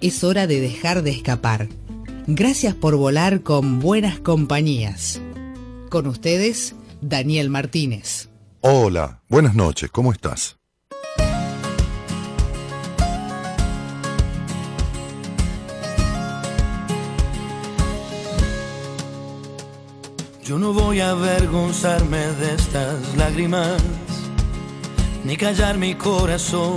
es hora de dejar de escapar. Gracias por volar con buenas compañías. Con ustedes, Daniel Martínez. Hola, buenas noches, ¿cómo estás? Yo no voy a avergonzarme de estas lágrimas, ni callar mi corazón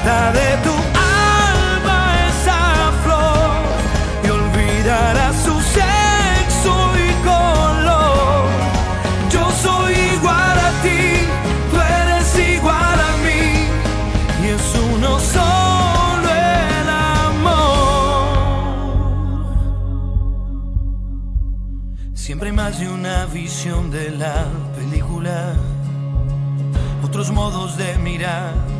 rescata de tu alma esa flor y olvidará su sexo y color. Yo soy igual a ti, tú eres igual a mí y es uno solo el amor. Siempre más de una visión de la película, otros modos de mirar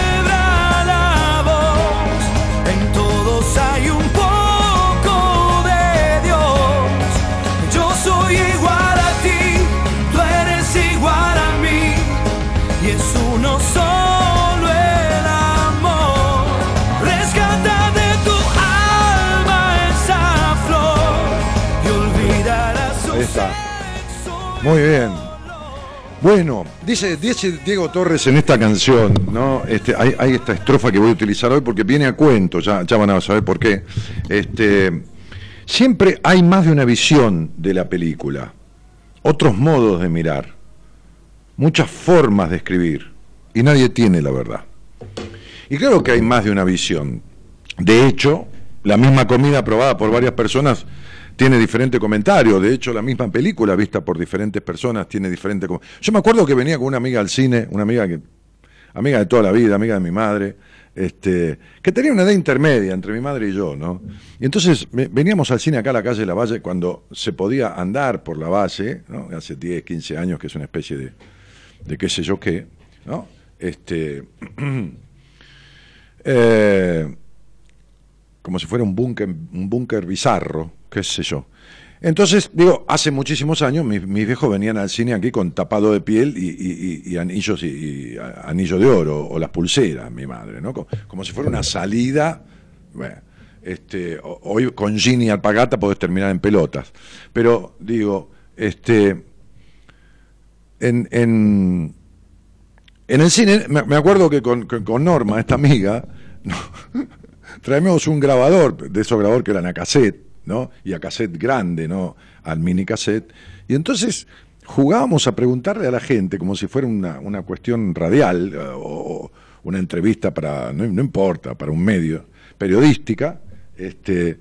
Muy bien. Bueno, dice, dice Diego Torres en esta canción, ¿no? Este, hay, hay esta estrofa que voy a utilizar hoy porque viene a cuento, ya, ya van a saber por qué. Este, siempre hay más de una visión de la película, otros modos de mirar, muchas formas de escribir, y nadie tiene la verdad. Y claro que hay más de una visión. De hecho, la misma comida probada por varias personas tiene diferente comentario. De hecho, la misma película vista por diferentes personas tiene diferente. Yo me acuerdo que venía con una amiga al cine, una amiga que amiga de toda la vida, amiga de mi madre, este, que tenía una edad intermedia entre mi madre y yo, ¿no? Y entonces ve- veníamos al cine acá a la calle La Valle cuando se podía andar por la Valle, ¿no? Hace 10, 15 años, que es una especie de, de qué sé yo qué, ¿no? Este, eh, como si fuera un búnker, un búnker bizarro, qué sé yo. Entonces, digo, hace muchísimos años mis, mis viejos venían al cine aquí con tapado de piel y, y- y- y anillos y, anillo de oro o las pulseras, mi madre, ¿no? Como, como si fuera una salida. Bueno, este, hoy con Gini y alpagata podés terminar en pelotas. Pero digo, este, en, en, en el cine, me, me acuerdo que con, con- Norma, esta amiga, traemos un grabador, de esos grabadores que eran a cassette, ¿no? Y a cassette grande, ¿no? Al mini cassette. Y entonces jugábamos a preguntarle a la gente, como si fuera una, una cuestión radial eh, o una entrevista para, no, no, importa, para un medio, periodística, este,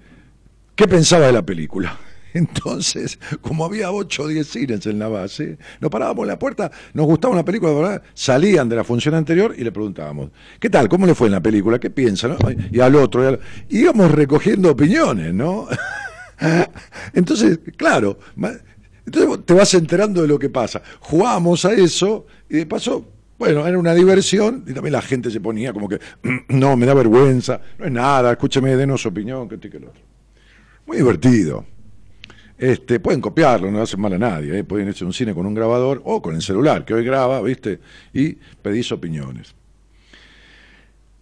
¿qué pensaba de la película? Entonces, como había 8 o 10 cines en la base, nos parábamos en la puerta, nos gustaba una película, ¿verdad? salían de la función anterior y le preguntábamos, ¿qué tal? ¿Cómo le fue en la película? ¿Qué piensa? Y al otro, y íbamos recogiendo opiniones, ¿no? Entonces, claro, entonces te vas enterando de lo que pasa. Jugábamos a eso y de paso bueno, era una diversión y también la gente se ponía como que, no, me da vergüenza, no es nada, escúcheme, denos opinión, que este que el otro. Muy divertido. Este, pueden copiarlo, no hacen mal a nadie, ¿eh? pueden hacer un cine con un grabador o con el celular, que hoy graba, ¿viste? Y pedís opiniones.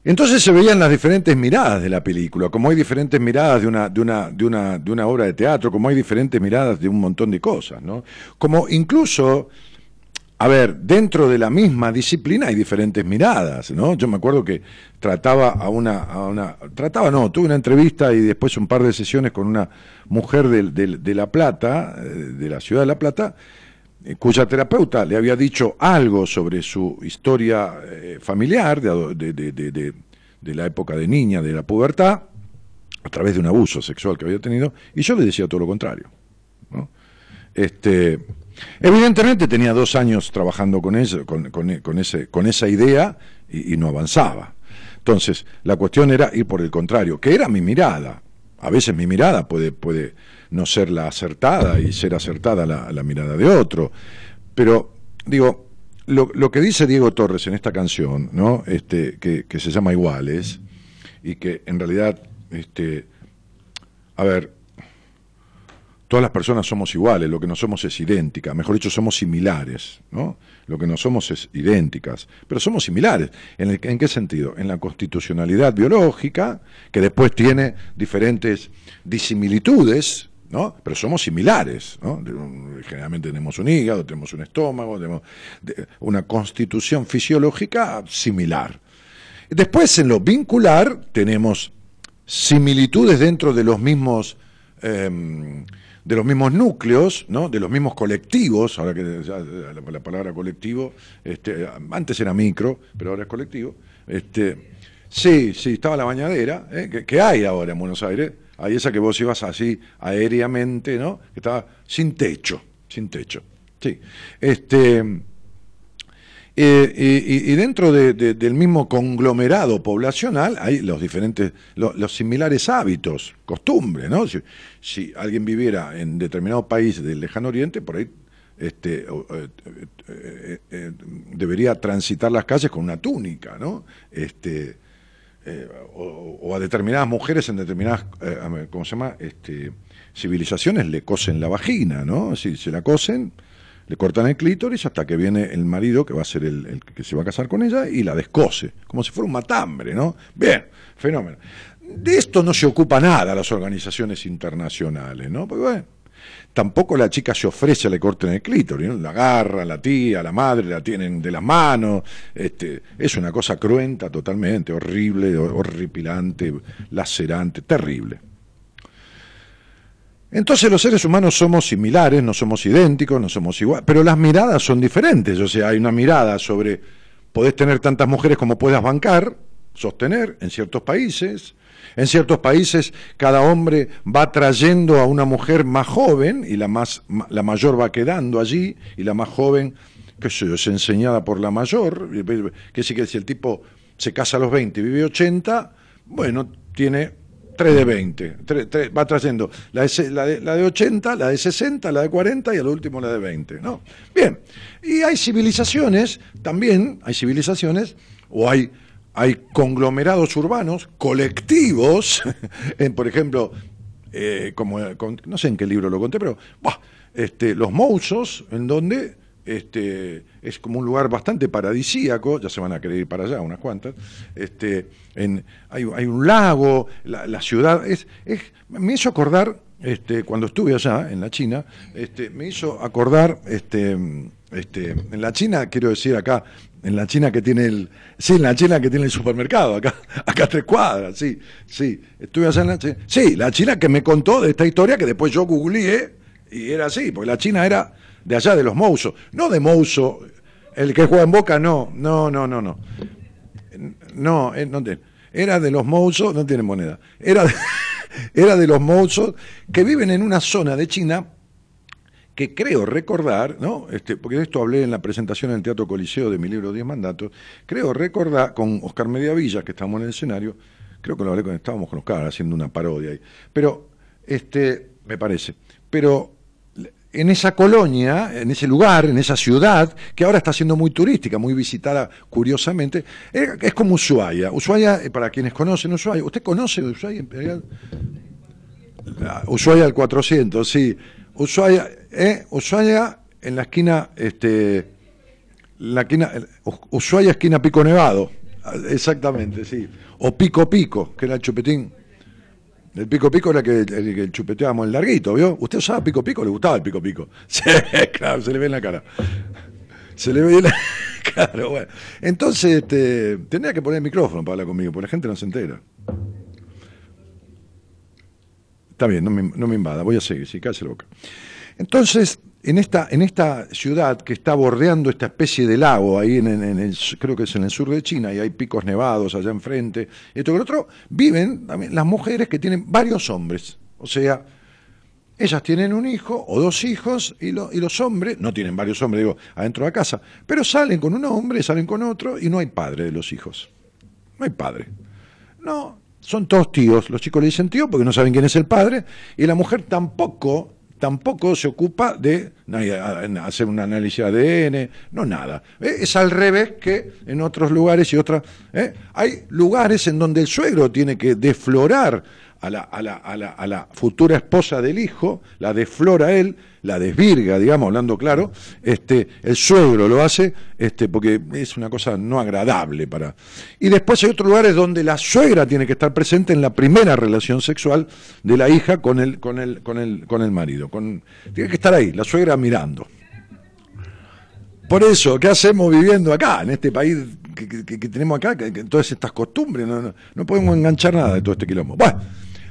Entonces se veían las diferentes miradas de la película, como hay diferentes miradas de una, de una, de una, de una obra de teatro, como hay diferentes miradas de un montón de cosas, ¿no? Como incluso a ver, dentro de la misma disciplina hay diferentes miradas, ¿no? Yo me acuerdo que trataba a una, trataba no, tuve una entrevista y después un par de sesiones con una mujer de, La Plata, eh, de la ciudad de La Plata, eh, cuya terapeuta le había dicho algo sobre su historia eh, familiar de, de, la época de niña, de la pubertad, a través de un abuso sexual que había tenido, y yo le decía todo lo contrario. Este, Evidentemente tenía dos años trabajando con, eso, con, ese, con esa idea y, no avanzaba. Entonces, la cuestión era ir por el contrario, que era mi mirada. A veces mi mirada puede, puede no ser la acertada y ser acertada la, mirada de otro. Pero, digo, lo, que dice Diego Torres en esta canción, ¿no? este, que, que se llama Iguales, y que en realidad, este, a ver, todas las personas somos iguales, lo que no somos es idéntica, mejor dicho, somos similares, ¿no? Lo que no somos es idénticas, pero somos similares. ¿En, ¿En, qué sentido? En la constitucionalidad biológica, que después tiene diferentes disimilitudes, ¿no? Pero somos similares. Generalmente tenemos un hígado, tenemos un estómago, tenemos una constitución fisiológica similar. Después, en lo vincular, tenemos similitudes dentro de los mismos... Eh, de los mismos núcleos, ¿no? de los mismos colectivos, ahora que la, palabra colectivo, este, antes era micro, pero ahora es colectivo. Este, sí, sí, estaba la bañadera, ¿eh? que, hay ahora en Buenos Aires, hay esa que vos ibas así aéreamente, ¿no? que estaba sin techo, sin techo. Sí. Este, eh, y, dentro del mismo conglomerado poblacional hay los diferentes, los, similares hábitos, costumbres, ¿no? Alguien viviera en determinado país del lejano oriente, por ahí este, eh, eh, debería transitar las calles con una túnica, ¿no? Este, o, a determinadas mujeres en determinadas, ¿cómo se llama? Este, civilizaciones le cosen la vagina, ¿no? Si se la cosen le cortan el clítoris hasta que viene el marido que va a ser el, que se va a casar con ella y la descose, como si fuera un matambre, ¿no? Bien, fenómeno. De esto no se ocupa nada las organizaciones internacionales, ¿no? Porque bueno, tampoco la chica se ofrece a le corten el clítoris, ¿no? la agarra, la tía, la madre, la tienen de las manos, este, es una cosa cruenta totalmente, horrible, horripilante, lacerante, terrible. Entonces los seres humanos somos similares, no somos idénticos, no somos iguales, pero las miradas son diferentes, o sea, hay una mirada sobre, podés tener tantas mujeres como puedas bancar, sostener en ciertos países, en ciertos países cada hombre va trayendo a una mujer más joven y la, más, la mayor va quedando allí y la más joven, qué sé yo, es enseñada por la mayor, que sí que si el tipo se casa a los 20 y vive 80, bueno, tiene 3 de 20, va trayendo la de, la, de, la de 80, la de 60, la de 40 y al último la de 20. ¿no? Bien, y hay civilizaciones, también hay civilizaciones, o hay, hay conglomerados urbanos, colectivos, en, por ejemplo, eh, como, no sé en qué libro lo conté, pero este, los mousos, en donde este, es como un lugar bastante paradisíaco, ya se van a querer ir para allá unas cuantas, este, en, hay, un lago, la, ciudad, es, me hizo acordar este, cuando estuve allá, en la China, este, me hizo acordar, este, este, en la China, quiero decir acá, en la China que tiene el, sí, en la China que tiene el supermercado, acá, acá tres cuadras, sí, sí, estuve allá en la China, sí, la China que me contó de esta historia que después yo googleé y era así, porque la China era de allá de los Mouso, no de Mouso, el que juega en Boca, no, no, no, no, no, no, eh, no era de los Mouso, no tiene moneda, era de, era de los Mouso que viven en una zona de China que creo recordar, ¿no? Este, porque de esto hablé en la presentación en el Teatro Coliseo de mi libro Diez Mandatos, creo recordar, con Oscar Mediavilla, que estábamos en el escenario, creo que lo hablé con, estábamos con Oscar haciendo una parodia ahí, pero, este, me parece, pero en esa colonia, en ese lugar, en esa ciudad, que ahora está siendo muy turística, muy visitada curiosamente, es como Ushuaia. Ushuaia, eh, para quienes conocen Ushuaia, ¿usted conoce Ushuaia Imperial? Ushuaia al 400, sí. Ushuaia, eh, Ushuaia en la esquina, este, la esquina, Ushuaia esquina Pico Nevado, exactamente, sí. O Pico Pico, que era el chupetín. El pico pico era que, el, que chupeteábamos el larguito, ¿vio? ¿Usted usaba pico pico? ¿Le gustaba el pico pico? Sí, claro, se le ve en la cara. Se le ve en la Claro, bueno. Entonces, este, tendría que poner el micrófono para hablar conmigo, porque la gente no se entera. Está bien, no me, no me invada, voy a seguir, sí, cállese la boca. Entonces, en esta, en esta ciudad que está bordeando esta especie de lago, ahí en, el, creo que es en el sur de China, y hay picos nevados allá enfrente, esto que otro, viven también las mujeres que tienen varios hombres. O sea, ellas tienen un hijo o dos hijos, y, y los hombres, no tienen varios hombres, digo, adentro de la casa, pero salen con un hombre, salen con otro, y no hay padre de los hijos. No hay padre. No, son todos tíos. Los chicos le dicen tío porque no saben quién es el padre, y la mujer tampoco tampoco se ocupa de hacer un análisis de ADN, no nada. ¿Eh? Es al revés que en otros lugares y otras. ¿eh? Hay lugares en donde el suegro tiene que deflorar a la, futura esposa del hijo, la desflora él, la desvirga, digamos, hablando claro, este, el suegro lo hace este, porque es una cosa no agradable para... Y después hay otros lugares donde la suegra tiene que estar presente en la primera relación sexual de la hija con el, con el, con el, con el marido. Tiene que estar ahí, la suegra mirando. Por eso, ¿qué hacemos viviendo acá, en este país que, tenemos acá, que, todas estas costumbres? No, no, no podemos enganchar nada de todo este quilombo. Bueno.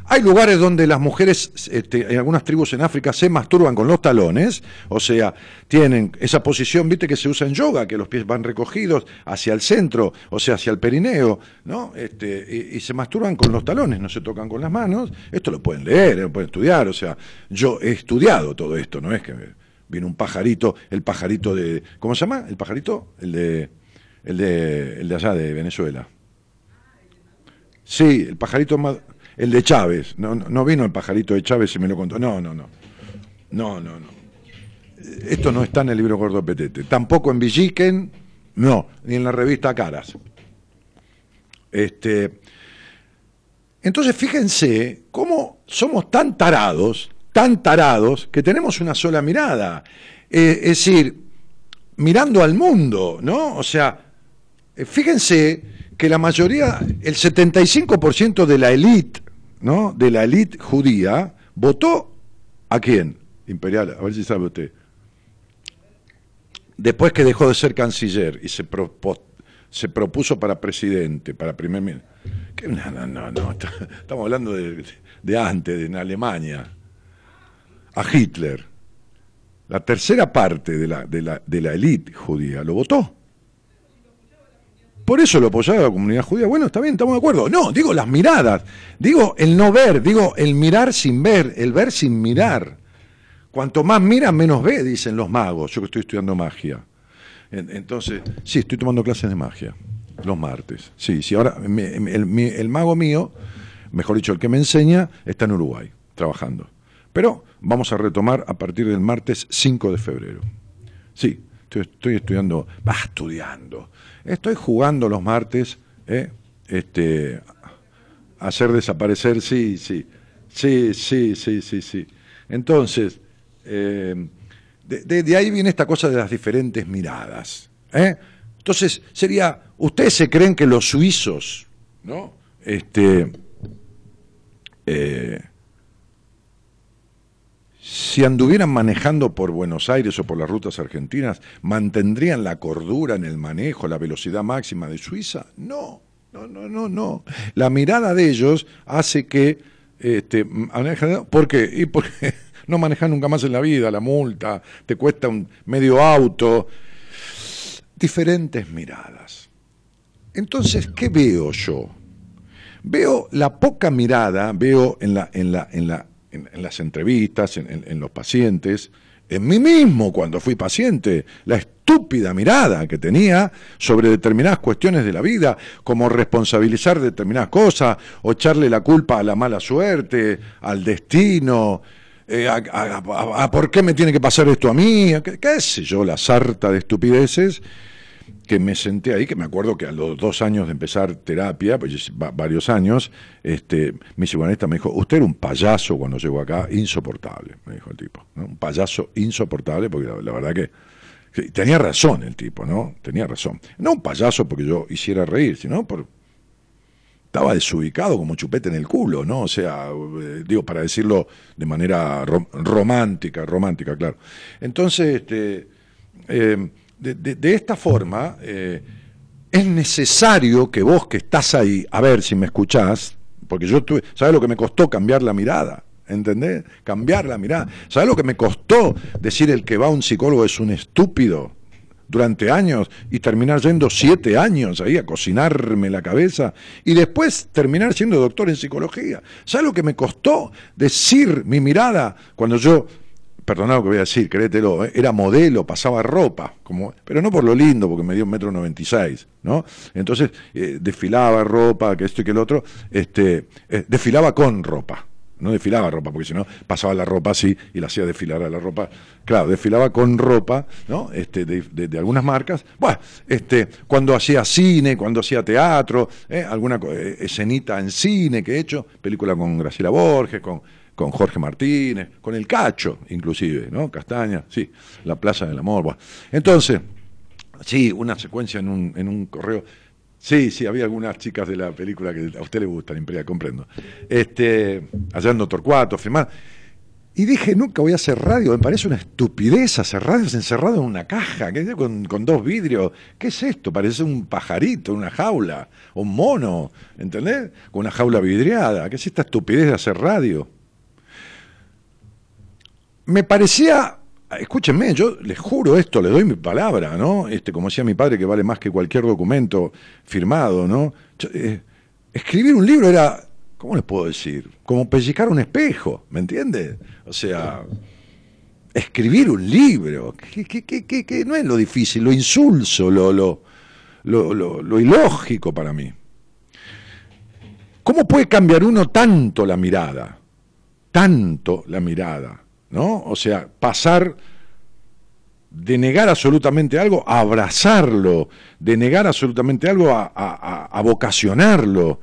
Hay lugares donde las mujeres, este, en algunas tribus en África, se masturban con los talones, o sea, tienen esa posición, viste, que se usa en yoga, que los pies van recogidos hacia el centro, o sea, hacia el perineo, ¿no? Este, y, se masturban con los talones, no se tocan con las manos. Esto lo pueden leer, lo pueden estudiar, o sea, yo he estudiado todo esto, no es que viene un pajarito, el pajarito de, ¿cómo se llama? El pajarito, el de, el de, el de allá de Venezuela. Sí, el pajarito más el de Chávez. No, no vino el pajarito de Chávez y me lo contó. No, no, no. No, no, no. Esto no está en el libro Gordo Petete. Tampoco en Villiquen, no, ni en la revista Caras. Este, entonces fíjense cómo somos tan tarados, tan tarados, que tenemos una sola mirada. Eh, es decir, mirando al mundo, ¿no? O sea, fíjense que la mayoría, el 75% de la élite ¿no? de la élite judía votó a quién? Imperial, a ver si sabe usted. Después que dejó de ser canciller y se, se propuso para presidente, para primer ministro. No, no, no, no, estamos hablando de, de antes, en Alemania. A Hitler. La tercera parte de la, de de la élite judía lo votó. Por eso lo apoyaba la comunidad judía. Bueno, está bien, estamos de acuerdo. No, digo las miradas, digo el no ver, digo el mirar sin ver, el ver sin mirar. Cuanto más mira, menos ve, dicen los magos. Yo que estoy estudiando magia. Entonces, sí, estoy tomando clases de magia los martes. Sí, sí, ahora el, mago mío, mejor dicho, el que me enseña, está en Uruguay, trabajando. Pero vamos a retomar a partir del martes 5 de febrero. Sí, estoy, estudiando, va estudiando Estoy jugando los martes, ¿eh? este, hacer desaparecer, sí, sí, sí, sí, sí, sí, sí. Entonces, eh, de, ahí viene esta cosa de las diferentes miradas. ¿eh? Entonces, sería, ustedes se creen que los suizos, ¿no? Este, si anduvieran manejando por Buenos Aires o por las rutas argentinas, ¿mantendrían la cordura en el manejo, la velocidad máxima de Suiza? No, no, no, no, no. La mirada de ellos hace que... Este, ¿Por qué? Y porque no manejan nunca más en la vida, la multa, te cuesta un medio auto. Diferentes miradas. Entonces, ¿qué veo yo? Veo la poca mirada, veo en la, en la, en la en, las entrevistas, en, los pacientes, en mí mismo cuando fui paciente, la estúpida mirada que tenía sobre determinadas cuestiones de la vida, como responsabilizar determinadas cosas, o echarle la culpa a la mala suerte, al destino, eh, a, por qué me tiene que pasar esto a mí, qué, qué sé yo, la sarta de estupideces que me senté ahí, que me acuerdo que a los dos años de empezar terapia, pues varios años, este, mi psicoanalista me dijo, usted era un payaso cuando llegó acá, insoportable, me dijo el tipo, un payaso insoportable, porque la, verdad que, tenía razón el tipo, ¿no? Tenía razón. No un payaso porque yo hiciera reír, sino por... Estaba desubicado como chupete en el culo, ¿no? O sea, eh, digo, para decirlo de manera romántica, romántica, claro. Entonces, este... Eh, de, esta forma, eh, es necesario que vos que estás ahí, a ver si me escuchás, porque yo tuve, ¿sabes lo que me costó cambiar la mirada? ¿Entendés? Cambiar la mirada. ¿Sabes lo que me costó decir el que va a un psicólogo es un estúpido? durante años y terminar yendo siete años ahí a cocinarme la cabeza y después terminar siendo doctor en psicología. ¿Sabes lo que me costó decir mi mirada cuando yo perdonad lo que voy a decir, créetelo, ¿eh? era modelo, pasaba ropa, como, pero no por lo lindo, porque me dio un metro noventa y seis, ¿no? Entonces, eh, desfilaba ropa, que esto y que el otro, este, eh, desfilaba con ropa, no desfilaba ropa, porque si no, pasaba la ropa así y la hacía desfilar a la ropa. Claro, desfilaba con ropa, ¿no? Este, de, algunas marcas. Bueno, este, cuando hacía cine, cuando hacía teatro, alguna escenita en cine que he hecho, película con Graciela Borges, con con Jorge Martínez, con el Cacho, inclusive, ¿no? Castaña, sí, la Plaza del Amor. Entonces, sí, una secuencia en un, en un correo. Sí, sí, había algunas chicas de la película que a usted le gustan, Imperia, comprendo. Este, Doctor Cuatro, firmar. Y dije, nunca voy a hacer radio, me parece una estupidez hacer radio encerrado en una caja, con, con dos vidrios. ¿Qué es esto? Parece un pajarito, una jaula, un mono, ¿entendés? Con una jaula vidriada. ¿Qué es esta estupidez de hacer radio? Me parecía, escúchenme, yo les juro esto, les doy mi palabra, ¿no? Este, como decía mi padre, que vale más que cualquier documento firmado, ¿no? Eh, escribir un libro era, ¿cómo les puedo decir? Como pellizcar un espejo, ¿me entiendes? O sea, escribir un libro, que, no es lo difícil, lo insulso, lo, lo, lo, lo ilógico para mí. ¿Cómo puede cambiar uno tanto la mirada? Tanto la mirada ¿no? O sea, pasar de negar absolutamente algo a abrazarlo, de negar absolutamente algo a, vocacionarlo,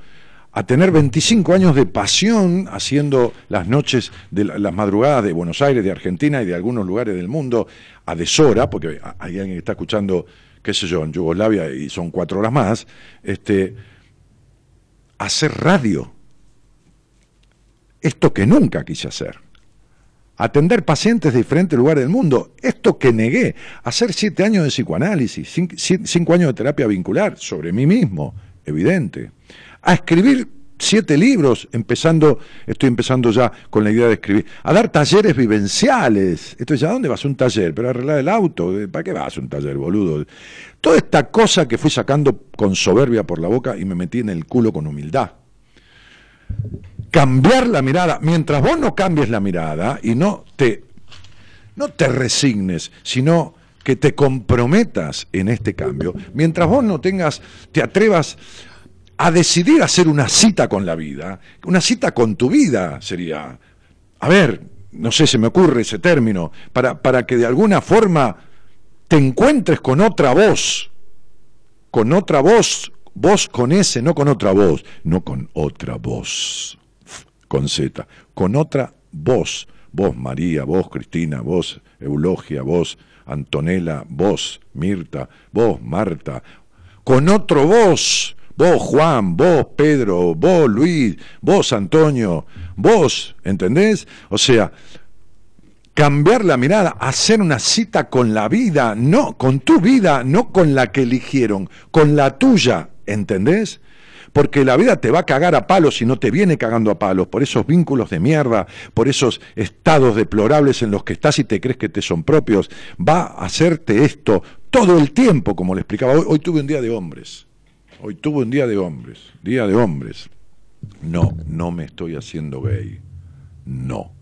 a tener 25 años de pasión haciendo las noches, de las madrugadas de Buenos Aires, de Argentina y de algunos lugares del mundo a deshora, porque hay alguien que está escuchando, qué sé yo, en Yugoslavia y son cuatro horas más, este, hacer radio. Esto que nunca quise hacer atender pacientes de diferentes lugares del mundo. Esto que negué, hacer siete años de psicoanálisis, cinco, años de terapia vincular sobre mí mismo, evidente. A escribir siete libros, empezando, estoy empezando ya con la idea de escribir, a dar talleres vivenciales. Esto ya, ¿a dónde vas a un taller? Pero arreglar el auto, ¿para qué vas a un taller, boludo? Toda esta cosa que fui sacando con soberbia por la boca y me metí en el culo con humildad cambiar la mirada. Mientras vos no cambies la mirada y no te, no te resignes, sino que te comprometas en este cambio, mientras vos no tengas, te atrevas a decidir hacer una cita con la vida, una cita con tu vida sería, a ver, no sé, se me ocurre ese término, para, para que de alguna forma te encuentres con otra voz, con otra voz, voz con ese, no con otra voz, no con otra voz con Z, con otra voz, vos María, vos Cristina, vos Eulogia, vos Antonella, vos Mirta, vos Marta, con otro vos, vos Juan, vos Pedro, vos Luis, vos Antonio, vos, ¿entendés? O sea, cambiar la mirada, hacer una cita con la vida, no con tu vida, no con la que eligieron, con la tuya, ¿entendés? Porque la vida te va a cagar a palos y no te viene cagando a palos por esos vínculos de mierda, por esos estados deplorables en los que estás y te crees que te son propios. Va a hacerte esto todo el tiempo, como le explicaba. Hoy, tuve un día de hombres. Hoy tuve un día de hombres. Día de hombres. No, no me estoy haciendo gay. No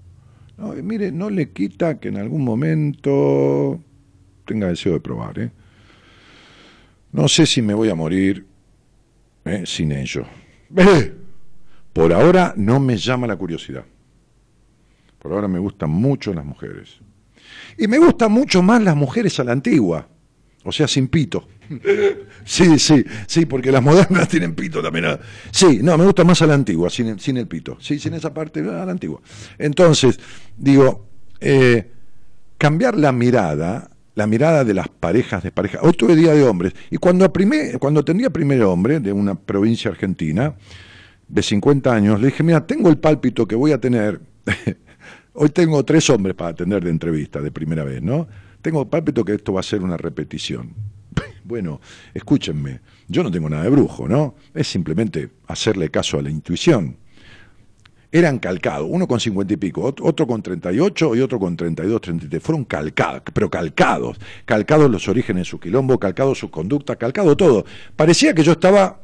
mire, no le quita que en algún momento tenga deseo de probar. ¿eh? No sé si me voy a morir ¿eh? sin ello. ¡Eh! Por ahora no me llama la curiosidad. Por ahora me gustan mucho las mujeres. Y me gustan mucho más las mujeres a la antigua, o sea, sin pito. Sí, sí, sí, porque las modernas tienen pito también. ¿ah? Sí, no, me gusta más a la antigua, sin, sin el pito. Sí, sin esa parte, a la antigua. Entonces, digo, eh, cambiar la mirada, la mirada de las parejas de pareja. Hoy tuve día de hombres, y cuando, primé, cuando atendí primer hombre de una provincia argentina, de 50 años, le dije, mira, tengo el pálpito que voy a tener. Hoy tengo tres hombres para atender de entrevista de primera vez, ¿no? Tengo el pálpito que esto va a ser una repetición. Bueno, escúchenme, yo no tengo nada de brujo, ¿no? Es simplemente hacerle caso a la intuición. Eran calcados, uno con cincuenta y pico, otro con treinta y ocho y otro con treinta y dos, treinta y tres. Fueron calcados, pero calcados. Calcados los orígenes de su quilombo, calcados su conducta, calcado todo. Parecía que yo estaba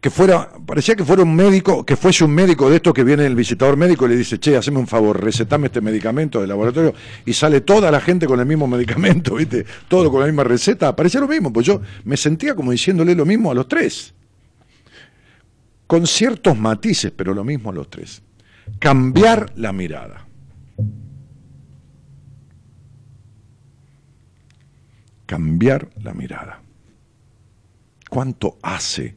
que fuera, parecía que fuera un médico, que fuese un médico de esto que viene el visitador médico y le dice, che, haceme un favor, recetame este medicamento del laboratorio, y sale toda la gente con el mismo medicamento, ¿viste? Todo con la misma receta, parecía lo mismo, pues yo me sentía como diciéndole lo mismo a los tres. Con ciertos matices, pero lo mismo los tres. Cambiar la mirada. Cambiar la mirada. ¿Cuánto hace?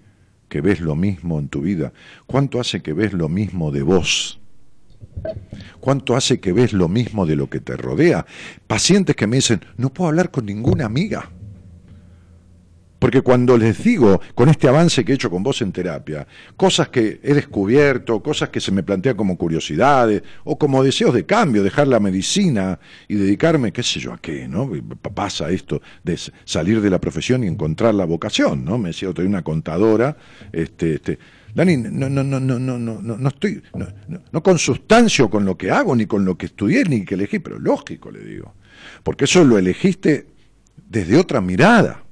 que ves lo mismo en tu vida? ¿Cuánto hace que ves lo mismo de vos? ¿Cuánto hace que ves lo mismo de lo que te rodea? Pacientes que me dicen, no puedo hablar con ninguna amiga. Porque cuando les digo, con este avance que he hecho con vos en terapia, cosas que he descubierto, cosas que se me plantean como curiosidades, o como deseos de cambio, dejar la medicina y dedicarme, qué sé yo, a qué, ¿no? Pasa esto de salir de la profesión y encontrar la vocación, ¿no? Me decía otra una contadora, este, este, Dani, no, no, no, no, no, no, no estoy, no, no consustancio con lo que hago, ni con lo que estudié, ni que elegí, pero lógico, le digo. Porque eso lo elegiste desde otra mirada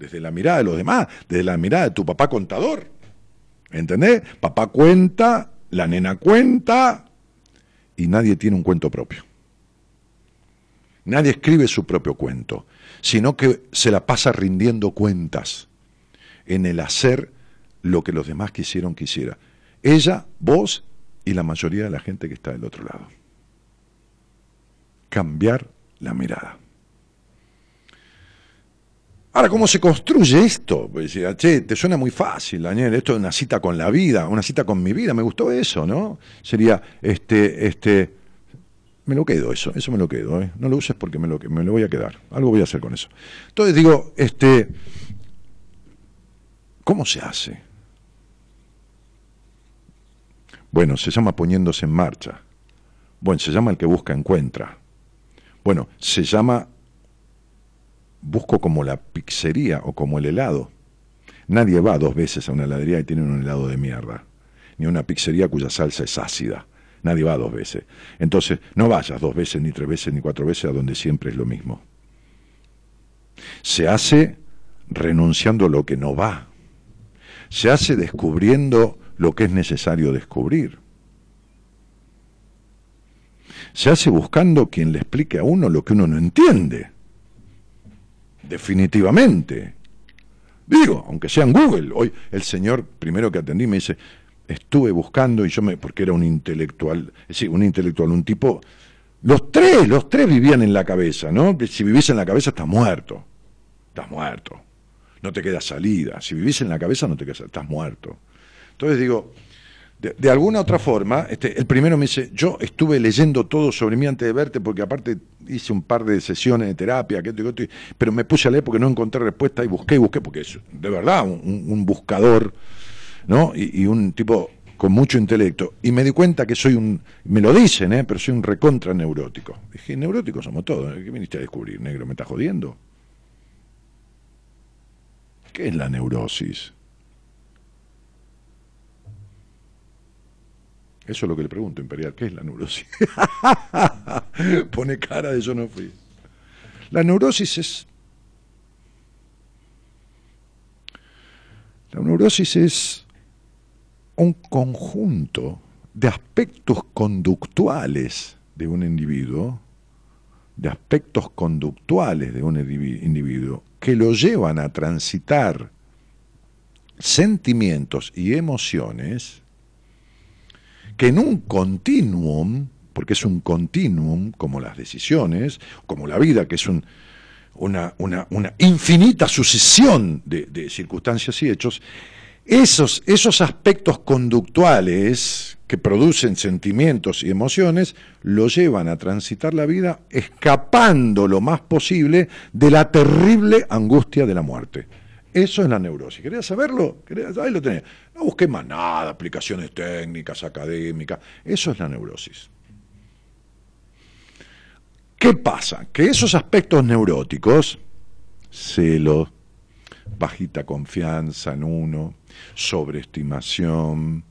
desde la mirada de los demás, desde la mirada de tu papá contador. ¿Entendés? Papá cuenta, la nena cuenta y nadie tiene un cuento propio. Nadie escribe su propio cuento, sino que se la pasa rindiendo cuentas en el hacer lo que los demás quisieron que hiciera. Ella, vos y la mayoría de la gente que está del otro lado. Cambiar la mirada. Ahora, ¿cómo se construye esto? Pues, che, te suena muy fácil, Daniel, esto es una cita con la vida, una cita con mi vida, me gustó eso, ¿no? Sería, este, este, me lo quedo eso, eso me lo quedo, ¿eh? No lo uses porque me lo, me lo voy a quedar, algo voy a hacer con eso. Entonces digo, este, ¿cómo se hace? Bueno, se llama poniéndose en marcha. Bueno, se llama el que busca encuentra. Bueno, se llama busco como la pizzería o como el helado. Nadie va dos veces a una heladería y tiene un helado de mierda, ni una pizzería cuya salsa es ácida. Nadie va dos veces. Entonces, no vayas dos veces, ni tres veces, ni cuatro veces a donde siempre es lo mismo. Se hace renunciando a lo que no va. Se hace descubriendo lo que es necesario descubrir. Se hace buscando quien le explique a uno lo que uno no entiende definitivamente. Digo, aunque sea en Google. Hoy el señor primero que atendí me dice, estuve buscando y yo me, porque era un intelectual, sí, un intelectual, un tipo, los tres, los tres vivían en la cabeza, ¿no? Si vivís en la cabeza estás muerto, estás muerto, no te queda salida, si vivís en la cabeza no te queda estás muerto. Entonces digo, de, alguna otra forma, este, el primero me dice, yo estuve leyendo todo sobre mí antes de verte, porque aparte hice un par de sesiones de terapia, que, pero me puse a leer porque no encontré respuesta y busqué y busqué, porque es de verdad un, buscador, ¿no? Y, un tipo con mucho intelecto, y me di cuenta que soy un, me lo dicen, ¿eh? pero soy un recontra neurótico. Dije, neuróticos somos todos, ¿qué viniste a descubrir, negro? ¿Me estás jodiendo? ¿Qué es la neurosis? Eso es lo que le pregunto, Imperial. ¿Qué es la neurosis? Pone cara de yo no fui. La neurosis es... La neurosis es un conjunto de aspectos conductuales de un individuo, de aspectos conductuales de un individuo, que lo llevan a transitar sentimientos y emociones que en un continuum, porque es un continuum como las decisiones, como la vida, que es una, infinita sucesión de, circunstancias y hechos, esos, esos aspectos conductuales que producen sentimientos y emociones lo llevan a transitar la vida escapando lo más posible de la terrible angustia de la muerte. Eso es la neurosis. ¿Querías saberlo? Ahí lo tenés. No busqué más nada, aplicaciones técnicas, académicas. Eso es la neurosis. ¿Qué pasa? Que esos aspectos neuróticos, celos, bajita confianza en uno, sobreestimación,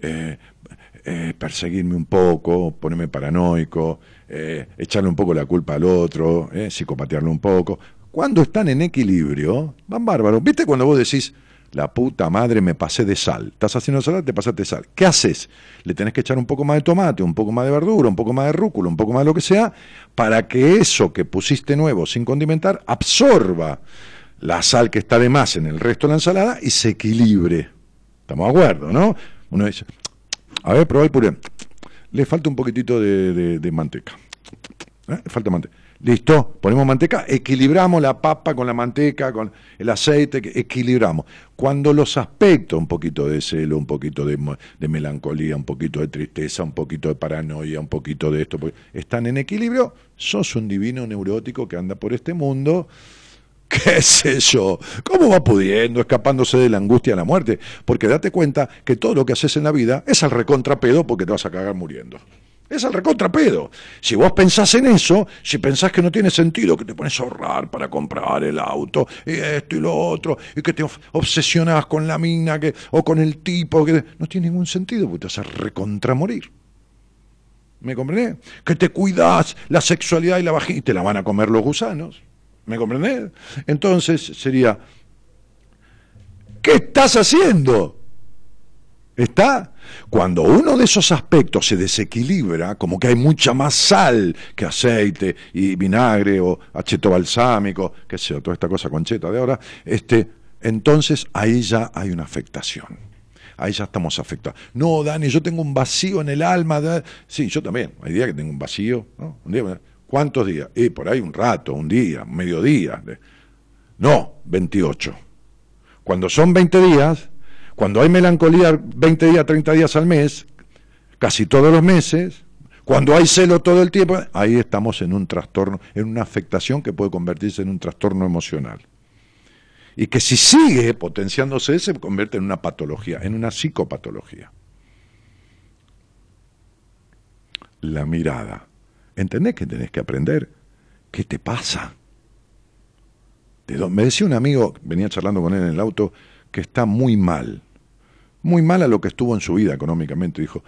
eh, eh, perseguirme un poco, ponerme paranoico, eh, echarle un poco la culpa al otro, psicopatearlo un poco. Cuando están en equilibrio, van bárbaros. ¿Viste cuando vos decís, la puta madre me pasé de sal? Estás haciendo salada, te pasaste sal. ¿Qué haces? Le tenés que echar un poco más de tomate, un poco más de verdura, un poco más de rúcula, un poco más de lo que sea, para que eso que pusiste nuevo sin condimentar absorba la sal que está de más en el resto de la ensalada y se equilibre. ¿Estamos de acuerdo, no? Uno dice, a ver, prueba el puré. Le falta un poquitito de, manteca. ¿Eh? Falta manteca. Listo, ponemos manteca, equilibramos la papa con la manteca, con el aceite, equilibramos. Cuando los aspectos, un poquito de celo, un poquito de, melancolía, un poquito de tristeza, un poquito de paranoia, un poquito de esto, están en equilibrio, sos un divino neurótico que anda por este mundo qué sé yo, cómo va pudiendo, escapándose de la angustia de la muerte, porque date cuenta que todo lo que haces en la vida es al recontrapedo porque te vas a cagar muriendo. Es al recontrapedo. Si vos pensás en eso, si pensás que no tiene sentido, que te pones a ahorrar para comprar el auto, y esto y lo otro, y que te obsesionás con la mina que, o con el tipo, que no tiene ningún sentido, porque te vas a recontramorir. ¿Me comprendés? Que te cuidás la sexualidad y la vagina y te la van a comer los gusanos. ¿Me comprendés? Entonces sería, ¿qué estás haciendo? ¿Está? Cuando uno de esos aspectos se desequilibra, como que hay mucha más sal que aceite y vinagre o acheto balsámico, qué sé toda esta cosa concheta de ahora, este, entonces ahí ya hay una afectación. Ahí ya estamos afectados. No, Dani, yo tengo un vacío en el alma. Sí, yo también. Hay días que tengo un vacío. ¿no? Un día, ¿Cuántos días? Y por ahí un rato, un día, un mediodía. No, 28. Cuando son 20 días, cuando hay melancolía 20 días, 30 días al mes, casi todos los meses, cuando hay celo todo el tiempo, ahí estamos en un trastorno, en una afectación que puede convertirse en un trastorno emocional. Y que si sigue potenciándose, se convierte en una patología, en una psicopatología. La mirada ¿Entendés que tenés que aprender? ¿Qué te pasa? Me decía un amigo, venía charlando con él en el auto, que está muy mal, muy mal a lo que estuvo en su vida económicamente. Dijo,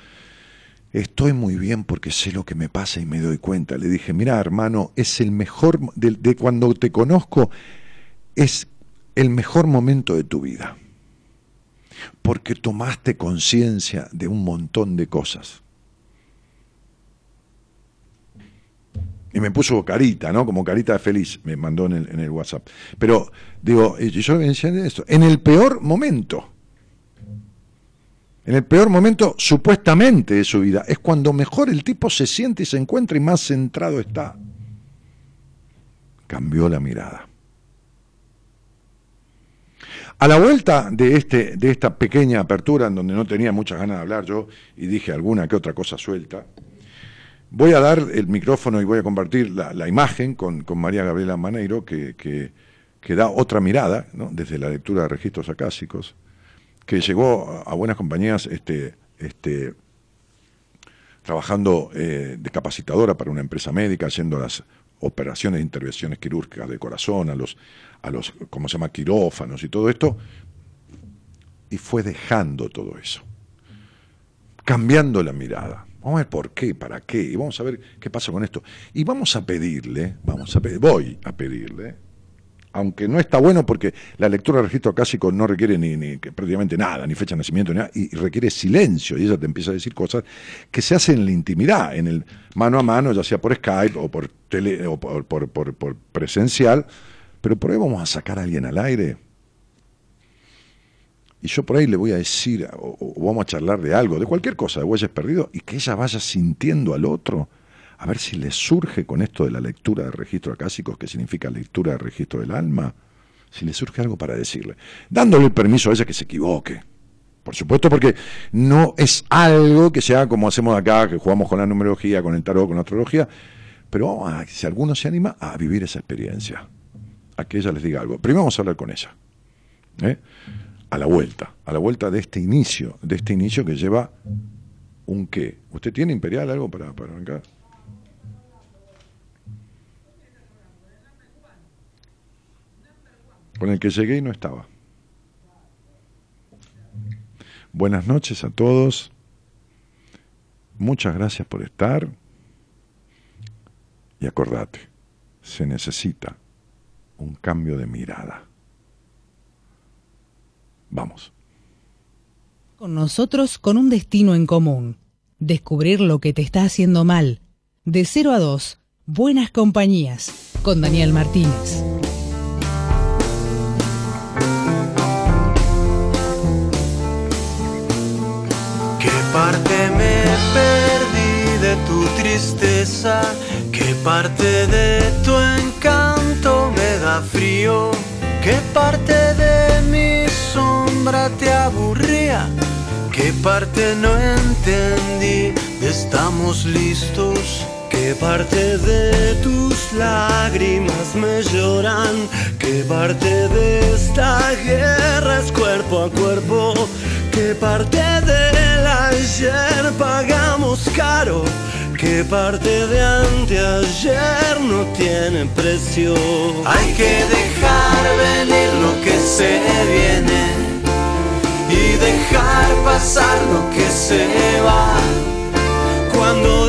estoy muy bien porque sé lo que me pasa y me doy cuenta. Le dije, mira hermano, es el mejor, de, de cuando te conozco, es el mejor momento de tu vida. Porque tomaste conciencia de un montón de cosas. Y me puso carita, ¿no? Como carita de feliz, me mandó en el, WhatsApp. Pero, digo, yo decía esto, en el peor momento, en el peor momento supuestamente de su vida, es cuando mejor el tipo se siente y se encuentra y más centrado está. Cambió la mirada. A la vuelta de, este, de esta pequeña apertura, en donde no tenía muchas ganas de hablar yo, y dije alguna que otra cosa suelta, Voy a dar el micrófono y voy a compartir la, imagen con, María Gabriela Maneiro, que, que, da otra mirada, desde la lectura de registros acásicos, que llegó a buenas compañías este, este, trabajando eh, de capacitadora para una empresa médica, haciendo las operaciones de intervenciones quirúrgicas de corazón, a los, a los, ¿cómo se llama?, quirófanos y todo esto, y fue dejando todo eso, cambiando la mirada. Vamos a ver por qué, para qué, y vamos a ver qué pasa con esto. Y vamos a pedirle, vamos a pedir, voy a pedirle, aunque no está bueno porque la lectura del registro acásico no requiere ni, prácticamente nada, ni fecha de nacimiento, ni nada, y, requiere silencio, y ella te empieza a decir cosas que se hacen en la intimidad, en el mano a mano, ya sea por Skype o por tele o por, por, presencial, pero por ahí vamos a sacar a alguien al aire. Y yo por ahí le voy a decir, o, vamos a charlar de algo, de cualquier cosa, de huellas perdido, y que ella vaya sintiendo al otro a ver si le surge con esto de la lectura de registro acásicos, que significa lectura de registro del alma, si le surge algo para decirle, dándole el permiso a ella que se equivoque. Por supuesto, porque no es algo que sea como hacemos acá, que jugamos con la numerología, con el tarot, con la astrología, pero si alguno se anima a vivir esa experiencia, a que ella les diga algo. Primero vamos a hablar con ella. ¿eh? A la vuelta, a la vuelta de este inicio, de este inicio que lleva un qué. ¿Usted tiene imperial algo para, para arrancar? con el que llegué y no estaba. Buenas noches a todos. Muchas gracias por estar. Y acordate, se necesita un cambio de mirada. Vamos. Con nosotros con un destino en común. Descubrir lo que te está haciendo mal. De 0 a 2, Buenas Compañías, con Daniel Martínez. parte me perdí de tu tristeza? ¿Qué parte de tu encanto me da frío? ¿Qué parte de mi sombra te aburría? ¿Qué parte no entendí? ¿Estamos listos? ¿Qué parte de tus lágrimas me lloran? ¿Qué parte de esta guerra es cuerpo a cuerpo? ¿Qué parte del ayer pagamos caro? ¿Qué parte de anteayer no tiene precio? Hay que dejar venir lo que se viene y dejar pasar lo que se va. Cuando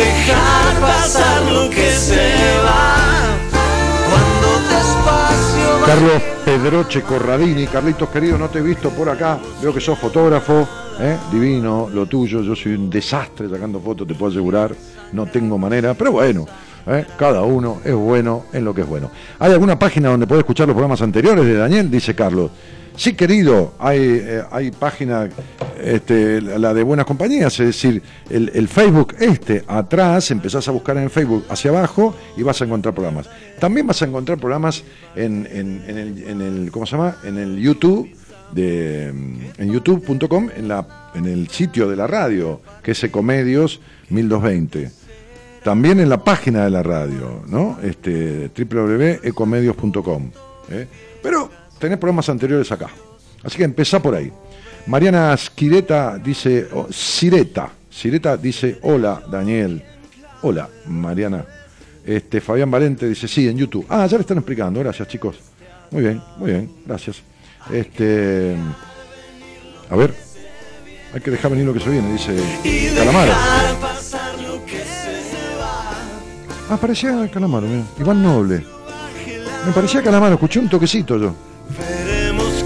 dejar pasar lo que se va. Cuando despacio. Carlos Pedroche Corradini, Carlitos querido, no te he visto por acá. Veo que sos fotógrafo, ¿eh? divino, lo tuyo. Yo soy un desastre sacando fotos, te puedo asegurar. No tengo manera, pero bueno ¿eh? Cada uno es bueno en lo que es bueno. ¿Hay alguna página donde puede escuchar los programas anteriores de Daniel? Dice Carlos. Sí, querido, hay, eh, hay página, este, la de Buenas Compañías, es decir, el, Facebook este, atrás, empezás a buscar en Facebook hacia abajo y vas a encontrar programas. También vas a encontrar programas en, en, el, ¿cómo se llama? En el YouTube, de, en youtube.com, en, la, en el sitio de la radio, que es Ecomedios 1220 también en la página de la radio, ¿no? Este, www.ecomedios.com. ¿eh? Pero tenés programas anteriores acá. Así que empezá por ahí. Mariana Skireta dice, oh, Sireta, Sireta dice, hola Daniel. Hola Mariana. Este, Fabián Valente dice, sí, en YouTube. Ah, ya le están explicando, gracias chicos. Muy bien, muy bien, gracias. Este, a ver, hay que dejar venir lo que se viene, dice Calamaro. Ah, parecía Calamaro, mira. Iván Noble. Me parecía Calamaro, escuché un toquecito yo.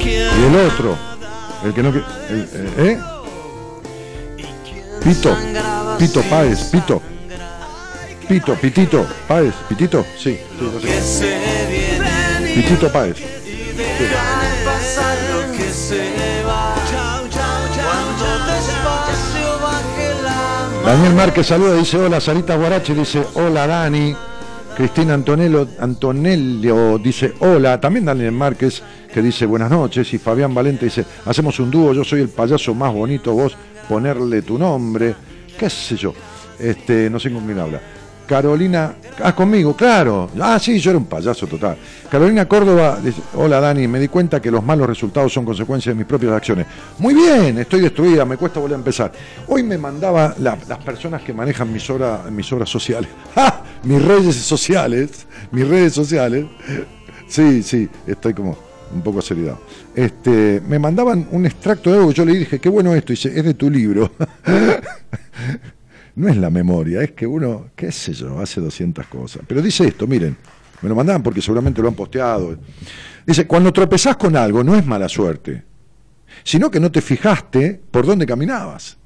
Y el otro, el que no que. Eh, ¿Eh? Pito. Pito Páez, Pito. Pito, Pitito, Páez, Pitito, sí, sí, no sé. Pitito Páez. Daniel Márquez saluda, dice hola, Sarita Guarache, dice hola Dani. Cristina Antonello, Antonello dice hola, también Daniel Márquez que dice buenas noches y Fabián Valente dice hacemos un dúo, yo soy el payaso más bonito, vos ponerle tu nombre, qué sé yo, este, no sé con quién habla. Carolina, ah, conmigo, claro. Ah, sí, yo era un payaso total. Carolina Córdoba, hola Dani, me di cuenta que los malos resultados son consecuencia de mis propias acciones. Muy bien, estoy destruida, me cuesta volver a empezar. Hoy me mandaba las personas que manejan mis, mis obras sociales, ¡Ah! mis redes sociales, mis redes sociales. Sí, sí, estoy como un poco seriedad. Este, me mandaban un extracto de algo yo le dije, qué bueno esto, y dice, es de tu libro. no es la memoria, es que uno, qué sé yo, hace 200 cosas. Pero dice esto, miren, me lo mandaban porque seguramente lo han posteado. Dice, cuando tropezás con algo no es mala suerte, sino que no te fijaste por dónde caminabas.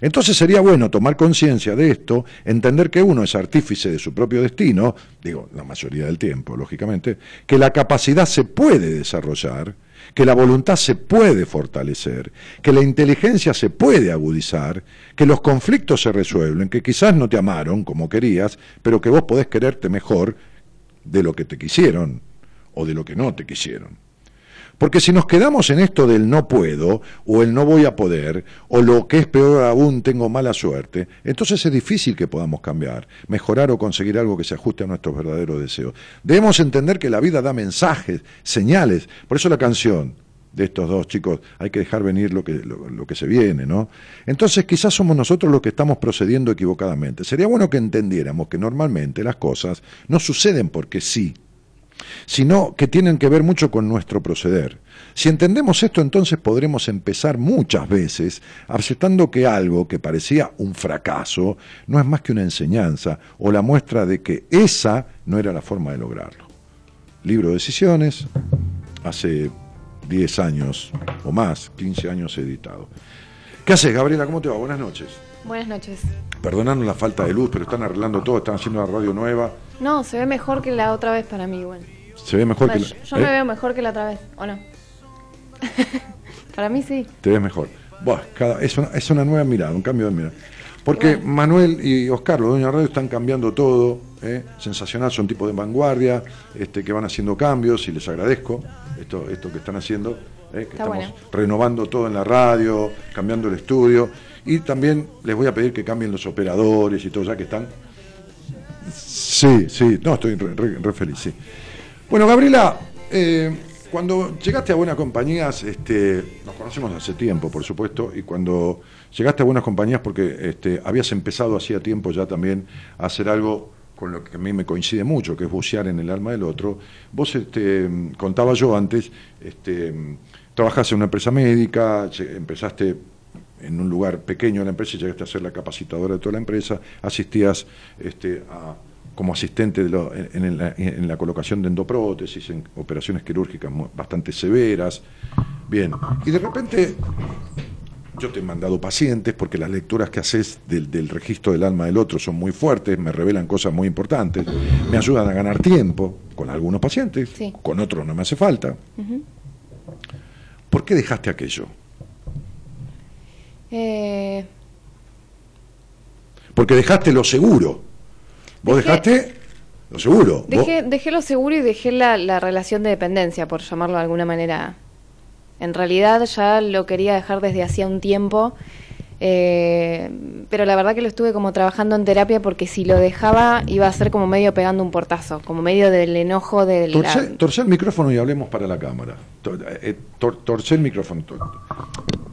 Entonces sería bueno tomar conciencia de esto, entender que uno es artífice de su propio destino, digo, la mayoría del tiempo, lógicamente, que la capacidad se puede desarrollar, que la voluntad se puede fortalecer, que la inteligencia se puede agudizar, que los conflictos se resuelven, que quizás no te amaron como querías, pero que vos podés quererte mejor de lo que te quisieron o de lo que no te quisieron. Porque si nos quedamos en esto del no puedo, o el no voy a poder, o lo que es peor aún, tengo mala suerte, entonces es difícil que podamos cambiar, mejorar o conseguir algo que se ajuste a nuestros verdaderos deseos. Debemos entender que la vida da mensajes, señales. Por eso la canción de estos dos chicos, hay que dejar venir lo que, lo que se viene, ¿no? Entonces quizás somos nosotros los que estamos procediendo equivocadamente. Sería bueno que entendiéramos que normalmente las cosas no suceden porque sí, sino que tienen que ver mucho con nuestro proceder. Si entendemos esto, entonces podremos empezar muchas veces aceptando que algo que parecía un fracaso no es más que una enseñanza o la muestra de que esa no era la forma de lograrlo. Libro de Decisiones, hace 10 años o más, 15 años editado. ¿Qué haces, Gabriela? ¿Cómo te va? Buenas noches. Buenas noches. Perdonanos la falta de luz, pero están arreglando todo, están haciendo una radio nueva. No, se ve mejor que la otra vez para mí, igual. Se ve mejor que la... Yo me ¿eh? veo mejor que la otra vez, ¿o no? para mí sí. Te ves mejor. Buah, cada... es, una, es una nueva mirada, un cambio de mirada. Porque Manuel y Oscar, los dueños de radio, están cambiando todo. ¿eh? Sensacional, son tipos de vanguardia, este, que van haciendo cambios y les agradezco esto, esto que están haciendo. ¿eh? que estamos renovando todo en la radio, cambiando el estudio. Y también les voy a pedir que cambien los operadores y todo, ya que están. Sí, sí, no, estoy re, feliz, sí. Bueno, Gabriela, eh, cuando llegaste a Buenas Compañías, este, nos conocemos hace tiempo, por supuesto, y cuando llegaste a Buenas Compañías, porque este, habías empezado hacía tiempo ya también a hacer algo con lo que a mí me coincide mucho, que es bucear en el alma del otro. Vos este, contaba yo antes, este, trabajaste en una empresa médica, empezaste en un lugar pequeño de la empresa y llegaste a ser la capacitadora de toda la empresa, asistías este, como asistente en, la, colocación de endoprótesis, en operaciones quirúrgicas bastante severas. Bien, y de repente yo te he mandado pacientes porque las lecturas que haces del, registro del alma del otro son muy fuertes, me revelan cosas muy importantes, me ayudan a ganar tiempo con algunos pacientes, con otros no me hace falta. ¿Por qué dejaste aquello? Eh... Porque dejaste lo seguro. Vos dejaste lo seguro. Dejé, lo seguro y dejé la, relación de dependencia, por llamarlo de alguna manera. En realidad ya lo quería dejar desde hacía un tiempo, eh, pero la verdad que lo estuve como trabajando en terapia porque si lo dejaba iba a ser como medio pegando un portazo, como medio del enojo del... Torcer, el micrófono y hablemos para la cámara. Eh, torcer el micrófono.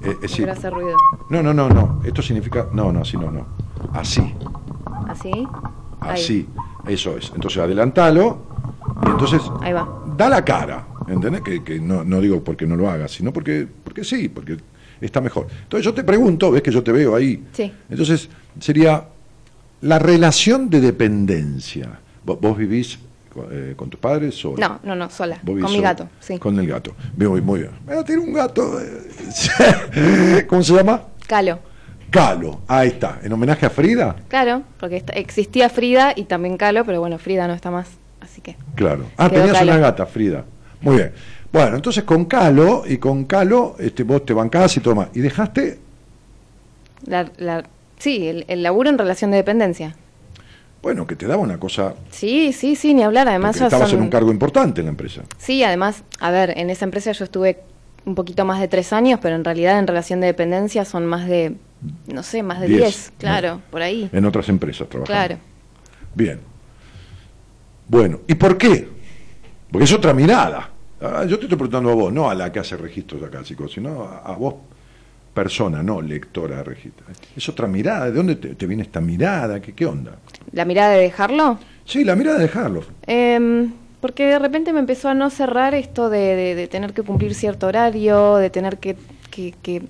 Eh, es hacer ruido. No, no, no, no. Esto significa. No, no, así no, no. Así. ¿Así? Así. Eso es. Entonces adelantalo y entonces. Ahí va. Da la cara. ¿Entendés? Que, que no, no, digo porque no lo hagas, sino porque, porque sí, porque está mejor. Entonces yo te pregunto, ves que yo te veo ahí. Sí. Entonces sería la relación de dependencia. Vos, vivís eh, con tus padres sola? No, no, no, sola. Con mi gato, sí. Con el gato. Veo muy bien. tiene un gato. Eh, ¿Cómo se llama? Calo. Calo, ahí está. ¿En homenaje a Frida? Claro, porque existía Frida y también Calo, pero bueno, Frida no está más, así que. Claro. Ah, tenías una gata, Frida. Muy bien. Bueno, entonces con Calo y con Calo este, vos te bancás y todo más. ¿Y dejaste? La, sí, el, laburo en relación de dependencia. bueno, que te daba una cosa. Sí, sí, sí, ni hablar. Además, estabas son- en un cargo importante en la empresa. Sí, además, a ver, en esa empresa yo estuve un poquito más de tres años, pero en realidad en relación de dependencia son más de, no sé, más de Diez, diez, ¿no? claro, por ahí. En otras empresas trabajando. Claro. Bien. Bueno, ¿y por qué? Porque es otra mirada. Ah, Yo te estoy preguntando a vos, no a la que hace registros acá, chicos, sino a, a vos, persona, no lectora de registros. Es otra mirada. ¿De dónde te, te viene esta mirada? ¿Qué, ¿Qué onda? ¿La mirada de dejarlo? Sí, la mirada de dejarlo. Em, porque de repente me empezó a no cerrar esto de, de- de tener que cumplir cierto horario, de tener que, que, que-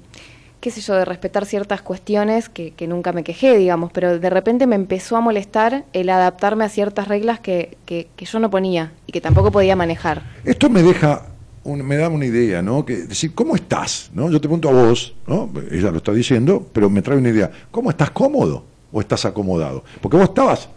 qué sé yo, de respetar ciertas cuestiones que, que nunca me quejé, digamos, pero de repente me empezó a molestar el adaptarme a ciertas reglas que, que, que yo no ponía y que tampoco podía manejar. Esto me deja, un- me da una idea, ¿no? Que decir, ¿cómo estás? ¿No? Yo te pregunto a vos, ¿no? Ella lo está diciendo, pero me trae una idea. ¿Cómo estás cómodo o estás acomodado? Porque vos estabas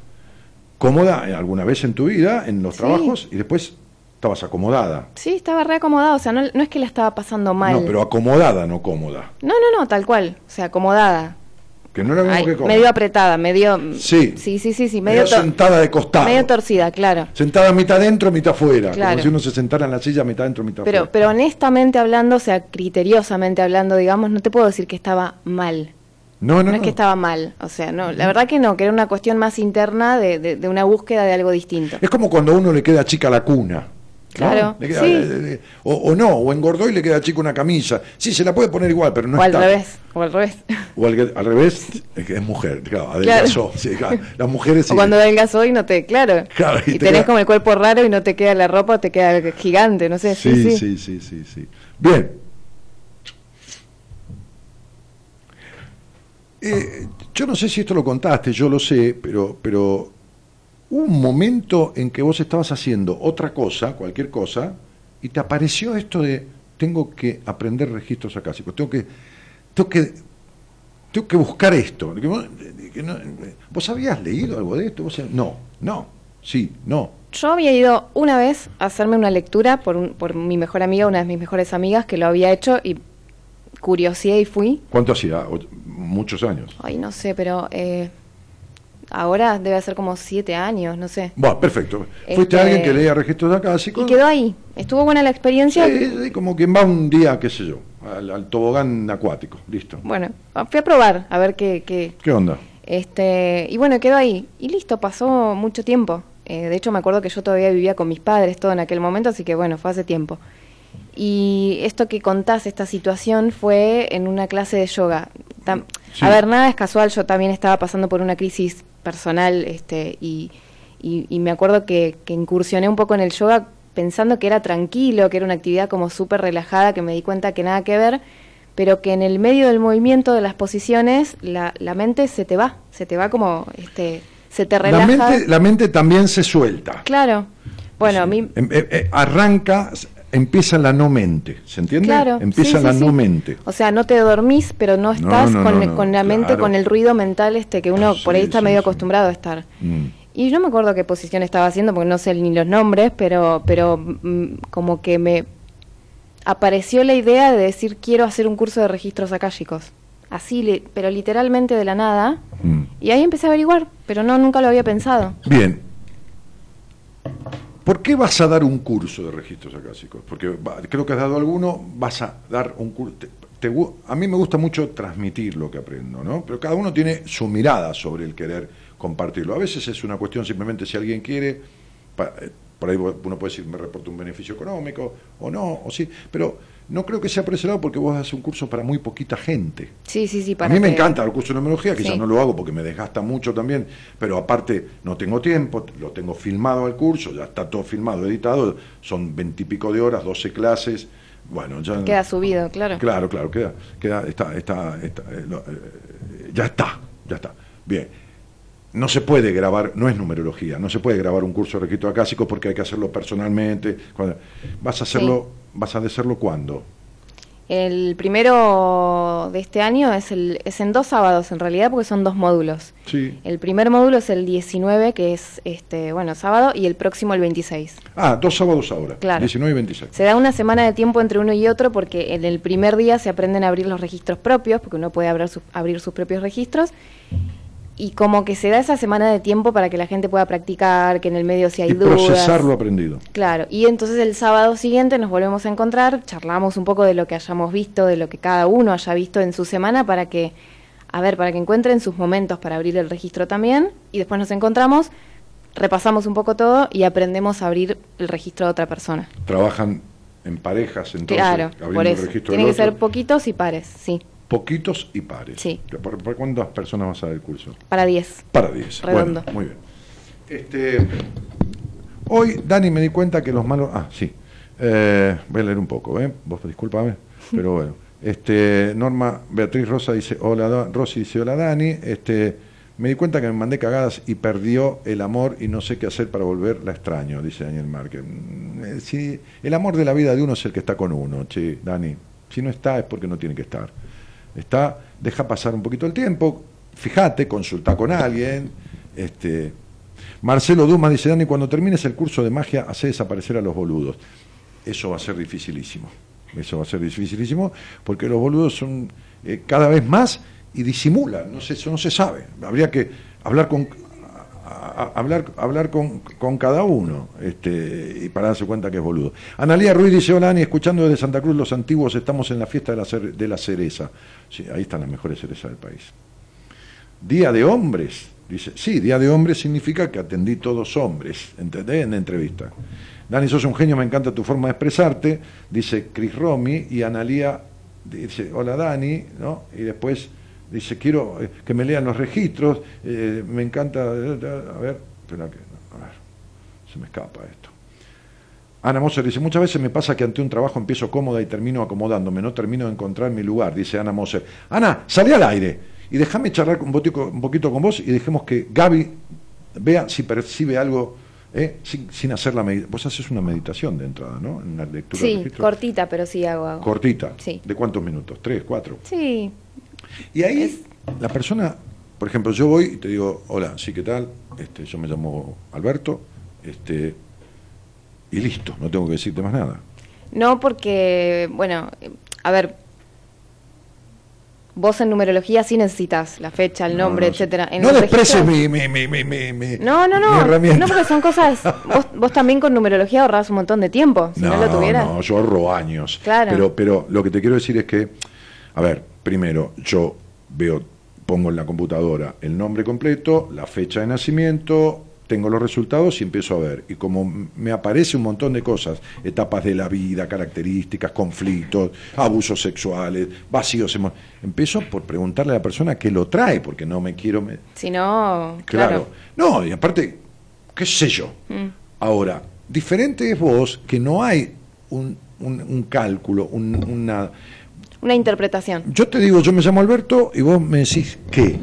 cómoda eh, alguna vez en tu vida, en los Sí. trabajos, y después estabas acomodada. Sí, estaba reacomodada, o sea, no, no es que la estaba pasando mal. No, pero acomodada, no cómoda. no, no, no, tal cual, o sea, acomodada. Que no era mismo Ay, que cómoda. medio apretada, medio... Sí. Sí, sí, sí, sí, Medio sentada de costado. Medio torcida, claro. sentada mitad dentro, mitad afuera. Claro. Como si uno se sentara en la silla mitad dentro, mitad Pero, afuera. pero honestamente hablando, o sea, criteriosamente hablando, digamos, no te puedo decir que estaba mal. no, No, no, es que estaba mal, o sea, no, la verdad que no, que era una cuestión más interna de, de, de una búsqueda de algo distinto. Es como cuando a uno le queda chica la cuna. Claro, queda- sí. o, o no, o engordó y le queda chica una camisa. Sí, se la puede poner igual, pero no o al está. revés, o al revés. O al, al revés, es mujer, claro, adelgazó. sí, claro. Las mujeres sí. O cuando adelgazó y no te, claro, Claro, y y, te tenés queda- como el cuerpo raro y no te queda la ropa, te queda gigante, no sé, sí, Sí, sí. sí, sí. Bien. Eh, yo no sé si esto lo contaste, yo lo sé, pero, pero un momento en que vos estabas haciendo otra cosa, cualquier cosa, y te apareció esto de tengo que aprender registros acásicos, tengo que, tengo que, tengo que buscar esto. Vos, que no- ¿Vos habías leído algo de esto? ¿Vos sabías- no, no, sí, no. Yo había ido una vez a hacerme una lectura por, un- por mi mejor amiga, una de mis mejores amigas, que lo había hecho y curioseé y fui. ¿Cuánto hacía? Muchos años. Ay, no sé, pero eh, ahora debe ser como siete años, no sé. Bueno, perfecto. Fuiste Este- alguien que leía registros acásicos. Y quedó ahí. Estuvo buena la experiencia. Sí, sí, como quien va un día, qué sé yo, al, al tobogán acuático. Listo. Bueno, fui a probar a ver qué, qué, ¿Qué onda? Este, y bueno, quedó ahí. Y listo, pasó mucho tiempo. Eh, de hecho, me acuerdo que yo todavía vivía con mis padres todo en aquel momento, así que bueno, fue hace tiempo. Y esto que contás, esta situación, fue en una clase de yoga. Tam- Sí. A ver, nada es casual, yo también estaba pasando por una crisis personal este, y, y- y me acuerdo que, que incursioné un poco en el yoga pensando que era tranquilo, que era una actividad como súper relajada, que me di cuenta que nada que ver, pero que en el medio del movimiento de las posiciones la, la mente se te va, se te va como, este, se te La relaja. mente, la mente también se suelta. Claro. Bueno, a mí, Em- eh, eh, arranca, empieza la no mente. ¿Se entiende? claro. Empieza sí, la sí, no sí. mente. O sea, no te dormís, pero no estás no, con, no, no, con la mente, claro. con el ruido mental este que uno por ahí está medio acostumbrado a estar. Mm. Y yo me acuerdo qué posición estaba haciendo, porque no sé ni los nombres, pero, pero mm, como que me apareció la idea de decir quiero hacer un curso de registros akáshicos. Así, li- pero literalmente de la nada. Mm. Y ahí empecé a averiguar, pero no, nunca lo había pensado. Bien. ¿Por qué vas a dar un curso de registros acásicos? Porque creo que has dado alguno, vas a dar un curso. a mí me gusta mucho transmitir lo que aprendo, ¿no? Pero cada uno tiene su mirada sobre el querer compartirlo. A veces es una cuestión simplemente si alguien quiere, eh, por ahí uno puede decir, me reporta un beneficio económico, o no, o sí, pero no creo que sea por ese lado porque vos haces un curso para muy poquita gente. Sí, sí, sí. A Para mí me encanta el curso de numerología, quizás Sí. no lo hago porque me desgasta mucho también, pero aparte no tengo tiempo, lo tengo filmado al curso, ya está todo filmado, editado, son veintipico de horas, 12 clases, bueno, ya... Queda subido, claro. Claro, claro, queda, queda, está, está, está, eh, lo- eh, ya está, ya está. Bien. No se puede grabar, no es numerología, no se puede grabar un curso de registro acásico porque hay que hacerlo personalmente. ¿Vas a hacerlo, vas a hacerlo cuándo? El primero de este año es, el, es en dos sábados, en realidad, porque son dos módulos. Sí. El primer módulo es el 19, que es este bueno sábado, y el próximo el 26. Ah, dos sábados ahora, Claro. 19 y 26. Se da una semana de tiempo entre uno y otro porque en el primer día se aprenden a abrir los registros propios, porque uno puede abrir, sus- abrir sus propios registros. Y como que se da esa semana de tiempo para que la gente pueda practicar, que en el medio si hay y dudas. procesar lo aprendido. Claro, y entonces el sábado siguiente nos volvemos a encontrar, charlamos un poco de lo que hayamos visto, de lo que cada uno haya visto en su semana para que, a ver, para que encuentren sus momentos para abrir el registro también, y después nos encontramos, repasamos un poco todo y aprendemos a abrir el registro de otra persona. Trabajan en parejas, entonces, claro, abriendo por el eso. registro Tienen que ser poquitos y pares, sí, Poquitos y pares. Sí. ¿Por, por cuántas personas vas a dar el curso? para 10. Para 10. Redondo. Bueno, muy bien. Este, hoy, Dani, me di cuenta que los malos. Ah, sí. Eh, voy a leer un poco, ¿eh? Vos discúlpame, pero bueno. Este, Norma Beatriz Rosa dice, hola, Rosy dice, hola, Dani. Este, me di cuenta que me mandé cagadas y perdió el amor y no sé qué hacer para volver, la extraño, dice Daniel Márquez. Mm, eh, Si el amor de la vida de uno es el que está con uno, che, Dani. Si no está es porque no tiene que estar. Está, deja pasar un poquito el tiempo, fíjate, consulta con alguien. Este, Marcelo Dumas dice, Dani, cuando termines el curso de magia, hace desaparecer a los boludos. Eso va a ser dificilísimo. Eso va a ser dificilísimo porque los boludos son eh, cada vez más y disimulan, no se, eso no se sabe. Habría que hablar con hablar, hablar con, con cada uno este, y para darse cuenta que es boludo. Analía Ruiz dice, hola Ani, escuchando desde Santa Cruz los antiguos, estamos en la fiesta de la, de la cereza. Sí, ahí están las mejores cerezas del país. Día de hombres, dice, sí, día de hombres significa que atendí todos hombres, ¿entendés? En la entrevista. Dani, sos un genio, me encanta tu forma de expresarte, dice Chris Romy, y Analía dice, hola Dani, ¿no? Y después dice, quiero eh, que me lean los registros, eh, me encanta, eh, a ver, espera que, a ver, se me escapa esto. Ana Moser dice, muchas veces me pasa que ante un trabajo empiezo cómoda y termino acomodándome, no termino de encontrar mi lugar, dice Ana Moser. Ana, salí al aire y déjame charlar un poquito, un poquito con vos y dejemos que Gaby vea si percibe algo ¿eh? sin, sin hacer la meditación. Vos haces una meditación de entrada, ¿no? En la lectura Sí, cortita, pero sí hago. hago. Cortita. Sí. ¿De cuántos minutos? ¿Tres, cuatro? Sí, Y ahí Es- la persona, por ejemplo, yo voy y te digo, hola, sí, ¿qué tal? Este, yo me llamo Alberto, este, y listo, no tengo que decirte más nada. No, porque, bueno, a ver, vos en numerología sí necesitas la fecha, el No, nombre, no, etcétera. En no desprecies mi, mi, mi, mi, mi, mi- No, no, no. No, porque son cosas. Vos, vos también con numerología ahorrás un montón de tiempo. Si no, lo tuvieras. no, yo ahorro años. Claro. Pero, pero lo que te quiero decir es que, a ver, primero, yo veo, pongo en la computadora el nombre completo, la fecha de nacimiento, tengo los resultados y empiezo a ver. Y como me aparece un montón de cosas, etapas de la vida, características, conflictos, abusos sexuales, vacíos emo- empiezo por preguntarle a la persona que lo trae, porque no me quiero... me- Si no, Claro. claro. No, y aparte, qué sé yo. Mm. Ahora, diferente es vos que no hay un, un- un cálculo, un- una... Una interpretación. Yo te digo, yo me llamo Alberto y vos me decís qué.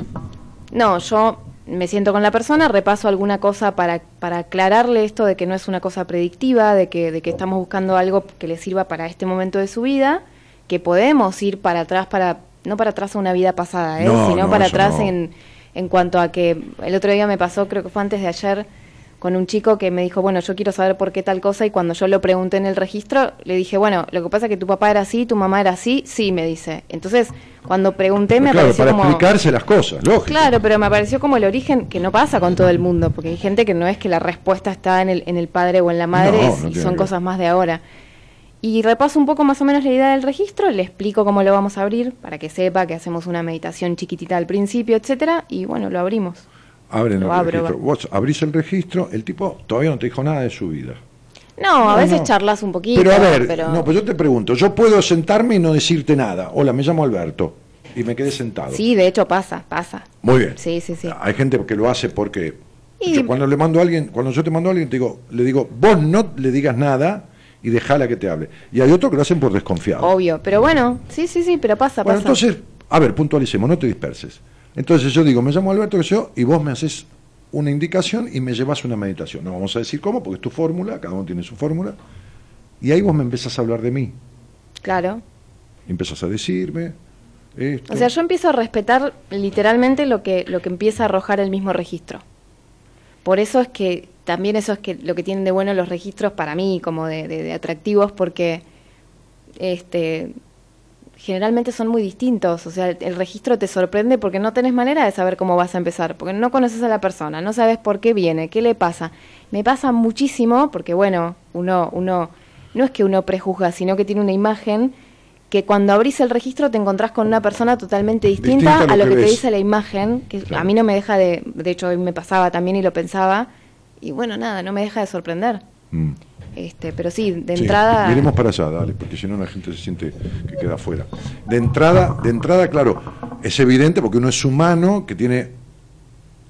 No, yo me siento con la persona, repaso alguna cosa para, para aclararle esto de que no es una cosa predictiva, de que, de que estamos buscando algo que le sirva para este momento de su vida, que podemos ir para atrás, para no para atrás a una vida pasada, ¿eh? No, sino no, para atrás no. en, en cuanto a que el otro día me pasó, creo que fue antes de ayer, con un chico que me dijo, bueno, yo quiero saber por qué tal cosa, y cuando yo lo pregunté en el registro, le dije, bueno, lo que pasa es que tu papá era así, tu mamá era así, sí, me dice. Entonces, cuando pregunté me claro, pareció para como... explicarse las cosas, lógico. Claro, pero me pareció como el origen que no pasa con todo el mundo, porque hay gente que no es que la respuesta está en el, en el padre o en la madre, No, no y son cosas más de ahora. Y repaso un poco más o menos la idea del registro, le explico cómo lo vamos a abrir, para que sepa que hacemos una meditación chiquitita al principio, etcétera, y bueno, lo abrimos. Abren el abro, registro. Vos abrís el registro, el tipo todavía no te dijo nada de su vida. No, a No, veces no. charlas un poquito, Pero a ver, pero- no, pues yo te pregunto, yo puedo sentarme y no decirte nada. Hola, me llamo Alberto. Y me quedé sentado. Sí, de hecho pasa, pasa. Muy bien. Sí, sí, sí. Hay gente que lo hace porque Y- yo cuando le mando a alguien, cuando yo te mando a alguien, te digo, le digo, vos no le digas nada y dejala que te hable. Y hay otros que lo hacen por desconfiado. Obvio, pero bueno, sí, sí, sí, pero pasa, bueno, pasa. entonces, a ver, puntualicemos, no te disperses. Entonces yo digo, me llamo Alberto, que yo, y vos me haces una indicación y me llevas una meditación. No vamos a decir cómo, porque es tu fórmula, cada uno tiene su fórmula. Y ahí vos me empezás a hablar de mí. Claro. Empezás a decirme esto. O sea, yo empiezo a respetar literalmente lo que, lo que empieza a arrojar el mismo registro. Por eso es que también eso es que lo que tienen de bueno los registros para mí, como de, de- de atractivos, porque este generalmente son muy distintos. O sea, el, el, registro te sorprende porque no tenés manera de saber cómo vas a empezar, porque no conoces a la persona, no sabes por qué viene, qué le pasa. Me pasa muchísimo porque, bueno, uno, uno, no es que uno prejuzga, sino que tiene una imagen que cuando abrís el registro te encontrás con una persona totalmente distinta, a lo, que, te dice la imagen, que a mí no me deja de, de hecho hoy me pasaba también y lo pensaba, y bueno, nada, no me deja de sorprender. Mm. Este, pero sí, de entrada. Miremos para allá, dale, porque si no la gente se siente que queda afuera. De entrada, de entrada, claro, es evidente porque uno es humano que tiene,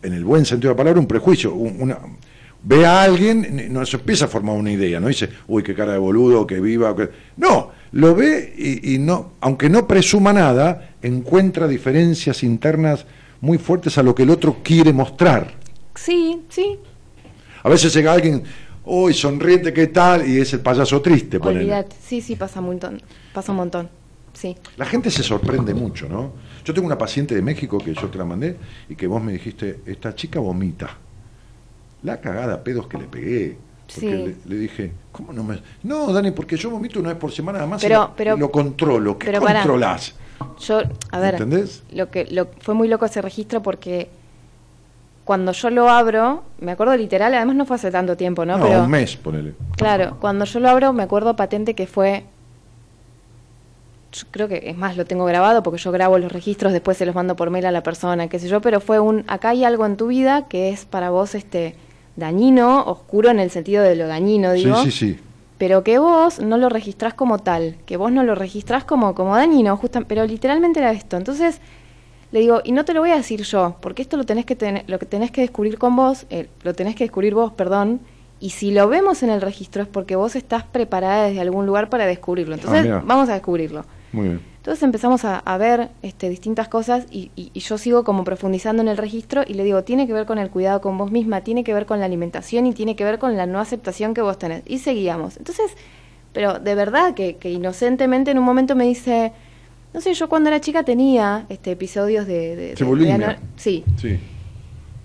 en el buen sentido de la palabra, un prejuicio. Una, ve a alguien, no se empieza a formar una idea, no dice, uy, qué cara de boludo, que viva. Que... No, lo ve y, y no, aunque no presuma nada, encuentra diferencias internas muy fuertes a lo que el otro quiere mostrar. Sí, sí. A veces llega alguien, uy, sonriente, ¿qué tal? Y es el payaso triste. Olvídate, sí, sí, pasa un montón, pasa un montón, sí. La gente se sorprende mucho, ¿no? Yo tengo una paciente de México que yo te la mandé y que vos me dijiste, esta chica vomita. La cagada pedos que le pegué. Porque le, dije, ¿cómo no me.? No, Dani, porque yo vomito una vez por semana, además pero, y lo, controlo. ¿Qué controlás? yo, a ver, ¿entendés? Lo que, lo, fue muy loco ese registro porque cuando yo lo abro, me acuerdo literal, además no fue hace tanto tiempo, ¿no? No, Pero, un mes, ponele. Claro, cuando yo lo abro me acuerdo patente que fue, creo que es más, lo tengo grabado porque yo grabo los registros, después se los mando por mail a la persona, qué sé yo, pero fue un, acá hay algo en tu vida que es para vos este dañino, oscuro en el sentido de lo dañino, digo. Sí, sí, sí. Pero que vos no lo registrás como tal, que vos no lo registrás como, como dañino, justa, pero literalmente era esto. Entonces, le digo, y no te lo voy a decir yo, porque esto lo tenés que, lo que tenés que descubrir con vos, eh, lo tenés que descubrir vos, perdón, y si lo vemos en el registro es porque vos estás preparada desde algún lugar para descubrirlo. Entonces, Ah, vamos a descubrirlo. Muy bien. Entonces empezamos a, a ver este, distintas cosas y, y- y yo sigo como profundizando en el registro y le digo, tiene que ver con el cuidado con vos misma, tiene que ver con la alimentación y tiene que ver con la no aceptación que vos tenés. Y seguíamos. Entonces, pero de verdad que, que inocentemente en un momento me dice, no sé, yo cuando era chica tenía este, episodios de... de- de- sí, Sí.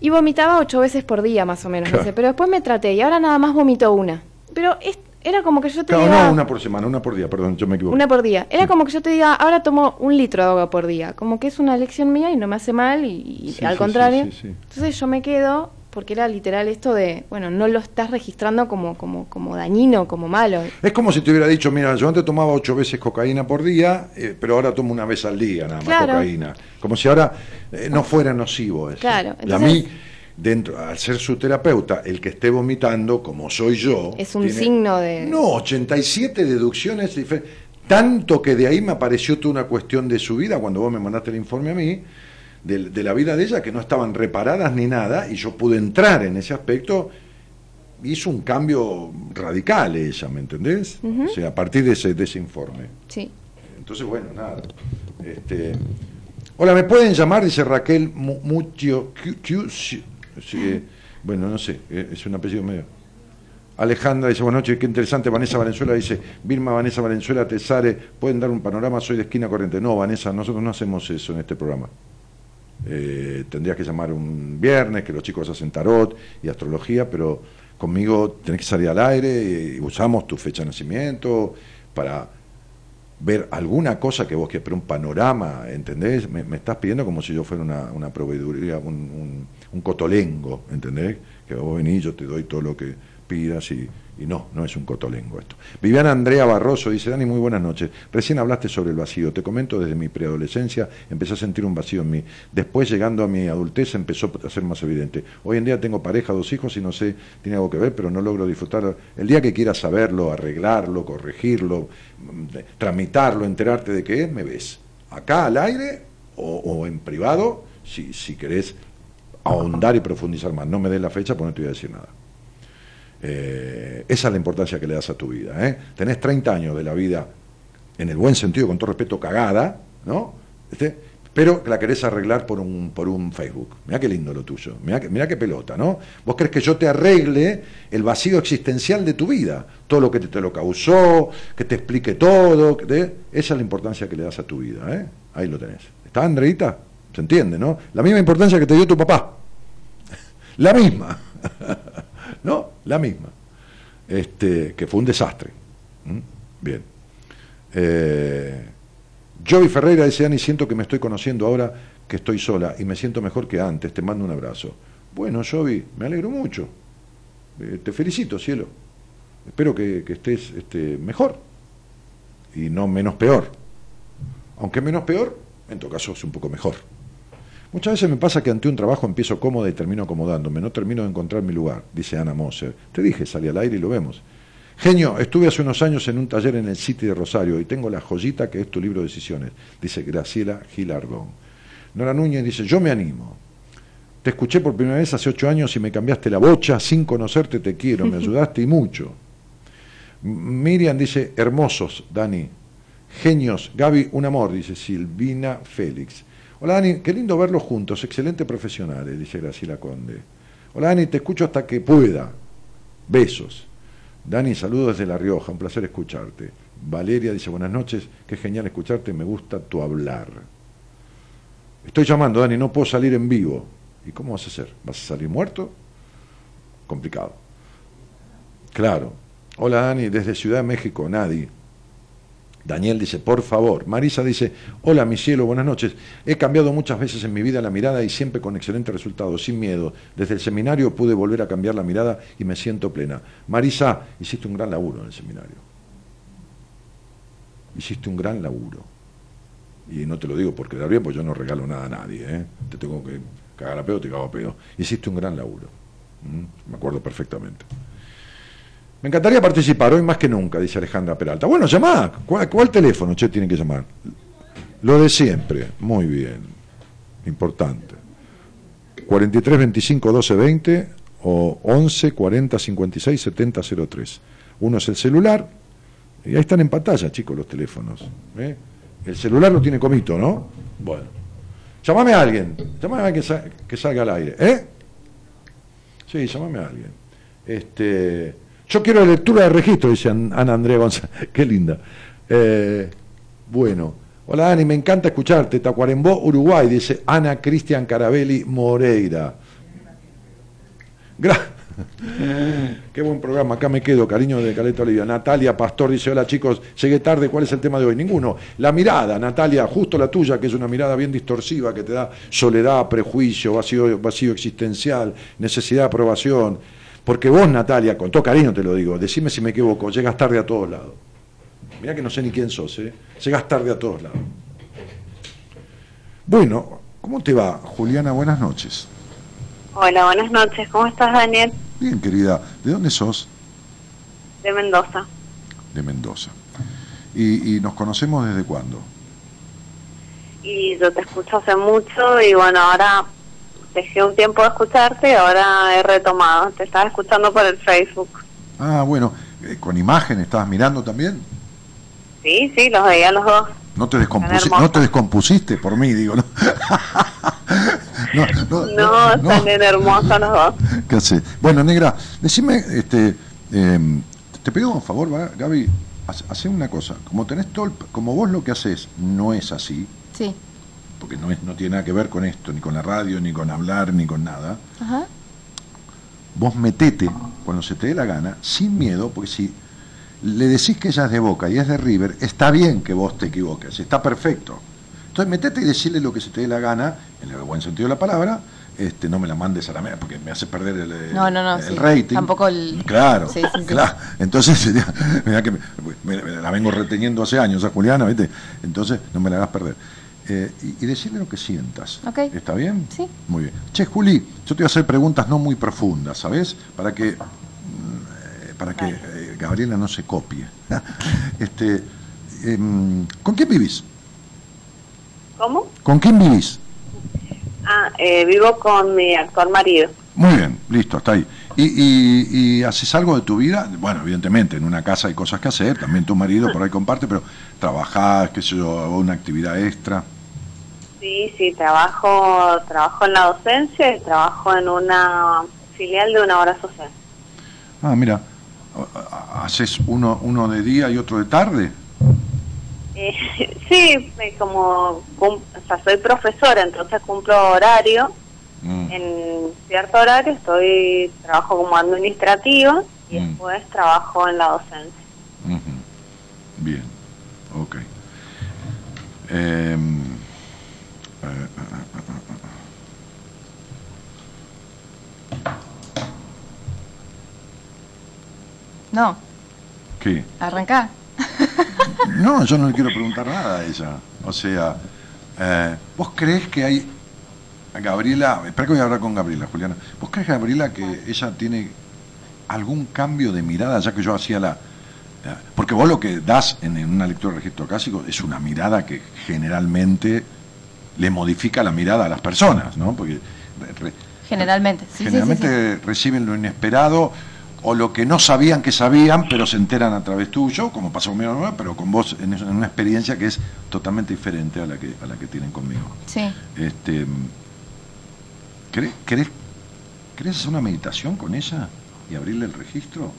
y vomitaba ocho veces por día más o menos, Claro. pero después me traté y ahora nada más vomito una. Pero es- era como que yo te Claro, diga... no una por semana, una por día, perdón, yo me equivoco. Una por día. Era como que yo te diga, ahora tomo un litro de agua por día. Como que es una lección mía y no me hace mal y, y Sí, al contrario. Entonces yo me quedo porque era literal esto de, bueno, no lo estás registrando como, como, como dañino, como malo. Es como si te hubiera dicho, mira, yo antes tomaba ocho veces cocaína por día, eh, pero ahora tomo una vez al día nada más Claro. cocaína. Como si ahora eh, no fuera nocivo eso. Claro, y a entonces- mí, dentro, al ser su terapeuta, el que esté vomitando, como soy yo... Es un signo de- No, 87 deducciones diferentes. Tanto que de ahí me apareció toda una cuestión de su vida, cuando vos me mandaste el informe a mí, de, de la vida de ella, que no estaban reparadas ni nada, y yo pude entrar en ese aspecto hizo un cambio radical ella, ¿me entendés? O sea, a partir de ese, de ese informe. Sí. Entonces, bueno, nada. Este, hola, ¿me pueden llamar? Dice Raquel Mu- Muccio. Q- Q- sí, sí, bueno, no sé, eh, es un apellido medio. Alejandra dice, buenas noches, qué interesante. Vanessa Valenzuela dice, Vilma Vanessa Valenzuela Tesare, ¿pueden dar un panorama? Soy de esquina corriente. No, Vanessa, nosotros no hacemos eso en este programa. Eh, tendrías que llamar un viernes, que los chicos hacen tarot y astrología, pero conmigo tenés que salir al aire y usamos tu fecha de nacimiento para ver alguna cosa que vos quieras, pero un panorama, ¿entendés? Me, estás pidiendo como si yo fuera una, una proveeduría, un, un, un cotolengo, ¿entendés? Que vos venís, yo te doy todo lo que pidas y, y no, no es un cotolengo esto. Viviana Andrea Barroso dice, Dani, muy buenas noches. Recién hablaste sobre el vacío. Te comento, desde mi preadolescencia empecé a sentir un vacío en mí. Después, llegando a mi adultez, empezó a ser más evidente. Hoy en día tengo pareja, dos hijos y no sé, tiene algo que ver, pero no logro disfrutar. El día que quieras saberlo, arreglarlo, corregirlo, tramitarlo, enterarte de qué es, me ves. Acá al aire o, en privado, si, si querés ahondar y profundizar más. No me des la fecha porque no te voy a decir nada. Eh, esa es la importancia que le das a tu vida. ¿eh? Tenés 30 años de la vida, en el buen sentido, con todo respeto, cagada, ¿no? Este, pero la querés arreglar por un, por un Facebook. Mirá qué lindo lo tuyo, mirá, qué pelota, ¿no? Vos querés que yo te arregle el vacío existencial de tu vida, todo lo que te, lo causó, que te explique todo, esa es la importancia que le das a tu vida, ¿eh? Ahí lo tenés. ¿Está, Andreita? Se entiende, ¿no? La misma importancia que te dio tu papá. La misma. ¿No? La misma. Este, que fue un desastre. Bien. Eh, Ferreira dice, siento que me estoy conociendo ahora que estoy sola y me siento mejor que antes, te mando un abrazo. Bueno, Joey, me alegro mucho. Eh, te felicito, cielo. Espero que, estés este, mejor y no menos peor. Aunque menos peor, en todo caso es un poco mejor. Muchas veces me pasa que ante un trabajo empiezo cómoda y termino acomodándome, no termino de encontrar mi lugar, dice Ana Moser. Te dije, salí al aire y lo vemos. Genio, estuve hace unos años en un taller en el City de Rosario y tengo la joyita que es tu libro de decisiones, dice Graciela Gilardón. Nora Núñez dice, yo me animo. Te escuché por primera vez hace ocho años y me cambiaste la bocha, sin conocerte te quiero, me ayudaste y mucho. Miriam dice, hermosos, Dani. Genios, Gaby, un amor, dice Silvina Félix. Hola Dani, qué lindo verlos juntos, excelente profesionales, dice Graciela Conde. Hola Dani, te escucho hasta que pueda. Besos. Dani, saludos desde La Rioja, un placer escucharte. Valeria dice, buenas noches, qué genial escucharte, me gusta tu hablar. Estoy llamando, Dani, no puedo salir en vivo. ¿Y cómo vas a hacer? ¿Vas a salir muerto? Complicado. Claro. Hola Dani, desde Ciudad de México, nadie. Daniel dice, por favor. Marisa dice, hola mi cielo, buenas noches. He cambiado muchas veces en mi vida la mirada y siempre con excelentes resultados, sin miedo. Desde el seminario pude volver a cambiar la mirada y me siento plena. Marisa, hiciste un gran laburo en el seminario. Hiciste un gran laburo. Y no te lo digo porque quedar bien, pues yo no regalo nada a nadie. ¿eh? Te tengo que cagar a pedo, te cago a pedo. Hiciste un gran laburo. ¿Mm? Me acuerdo perfectamente. Me encantaría participar hoy más que nunca, dice Alejandra Peralta. Bueno, llamá. ¿Cuál, teléfono usted tiene que llamar? Lo de siempre. Muy bien. Importante. 43 25 12 20 o 11 40 56 70 03. Uno es el celular. Y ahí están en pantalla, chicos, los teléfonos. ¿eh? El celular lo tiene comito, ¿no? Bueno. Llámame a alguien. Llámame a alguien que, salga al aire. ¿Eh? Sí, llámame a alguien. Este. Yo quiero lectura de registro, dice Ana Andrea González. Qué linda. Eh, bueno. Hola Dani, me encanta escucharte. Tacuarembó, Uruguay, dice Ana Cristian Carabelli Moreira. Gracias. Qué buen programa, acá me quedo, cariño de Caleta Olivia. Natalia Pastor dice, hola chicos, llegué tarde, ¿cuál es el tema de hoy? Ninguno. La mirada, Natalia, justo la tuya, que es una mirada bien distorsiva, que te da soledad, prejuicio, vacío, vacío existencial, necesidad de aprobación porque vos, Natalia, con todo cariño te lo digo, decime si me equivoco, llegas tarde a todos lados. Mirá que no sé ni quién sos, ¿eh? Llegas tarde a todos lados. Bueno, ¿cómo te va, Juliana? Buenas noches. Hola, buenas noches. ¿Cómo estás, Daniel? Bien, querida. ¿De dónde sos? De Mendoza. De Mendoza. ¿Y, y nos conocemos desde cuándo? Y yo te escucho hace mucho y bueno, ahora dejé un tiempo de escucharte y ahora he retomado. Te estaba escuchando por el Facebook. Ah, bueno. Eh, ¿Con imagen estabas mirando también? Sí, sí, los veía los dos. ¿No te, ¿No te descompusiste por mí, digo? ¿no? no, no, no, están bien hermosos los dos. ¿Qué hace? Bueno, negra, decime, este, em, te pido un favor, ¿va? Gaby, hace una cosa. Como tenés todo, como vos lo que haces no es así. Sí porque no, es, no tiene nada que ver con esto, ni con la radio, ni con hablar, ni con nada, vos metete cuando se te dé la gana, sin miedo, porque si le decís que ella es de Boca y es de River, está bien que vos te equivoques, está perfecto. Entonces metete y decirle lo que se te dé la gana, en el buen sentido de la palabra, este, no me la mandes a la mesa porque me hace perder el, no, no, no, rating. Tampoco el... Claro, claro. Entonces, mira que me, la vengo reteniendo hace años a Juliana, ¿viste? Entonces, no me la hagas perder. Eh, y, decirle lo que sientas. ¿Está bien? Sí. Muy bien. Che, Juli, yo te voy a hacer preguntas no muy profundas, ¿sabes? Para que, mm, para que eh, Gabriela no se copie. este, em, ¿Con quién vivís? ¿Cómo? ¿Con quién vivís? Ah, eh, vivo con mi actual marido. Muy bien, listo, está ahí. ¿Y, y, haces algo de tu vida? Bueno, evidentemente, en una casa hay cosas que hacer, también tu marido por ahí comparte, pero trabajás, qué sé yo, una actividad extra. Sí, sí, trabajo, trabajo en la docencia y trabajo en una filial de una hora social. Ah, mira, ¿haces uno, uno de día y otro de tarde? Eh, sí, como o sea, soy profesora, entonces cumplo horario. Mm. En cierto horario estoy trabajo como administrativo y mm. después trabajo en la docencia. Bien, ok. Eh, No, ¿Qué? arrancá. No, yo no le quiero preguntar nada a ella. O sea, eh, ¿vos crees que hay... Gabriela, espera que voy a hablar con Gabriela, Juliana. ¿Vos crees, Gabriela, que ella tiene algún cambio de mirada, ya que yo hacía la... Porque vos lo que das en, en una lectura de registro clásico es una mirada que generalmente le modifica la mirada a las personas, ¿no? Porque re- Generalmente, sí, sí, sí, generalmente reciben lo inesperado o lo que no sabían que sabían, pero se enteran a través tuyo, como pasó conmigo, pero con vos en, una experiencia que es totalmente diferente a la que a la que tienen conmigo. sí. Este, ¿querés, querés, querés hacer una meditación con ella y abrirle el registro?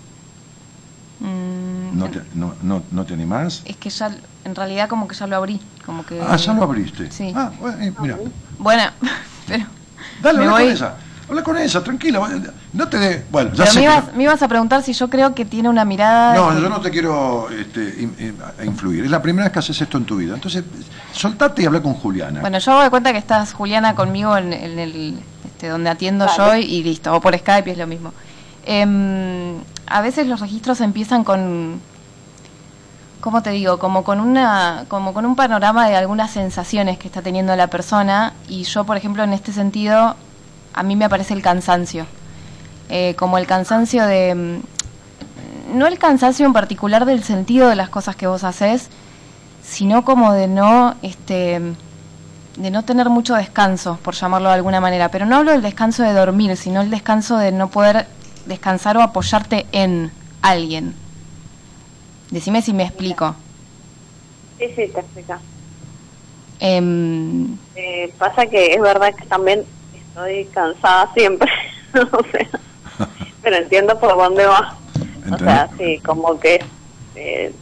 Mm, ¿No te, no, no, no te animás? Es que ya, en realidad como que ya lo abrí, como que... Ah, ya lo abriste. Sí. Ah, bueno, eh, mira. Bueno, pero... Dale, me voy- con. Habla con ella, tranquila. No te dé. Bueno, ya Pero sé me que ibas, no- me ibas a preguntar si yo creo que tiene una mirada... No, que- yo no te quiero este, influir. Es la primera vez que haces esto en tu vida. Entonces, soltate y habla con Juliana. Bueno, yo me doy cuenta que estás, Juliana, conmigo en, en el... Este, donde atiendo yo y listo, o por Skype es lo mismo. Em, a veces los registros empiezan con... ¿Cómo te digo? Como con una, como con un panorama de algunas sensaciones que está teniendo la persona y yo, por ejemplo, en este sentido, a mí me aparece el cansancio. Eh, como el cansancio de... mm, No el cansancio en particular del sentido de las cosas que vos haces, sino como de no, este, de no tener mucho descanso, por llamarlo de alguna manera. Pero no hablo del descanso de dormir, sino el descanso de no poder descansar o apoyarte en alguien. Decime si me explico. Sí, sí, te explica. Em, Eh, pasa que es verdad que también estoy cansada siempre, o sea, pero entiendo por dónde va. O sea, sí, como que eh,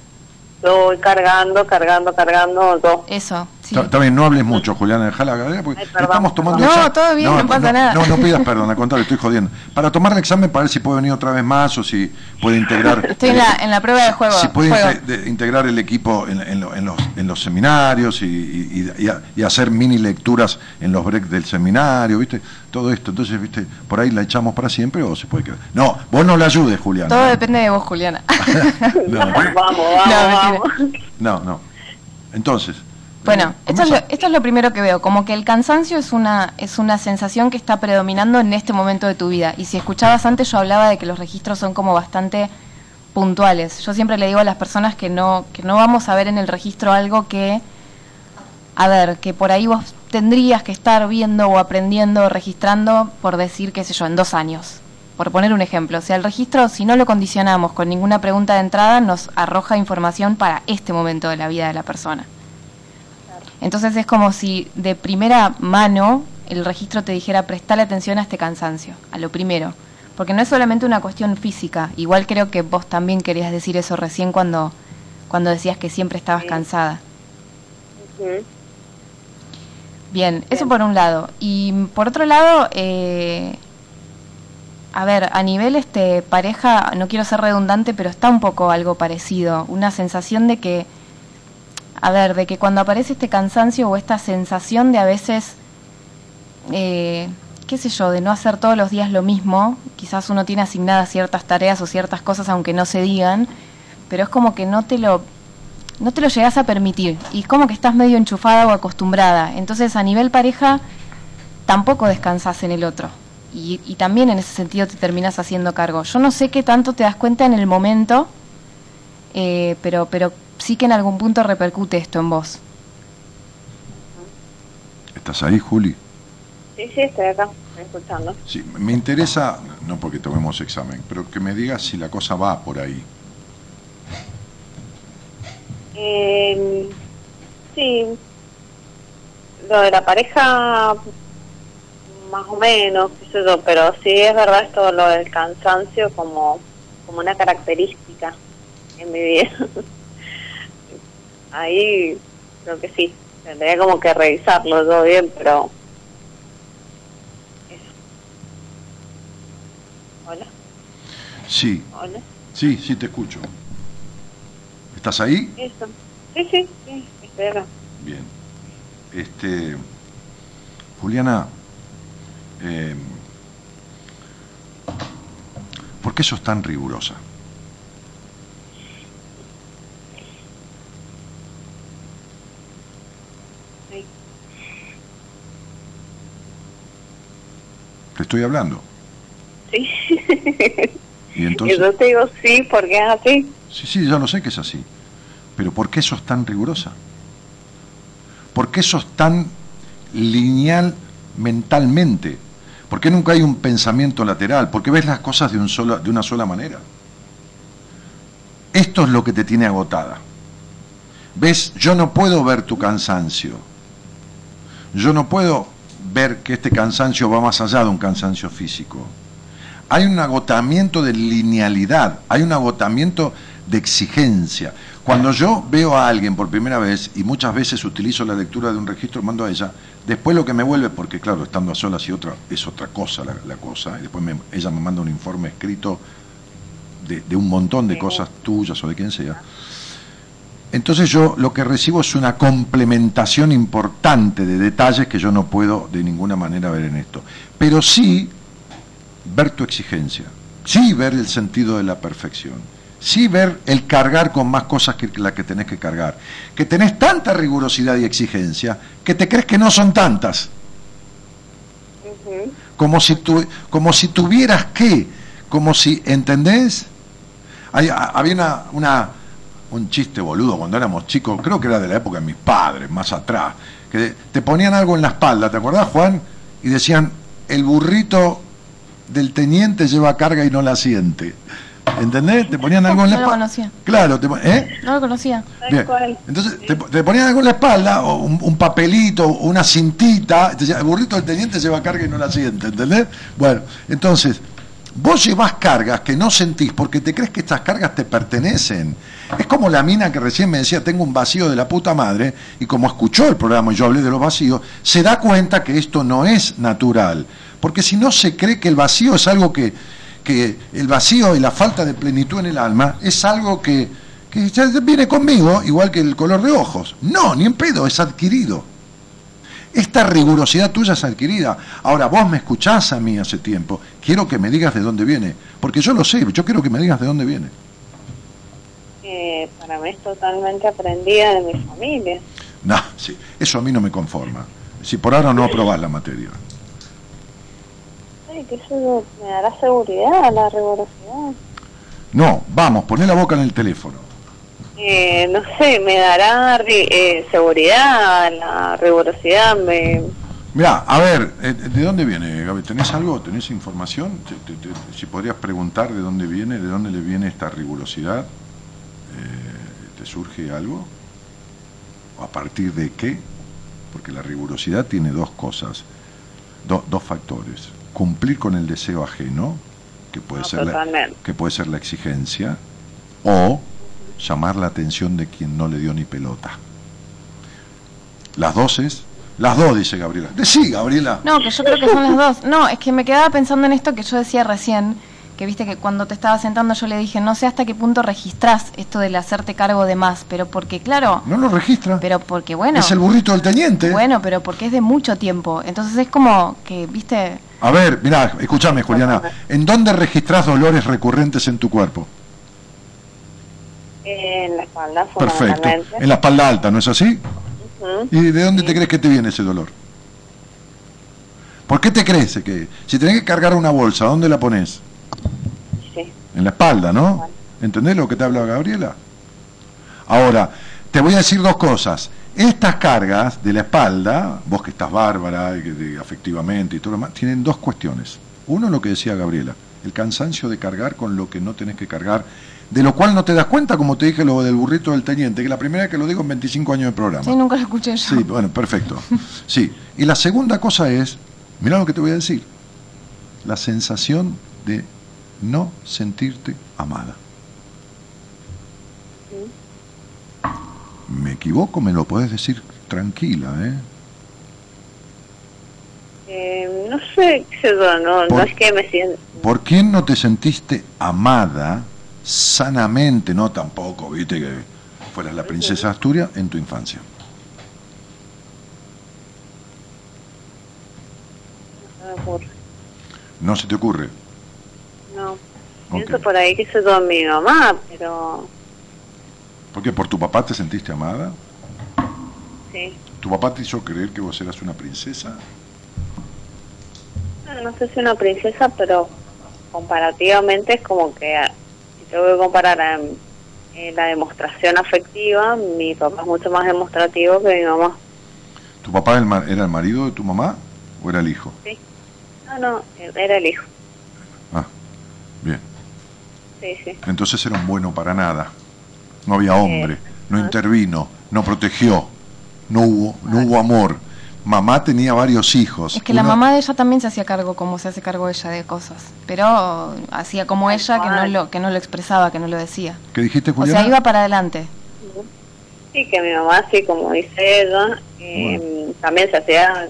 estoy cargando, cargando, cargando, todo. eso, sí. Ta- También no hables mucho, Juliana, dejala Gabriela, porque Ay, estamos tomando. No, todo bien, no pasa nada. No, no pidas perdón, al contrario, estoy jodiendo. Para tomar el examen, para ver si puede venir otra vez más o si puede integrar. Estoy en la, en la prueba de juego. Si puede juego. inte- de- integrar el equipo en, en lo- en los, en los seminarios y, y- y- y a- y hacer mini lecturas en los breaks del seminario, ¿viste? Todo esto. Entonces, ¿viste? Por ahí la echamos para siempre o se puede quedar. No, vos no la ayudes, Juliana. Todo depende de vos, Juliana. No, Vamos, vamos, No, vamos. no, no. Entonces. Bueno, esto es, lo, esto es lo primero que veo, como que el cansancio es una, es una sensación que está predominando en este momento de tu vida. Y si escuchabas antes, yo hablaba de que los registros son como bastante puntuales. Yo siempre le digo a las personas que no, que no vamos a ver en el registro algo que, a ver, que por ahí vos tendrías que estar viendo o aprendiendo o registrando, por decir, qué sé yo, en dos años. Por poner un ejemplo, o sea, el registro, si no lo condicionamos con ninguna pregunta de entrada, nos arroja información para este momento de la vida de la persona. Entonces es como si de primera mano el registro te dijera prestale atención a este cansancio, a lo primero. Porque no es solamente una cuestión física, igual creo que vos también querías decir eso recién cuando, cuando decías que siempre estabas cansada. Bien, eso por un lado. Y por otro lado, eh, a ver, a nivel este pareja, no quiero ser redundante, pero está un poco algo parecido. Una sensación de que, a ver, de que cuando aparece este cansancio o esta sensación de a veces, eh, qué sé yo, de no hacer todos los días lo mismo, quizás uno tiene asignadas ciertas tareas o ciertas cosas aunque no se digan, pero es como que no te lo no te lo llegas a permitir y como que estás medio enchufada o acostumbrada. Entonces a nivel pareja tampoco descansas en el otro y, y también en ese sentido te terminas haciendo cargo. Yo no sé qué tanto te das cuenta en el momento, eh, pero, pero sí que en algún punto repercute esto en vos. ¿Estás ahí, Juli? Sí, sí, estoy acá, escuchando. Sí, me interesa, no porque tomemos examen, pero que me digas si la cosa va por ahí. Eh, sí, lo de la pareja, más o menos, qué sé yo, pero sí es verdad esto lo del cansancio como, como una característica en mi vida. Ahí creo que sí, tendría como que revisarlo yo bien, pero... Eso. Hola, Sí, hola. sí, sí, te escucho. ¿Estás ahí? Eso. Sí, sí, sí, estoy acá. Bien. Este, Juliana, eh, ¿por qué sos tan rigurosa? Te estoy hablando. Sí. Y entonces, yo te digo sí porque es así. sí, sí, ya lo sé que es así. Pero ¿por qué sos tan rigurosa? ¿Por qué sos tan lineal mentalmente? ¿Por qué nunca hay un pensamiento lateral? ¿Por qué ves las cosas de, un de una sola manera? Esto es lo que te tiene agotada. ¿Ves? Yo no puedo ver tu cansancio. Yo no puedo ver que este cansancio va más allá de un cansancio físico. Hay un agotamiento de linealidad, hay un agotamiento de exigencia. Cuando yo veo a alguien por primera vez, y muchas veces utilizo la lectura de un registro, mando a ella, después lo que me vuelve, porque claro, estando a solas y otra, es otra cosa la, la cosa, y después me- ella me manda un informe escrito de, de un montón de cosas tuyas o de quien sea. Entonces yo lo que recibo es una complementación importante de detalles que yo no puedo de ninguna manera ver en esto. Pero sí ver tu exigencia, sí ver el sentido de la perfección, sí ver el cargar con más cosas que la que tenés que cargar, que tenés tanta rigurosidad y exigencia que te crees que no son tantas, como si, tu- como si tuvieras que, como si, ¿entendés? Hay- había una, una- un chiste boludo cuando éramos chicos, creo que era de la época de mis padres, más atrás, que te ponían algo en la espalda, ¿te acordás, Juan? Y decían, el burrito del teniente lleva carga y no la siente. ¿Entendés? Te ponían algo en la No lo espalda. conocía. Claro, te ¿eh? No lo conocía. Bien. Entonces te, te ponían algo en la espalda, o un, un papelito, una cintita, te decía, el burrito del teniente lleva carga y no la siente, ¿entendés? Bueno, entonces, vos llevas cargas que no sentís porque te crees que estas cargas te pertenecen. Es como la mina que recién me decía, tengo un vacío de la puta madre, y como escuchó el programa y yo hablé de los vacíos, se da cuenta que esto no es natural. Porque si no se cree que el vacío es algo que, que el vacío y la falta de plenitud en el alma es algo que, que ya viene conmigo, igual que el color de ojos. No, ni en pedo, es adquirido. Esta rigurosidad tuya es adquirida. Ahora, vos me escuchás a mí hace tiempo, quiero que me digas de dónde viene, porque yo lo sé, yo quiero que me digas de dónde viene. Para mí es totalmente aprendida de mi familia. No, sí, eso a mí no me conforma. Si por ahora no aprobás la materia. Sí, que eso me dará seguridad, la rigurosidad. No, vamos, poné la boca en el teléfono. Eh, no sé, me dará eh, seguridad, la rigurosidad, me... Mira, a ver, eh, ¿de dónde viene, Gaby? ¿Tenés algo? ¿Tenés información? Te- te- te- si podrías preguntar de dónde viene, de dónde le viene esta rigurosidad, ¿te surge algo? ¿A partir de qué? Porque la rigurosidad tiene dos cosas, do- dos factores. Cumplir con el deseo ajeno, que puede, No, ser la, que puede ser la exigencia, o llamar la atención de quien no le dio ni pelota. Las dos es, las dos, dice Gabriela. Sí, Gabriela. No, que yo creo que son las dos. No, es que me quedaba pensando en esto que yo decía recién, que viste que cuando te estaba sentando yo le dije, no sé hasta qué punto registrás esto del hacerte cargo de más, pero porque claro, No lo registra. pero porque bueno, es el burrito del teniente. bueno, pero porque es de mucho tiempo. Entonces es como que, viste, A ver, mirá, escúchame, Juliana. ¿En dónde registrás dolores recurrentes en tu cuerpo? en la espalda, Perfecto. En la espalda alta, ¿no es así? ¿Y de dónde te crees que te viene ese dolor? ¿Por qué te crees que si tenés que cargar una bolsa, ¿dónde la pones? En la espalda, ¿no? ¿Entendés lo que te habla Gabriela? Ahora, te voy a decir dos cosas. Estas cargas de la espalda, vos que estás bárbara, y que te- afectivamente y todo lo demás, tienen dos cuestiones. Uno, lo que decía Gabriela, el cansancio de cargar con lo que no tenés que cargar, de lo cual no te das cuenta, como te dije lo del burrito del teniente, que la primera vez que lo digo en 25 años de programa. sí, nunca lo escuché yo. Sí, bueno, perfecto. Sí. Y la segunda cosa es, mira lo que te voy a decir, la sensación de no sentirte amada. Me equivoco, me lo puedes decir tranquila, ¿eh? eh no sé, no, es que me siento... ¿Por qué no te sentiste amada sanamente? No tampoco, viste que fueras la princesa Asturias en tu infancia. Ah, no se te ocurre. No. Pienso por ahí que se con mi mamá, pero ¿Por qué? ¿Por tu papá te sentiste amada? sí. ¿Tu papá te hizo creer que vos eras una princesa? No, no sé si una princesa, pero comparativamente es como que ah, si tengo que comparar a, eh, la demostración afectiva, mi papá es mucho más demostrativo que mi mamá. ¿Tu papá era el ma- era el marido de tu mamá o era el hijo? Sí. No, no, era el hijo. Bien. Sí, sí. Entonces era un bueno para nada. No había hombre, no intervino, no protegió, no hubo, no hubo amor. Mamá tenía varios hijos. Es que la mamá de ella también se hacía cargo como se hace cargo ella de cosas, pero hacía como ella que no lo que no lo expresaba, que no lo decía. ¿Qué dijiste, O Juliana? sea, iba para adelante. Sí, que mi mamá, sí, como dice ella, eh, también se hacía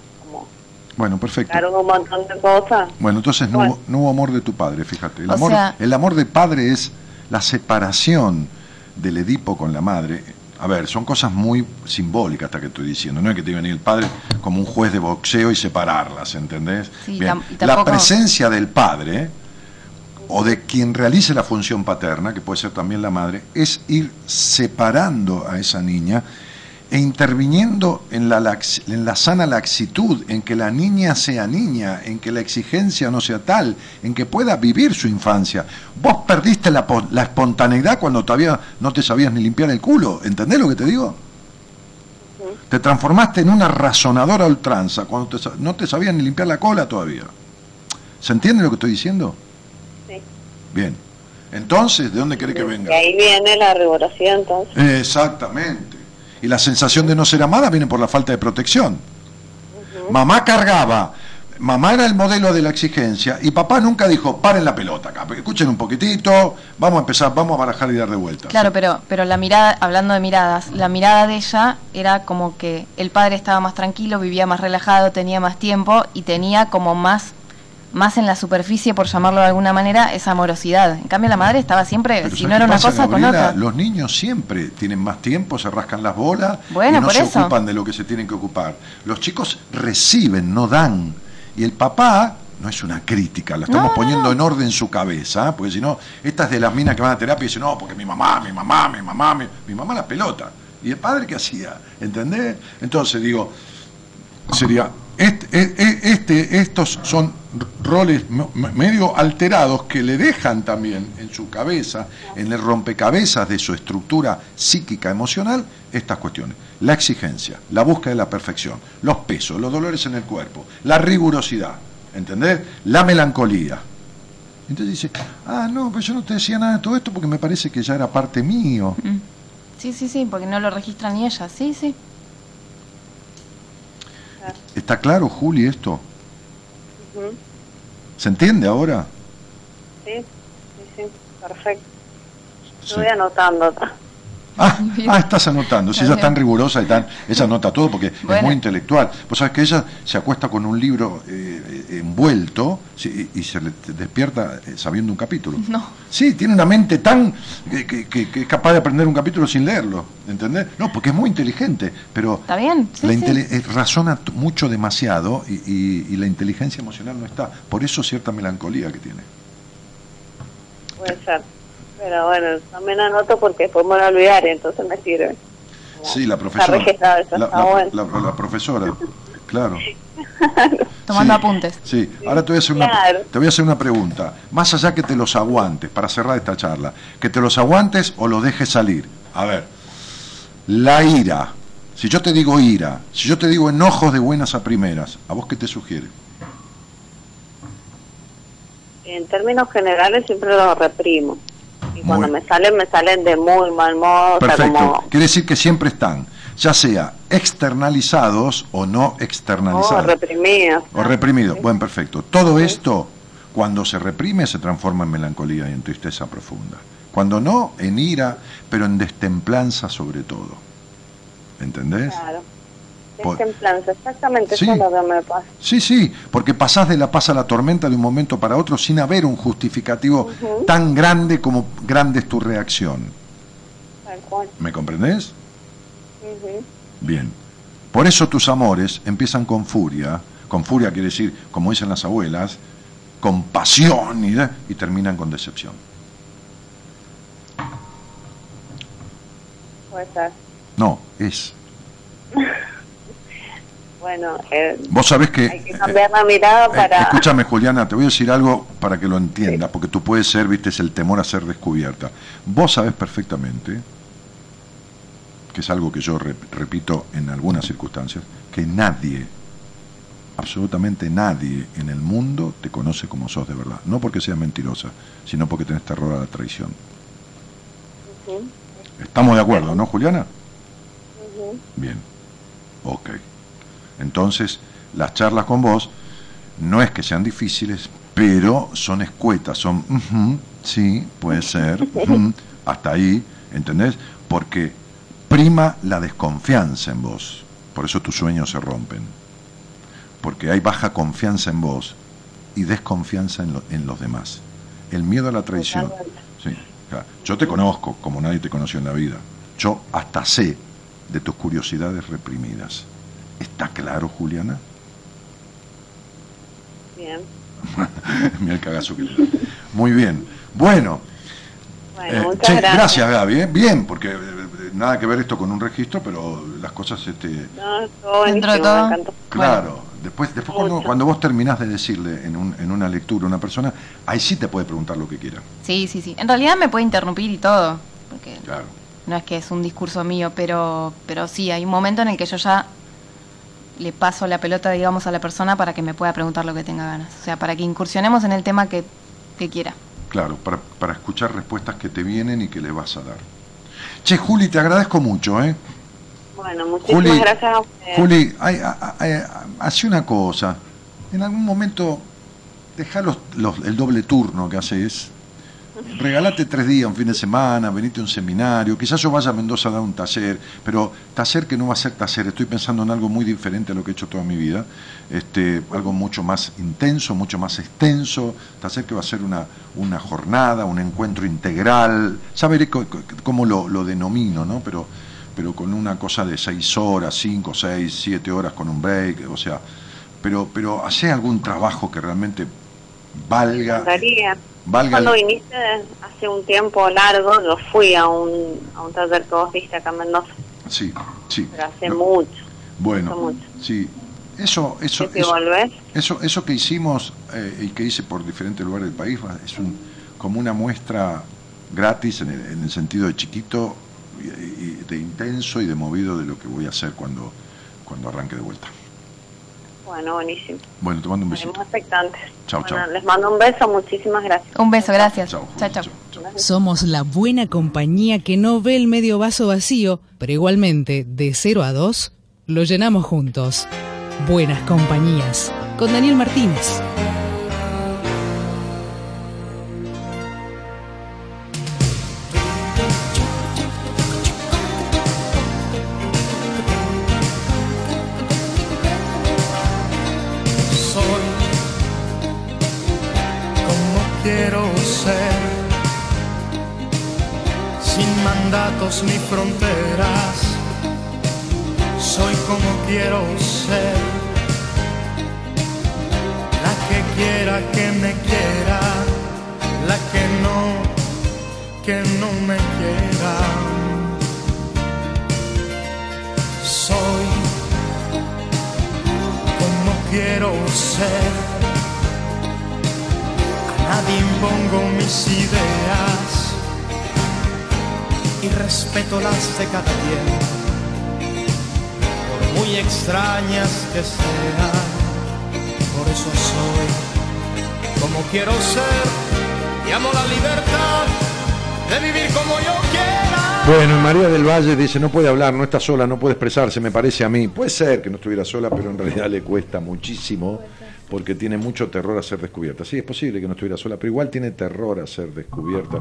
Bueno, perfecto. cargo de un montón de cosas. Bueno, entonces no, Bueno. hubo, no hubo amor de tu padre, fíjate. El O amor, sea- el amor de padre es la separación del Edipo con la madre. A ver, son cosas muy simbólicas hasta que estoy diciendo. No es que te iba a venir el padre como un juez de boxeo y separarlas, ¿entendés? Sí, Bien. La presencia del padre o de quien realice la función paterna, que puede ser también la madre, es ir separando a esa niña e interviniendo en la, lax- en la sana laxitud, en que la niña sea niña, en que la exigencia no sea tal, en que pueda vivir su infancia. Vos perdiste la, la espontaneidad cuando todavía no te sabías ni limpiar el culo, ¿entendés lo que te digo? Te transformaste en una razonadora ultranza cuando te no te sabías ni limpiar la cola todavía. ¿Se entiende lo que estoy diciendo? Sí. Bien. Entonces, ¿de dónde querés que venga? ahí viene la rigurosidad entonces. Exactamente. Y la sensación de no ser amada viene por la falta de protección. Mamá cargaba, mamá era el modelo de la exigencia y papá nunca dijo, paren la pelota acá, escuchen un poquitito, vamos a empezar, vamos a barajar y dar de vuelta. Claro, pero pero la mirada, hablando de miradas, la mirada de ella era como que el padre estaba más tranquilo, vivía más relajado, tenía más tiempo y tenía como más más en la superficie, por llamarlo de alguna manera, esa amorosidad. En cambio, la madre estaba siempre, Pero si ¿sabes no era una pasa, cosa, con Gabriela? otra. Los niños siempre tienen más tiempo, se rascan las bolas Bueno, y no por se eso. ocupan de lo que se tienen que ocupar. Los chicos reciben, no dan. Y el papá, no es una crítica, la estamos No, poniendo no. en orden su cabeza, ¿eh? porque si no, estas de las minas que van a terapia y dicen, no, porque mi mamá, mi mamá, mi mamá, mi, mi mamá la pelota. ¿Y el padre qué hacía? ¿Entendés? Entonces digo, sería este, e- e- este- estos son roles me- me- medio alterados que le dejan también en su cabeza, en el rompecabezas de su estructura psíquica emocional, estas cuestiones. La exigencia, la búsqueda de la perfección, los pesos, los dolores en el cuerpo, la rigurosidad, ¿entendés? La melancolía. Entonces dice, ah, no, pero yo no te decía nada de todo esto porque me parece que ya era parte mío. Mm. Sí, sí, sí, porque no lo registra ni ella. Sí, sí. ¿Está claro, Juli, esto? ¿Se entiende ahora? Sí, sí, sí, perfecto. Sí. Lo voy anotando. Ah, ah, estás anotando. Si ella es tan rigurosa y tan. Ella anota todo porque es muy intelectual. Vos sabés que ella se acuesta con un libro eh, eh, envuelto sí, y, y se le despierta eh, sabiendo un capítulo. No. Sí, tiene una mente tan. que, que- que- que es capaz de aprender un capítulo sin leerlo. ¿Entendés? No, porque es muy inteligente. Pero ¿Está bien? Sí, la sí. intele- eh, razona mucho demasiado y, y- y la inteligencia emocional no está. Por eso cierta melancolía que tiene. Puede ser. Pero bueno, también anoto porque después me voy a olvidar y entonces me sirve. Sí, la profesora. la, está la- bueno. la- la profesora, claro. Tomando Sí. apuntes. Sí, ahora te voy, a hacer una, Claro. te voy a hacer una pregunta. Más allá que te los aguantes, para cerrar esta charla, que te los aguantes o los dejes salir. A ver, la ira. Si yo te digo ira, si yo te digo enojos de buenas a primeras, ¿a vos qué te sugiere? En términos generales siempre lo reprimo. Y cuando Muy- me salen, me salen de muy mal modo. o sea, Perfecto. como Quiere decir que siempre están, ya sea externalizados o no oh, externalizados. reprimidos. O reprimido. Bueno, perfecto. Todo esto, cuando se reprime, se transforma en melancolía y en tristeza profunda. Cuando no, en ira, pero en destemplanza sobre todo. ¿Entendés? Claro. Por- exactamente Sí. eso es lo que me pasa. Sí, sí, porque pasás de la paz a la tormenta de un momento para otro sin haber un justificativo tan grande como grande es tu reacción. Tal cual. ¿Me comprendés? Bien. Por eso tus amores empiezan con furia, con furia quiere decir, como dicen las abuelas, con pasión y, y terminan con decepción. Puede ser. No, es. Bueno, eh, Vos sabés que... hay que cambiar la mirada Eh, para... escúchame, Juliana, te voy a decir algo para que lo entiendas, porque tú puedes ser, viste, es el temor a ser descubierta. Vos sabés perfectamente, que es algo que yo re- repito en algunas circunstancias, que nadie, absolutamente nadie en el mundo te conoce como sos de verdad. No porque seas mentirosa, sino porque tenés terror a la traición. ¿Estamos de acuerdo, no, Juliana? ujú. Bien, ok. Entonces, las charlas con vos no es que sean difíciles, pero son escuetas, son, sí, puede ser, hasta ahí, ¿entendés? Porque prima la desconfianza en vos, por eso tus sueños se rompen, porque hay baja confianza en vos y desconfianza en, lo- en los demás. El miedo a la traición. Sí, claro. Yo te conozco como nadie te conoció en la vida. Yo hasta sé de tus curiosidades reprimidas. ¿Está claro, Juliana? Bien. Mira el cagazo que le da. Muy bien. Bueno, Bueno, eh, muchas che, gracias. gracias Gaby. ¿eh? Bien, porque eh, nada que ver esto con un registro, pero las cosas, este, No, estuvo Dentro de todo. claro. Después, después cuando vos terminás de decirle en, un- en una lectura a una persona, ahí sí te puede preguntar lo que quiera. Sí, sí, sí. En realidad me puede interrumpir y todo, porque Claro. no es que es un discurso mío, pero, pero sí, hay un momento en el que yo ya le paso la pelota, digamos, a la persona para que me pueda preguntar lo que tenga ganas. O sea, para que incursionemos en el tema que, que quiera. Claro, para, para escuchar respuestas que te vienen y que le vas a dar. Che, Juli, te agradezco mucho, ¿eh? Bueno, muchísimas Juli, gracias a ustedes. Juli, hay- hay- hay- hace una cosa. En algún momento, deja los, los- el doble turno que haces. Regalate tres días, un fin de semana, venite a un seminario. Quizás yo vaya a Mendoza a dar un taller, pero taller que no va a ser taller. Estoy pensando en algo muy diferente a lo que he hecho toda mi vida. Este, algo mucho más intenso, mucho más extenso. Taller que va a ser una, una jornada, un encuentro integral. Ya veré cómo lo, lo denomino, ¿no? Pero pero con una cosa de seis horas, cinco, seis, siete horas con un break, o sea, pero, pero hace algún trabajo que realmente valga, encantaría. Valga Cuando el- viniste hace un tiempo largo, yo fui a un, a un taller que vos diste acá en Mendoza, sí, sí. pero hace No, mucho. Bueno, mucho. sí. Eso, eso, ¿Y si eso, eso, eso que hicimos eh, y que hice por diferentes lugares del país es un, como una muestra gratis en el, en el sentido de chiquito y, y de intenso y de movido de lo que voy a hacer cuando, cuando arranque de vuelta. Bueno, buenísimo. Bueno, te mando un besito. Estaremos expectantes. Chau, Bueno, chau. Les mando un beso, muchísimas gracias. Un beso, gracias. Chao, Chao, chao. chao, chao. Somos la buena compañía que no ve el medio vaso vacío, pero igualmente, de 0 a 2, lo llenamos juntos. Buenas compañías, con Daniel Martínez. Ni fronteras. Soy como quiero ser, la que quiera que me quiera, la que no, que no me quiera. Soy como quiero ser. A nadie impongo mis ideas y respeto las de cada quien, por muy extrañas que sean. Por eso soy como quiero ser y amo la libertad de vivir como yo quiera. Bueno, María del Valle dice, no puede hablar, no está sola, no puede expresarse, me parece a mí. Puede ser que no estuviera sola, pero en realidad le cuesta muchísimo porque tiene mucho terror a ser descubierta. Sí, es posible que no estuviera sola, pero igual tiene terror a ser descubierta.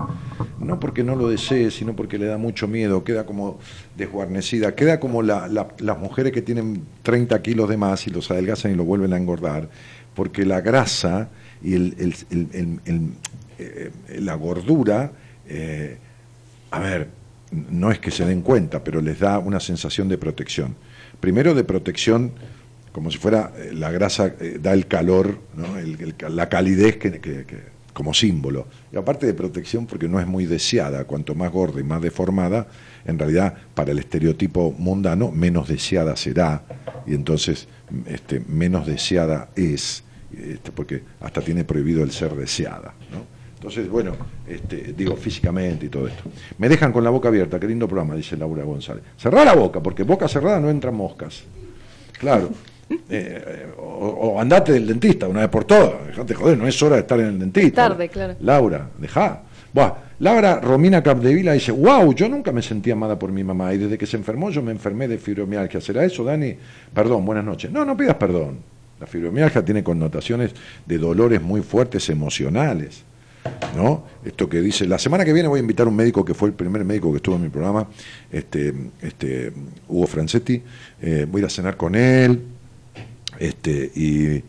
No porque no lo desee, sino porque le da mucho miedo, queda como desguarnecida, queda como la- la- las mujeres que tienen 30 kilos de más y los adelgazan y lo vuelven a engordar, porque la grasa y el- eh, la gordura... eh, a ver, no es que se den cuenta, pero les da una sensación de protección. Primero de protección como si fuera eh, la grasa eh, da el calor, la calidez como símbolo. Y aparte de protección porque no es muy deseada, cuanto más gorda y más deformada, en realidad para el estereotipo mundano menos deseada será y entonces este, menos deseada es, este, porque hasta tiene prohibido el ser deseada. Entonces, bueno, este, digo físicamente y todo esto. Me dejan con la boca abierta, qué lindo programa, dice Laura González. Cerrá la boca, porque boca cerrada no entran moscas. Claro. Eh, o, o andate del dentista una vez por todas. Dejate joder, no es hora de estar en el dentista. Tarde, claro. Laura, dejá. Buah, Laura Romina Capdevila dice, wow, yo nunca me sentía amada por mi mamá y desde que se enfermó yo me enfermé de fibromialgia. ¿Será eso, Dani? Perdón, buenas noches. No, no pidas perdón. La fibromialgia tiene connotaciones de dolores muy fuertes emocionales. ¿no? Esto que dice, la semana que viene voy a invitar a un médico que fue el primer médico que estuvo en mi programa, este, este, Hugo Francetti, eh, voy a ir a cenar con él, este, y,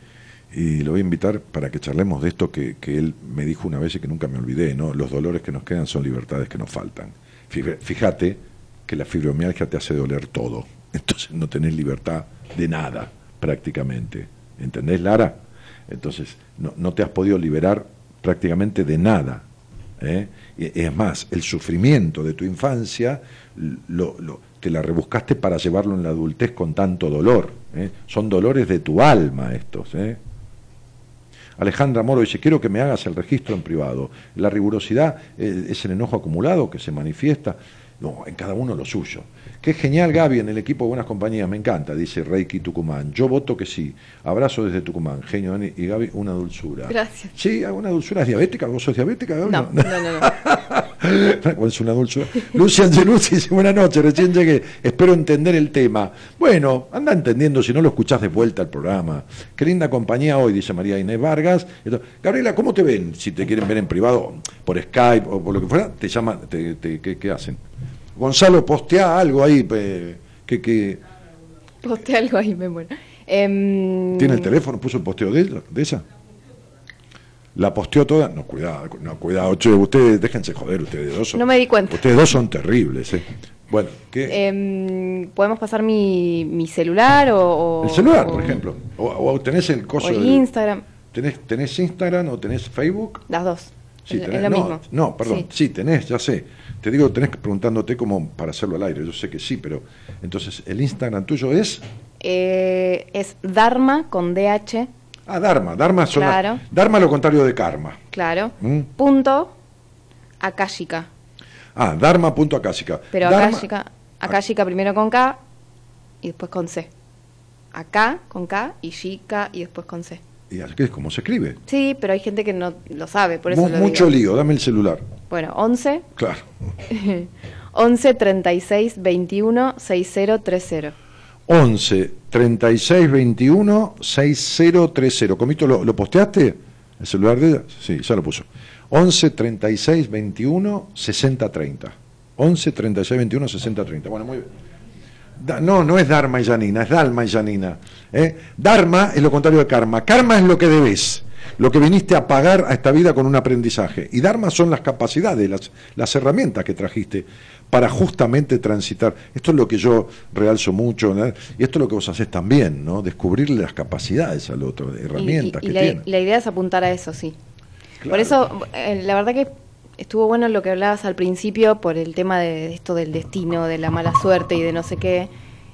y lo voy a invitar para que charlemos de esto que, que él me dijo una vez y que nunca me olvidé, ¿no? Los dolores que nos quedan son libertades que nos faltan. Fíjate, que la fibromialgia te hace doler todo, entonces no tenés libertad de nada, prácticamente. ¿Entendés, Lara? Entonces, no, no te has podido liberar prácticamente de nada. ¿eh? Y Es más, el sufrimiento de tu infancia lo, lo- te la rebuscaste para llevarlo en la adultez con tanto dolor. ¿eh? Son dolores de tu alma estos. ¿eh? Alejandra Moro dice, quiero que me hagas el registro en privado. La rigurosidad eh, es el enojo acumulado que se manifiesta. No, en cada uno lo suyo. Qué genial, Gaby, en el equipo de Buenas Compañías, me encanta, dice Reiki Tucumán. Yo voto que sí. Abrazo desde Tucumán. Genio, Dani y Gaby, una dulzura. Gracias. Sí, una dulzura. ¿Es diabética? ¿Vos sos diabética? Gaby? No, no, no, no. Es una dulzura. Lucy Angelucci dice, buenas noches, recién llegué, espero entender el tema. Bueno, anda entendiendo si no lo escuchás de vuelta al programa. Qué linda compañía hoy, dice María Inés Vargas. Entonces, Gabriela, ¿cómo te ven? Si te quieren ver en privado, por Skype o por lo que fuera, te llaman, te, te- ¿qué, qué hacen? Gonzalo, postea algo ahí, que, que Posté algo ahí, me muero. Em, tiene el teléfono, puso el posteo de, ella- de. La posteó toda. No, cuidado, no, cuidado. Che, ustedes, déjense joder, ustedes dos. son- No me di cuenta. Ustedes dos son terribles, ¿eh? Bueno, ¿qué? em, ¿Podemos pasar mi, mi celular o, o- el celular, o- por ejemplo. O, o tenés el O coso el del- Instagram? ¿tenés, ¿Tenés Instagram o tenés Facebook? Las dos. Sí, tenés- es lo no, mismo. No, perdón, Sí. sí. tenés, ya sé. Te digo, tenés que preguntándote como para hacerlo al aire. Yo sé que sí, pero entonces, ¿el Instagram tuyo es? Eh, es Dharma con DH, Ah, Dharma. Dharma, son Claro. Dharma lo contrario de karma. claro. ¿Mm? Punto Akashika. Ah. Pero Dharma- Akashika, Akashika primero con K y después con C. Acá con K y Shika y después con C. Y así es como se escribe. Sí, pero hay gente que no lo sabe, por eso Mu- lo mucho digo. lío, dame el celular. Bueno, 11 Claro. 11 36 21 6030. 11 36 21 6030. ¿Comito lo, lo posteaste? ¿El celular de ella? Sí, ya lo puso. 11 36 21 60 30. 11 36 21 60 30. Bueno, muy bien. Da- no, no es Dharma y Janina, es Dalma y Janina. ¿eh? Dharma es lo contrario de karma. Karma es lo que debes, lo que viniste a pagar a esta vida con un aprendizaje. Y Dharma son las capacidades, las, las herramientas que trajiste para justamente transitar. Esto es lo que yo realzo mucho, ¿no? y esto es lo que vos haces también, ¿no? Descubrirle las capacidades al otro, Y- herramientas y, y que la, tiene. la idea es apuntar a eso, sí. Claro. Por eso, eh, la verdad que estuvo bueno lo que hablabas al principio por el tema de esto del destino, de la mala suerte y de no sé qué.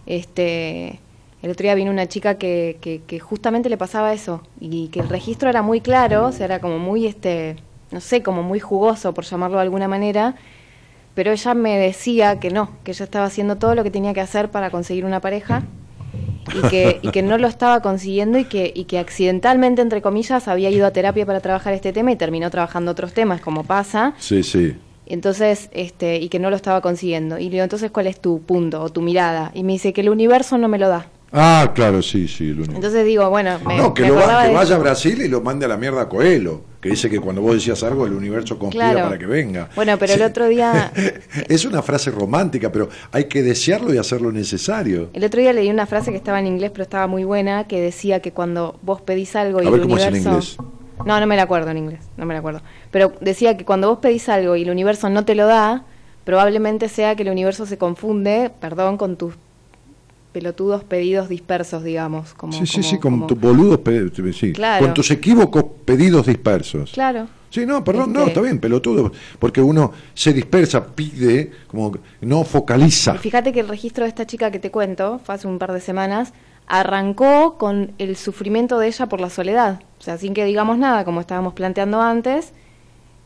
Este, el otro día vino una chica que, que, que justamente le pasaba eso y que el registro era muy claro, o sea, era como muy, este, no sé, como muy jugoso, por llamarlo de alguna manera. Pero ella me decía que no, que ella estaba haciendo todo lo que tenía que hacer para conseguir una pareja y que, y que no lo estaba consiguiendo y que, y que accidentalmente, entre comillas, había ido a terapia para trabajar este tema y terminó trabajando otros temas, como pasa, Sí, sí. entonces, este, y que no lo estaba consiguiendo. Y le digo, entonces, ¿cuál es tu punto o tu mirada? Y me dice que el universo no me lo da. Ah, claro, sí, sí. el único. Entonces digo, bueno, me, no, que, me lo va- que de vaya a. Brasil y lo mande a la mierda a Coelho, que dice que cuando vos decías algo el universo conspira Claro. para que venga. Bueno, pero el otro día- es una frase romántica, pero hay que desearlo y hacerlo necesario. El otro día leí una frase que estaba en inglés, pero estaba muy buena, que decía que cuando vos pedís algo y A el ver cómo es en universo... inglés. No, no me la acuerdo en inglés, no me la acuerdo. Pero decía que cuando vos pedís algo y el universo no te lo da, probablemente sea que el universo se confunde, perdón, con tus pelotudos pedidos dispersos, digamos. Como, sí, sí, sí, como- con tus boludos, pe- sí. Claro. con tus equívocos pedidos dispersos. Claro. Sí, no, perdón, no, Este- está bien, pelotudo, porque uno se dispersa, pide, como no focaliza. Y fíjate que el registro de esta chica que te cuento, fue hace un par de semanas, arrancó con el sufrimiento de ella por la soledad. O sea, sin que digamos nada, como estábamos planteando antes,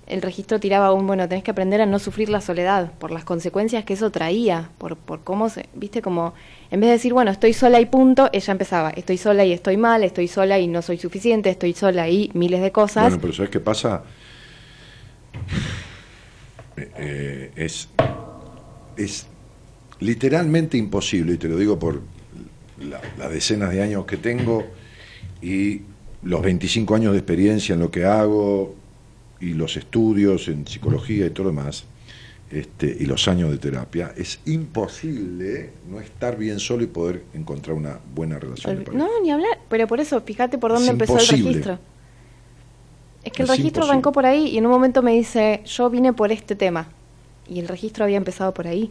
el registro tiraba un, bueno, tenés que aprender a no sufrir la soledad, por las consecuencias que eso traía, por, por cómo se, viste, como, en vez de decir, bueno, estoy sola y punto, ella empezaba, estoy sola y estoy mal, estoy sola y no soy suficiente, estoy sola y miles de cosas. Bueno, pero ¿sabes qué pasa? Eh, eh, es, es literalmente imposible, y te lo digo por la- las decenas de años que tengo y los 25 años de experiencia en lo que hago y los estudios en psicología y todo lo demás, este, y los años de terapia, es imposible no estar bien solo y poder encontrar una buena relación. de pareja. No, ni hablar, pero por eso, fíjate por dónde Es empezó imposible. el registro. Es que el Es registro imposible. arrancó por ahí y en un momento me dice, yo vine por este tema. Y el registro había empezado por ahí.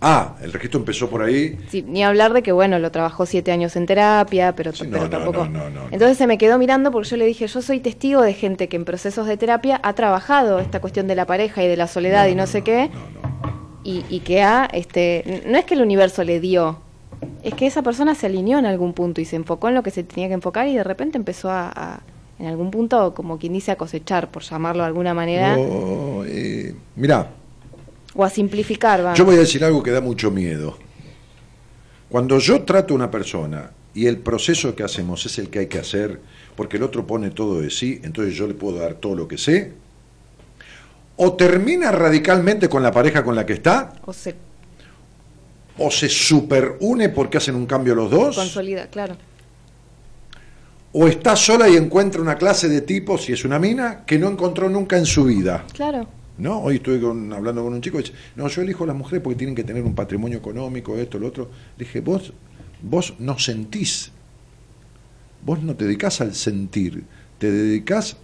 Ah, el registro empezó por ahí. Sí, ni hablar de que, bueno, lo trabajó siete años en terapia, pero, Sí, no, pero no, tampoco. no, no, no, no. Entonces se me quedó mirando porque yo le dije, yo soy testigo de gente que en procesos de terapia ha trabajado esta cuestión de la pareja y de la soledad y no, sé qué, y, y que ha, este, no es que el universo le dio, es que esa persona se alineó en algún punto y se enfocó en lo que se tenía que enfocar y de repente empezó a, a, en algún punto, como quien dice, a cosechar, por llamarlo de alguna manera, eh, mirá, o a simplificar, va. yo voy a decir algo que da mucho miedo. Cuando yo trato a una persona y el proceso que hacemos es el que hay que hacer, porque el otro pone todo de sí, entonces yo le puedo dar todo lo que sé, o termina radicalmente con la pareja con la que está, O se o se superune porque hacen un cambio los dos, consolida, claro. o está sola y encuentra una clase de tipo, si es una mina, que no encontró nunca en su vida. Claro. ¿No? Hoy estuve con- hablando con un chico y dice, no, yo elijo a las mujeres porque tienen que tener un patrimonio económico, esto, lo otro. Le dije, vos, vos no sentís, vos no te dedicás al sentir, te dedicás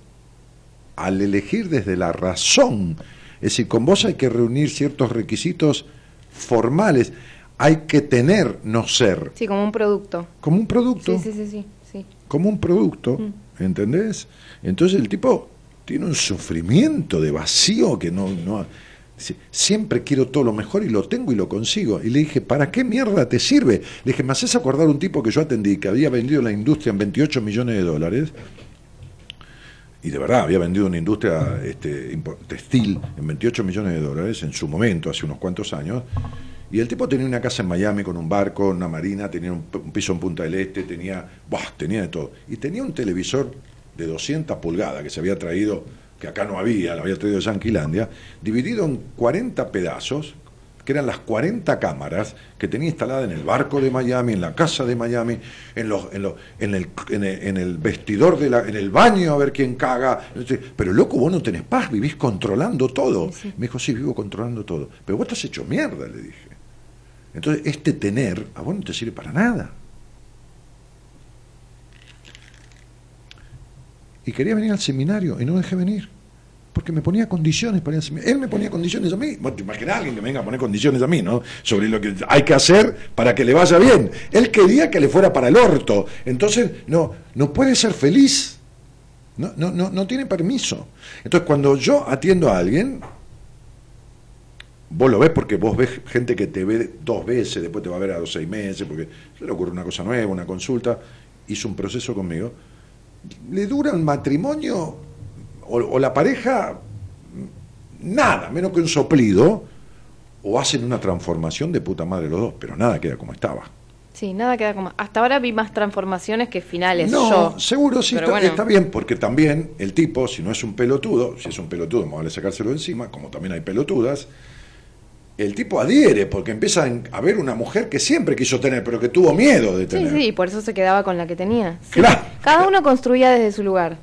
al elegir desde la razón. Es decir, con vos hay que reunir ciertos requisitos formales, hay que tener, no ser, Sí, como un producto. como un producto Sí, sí, sí, sí. sí. como un producto, Mm. ¿entendés? Entonces el tipo tiene un sufrimiento de vacío que no, no siempre quiero todo lo mejor y lo tengo y lo consigo. Y le dije, ¿para qué mierda te sirve? Le dije, ¿me haces acordar un tipo que yo atendí que había vendido la industria en 28 millones de dólares? Y de verdad, había vendido una industria este, textil en 28 millones de dólares en su momento, hace unos cuantos años. Y el tipo tenía una casa en Miami con un barco, una marina, tenía un, piso en Punta del Este, tenía, ¡buah! tenía de todo. Y tenía un televisor de 200 pulgadas que se había traído, que acá no había, lo había traído de Yanquilandia, dividido en 40 pedazos, que eran las 40 cámaras que tenía instalada en el barco de Miami, en la casa de Miami, en, los, en, los- en, el, en, el, en el vestidor, de la, en el baño a ver quién caga. Pero loco, vos no tenés paz, vivís controlando todo. Sí, sí. Me dijo, sí, vivo controlando todo. Pero vos estás hecho mierda, le dije. Entonces, este tener a vos no te sirve para nada. Y quería venir al seminario y no dejé venir. Porque me ponía condiciones para ir al seminario. Él me ponía condiciones a mí. Vos te imaginás a alguien que me venga a poner condiciones a mí, ¿no? Sobre lo que hay que hacer para que le vaya bien. Él quería que le fuera para el orto. Entonces, no, no puede ser feliz. No, no, no, no tiene permiso. Entonces, cuando yo atiendo a alguien, vos lo ves porque vos ves gente que te ve dos veces, después te va a ver a los seis meses, porque se le ocurre una cosa nueva, una consulta, hizo un proceso conmigo. Le dura el matrimonio o, o la pareja nada, menos que un soplido, o hacen una transformación de puta madre los dos, pero nada queda como estaba. Sí, nada queda como. Hasta ahora vi más transformaciones que finales. No, yo. seguro sí está, bueno. está bien, porque también el tipo, si no es un pelotudo, si es un pelotudo, más vale sacárselo de encima, como también hay pelotudas, el tipo adhiere, porque empieza a ver una mujer que siempre quiso tener, pero que tuvo miedo de Sí, tener. sí, y por eso se quedaba con la que tenía. Sí. Claro. Cada uno construía desde su lugar.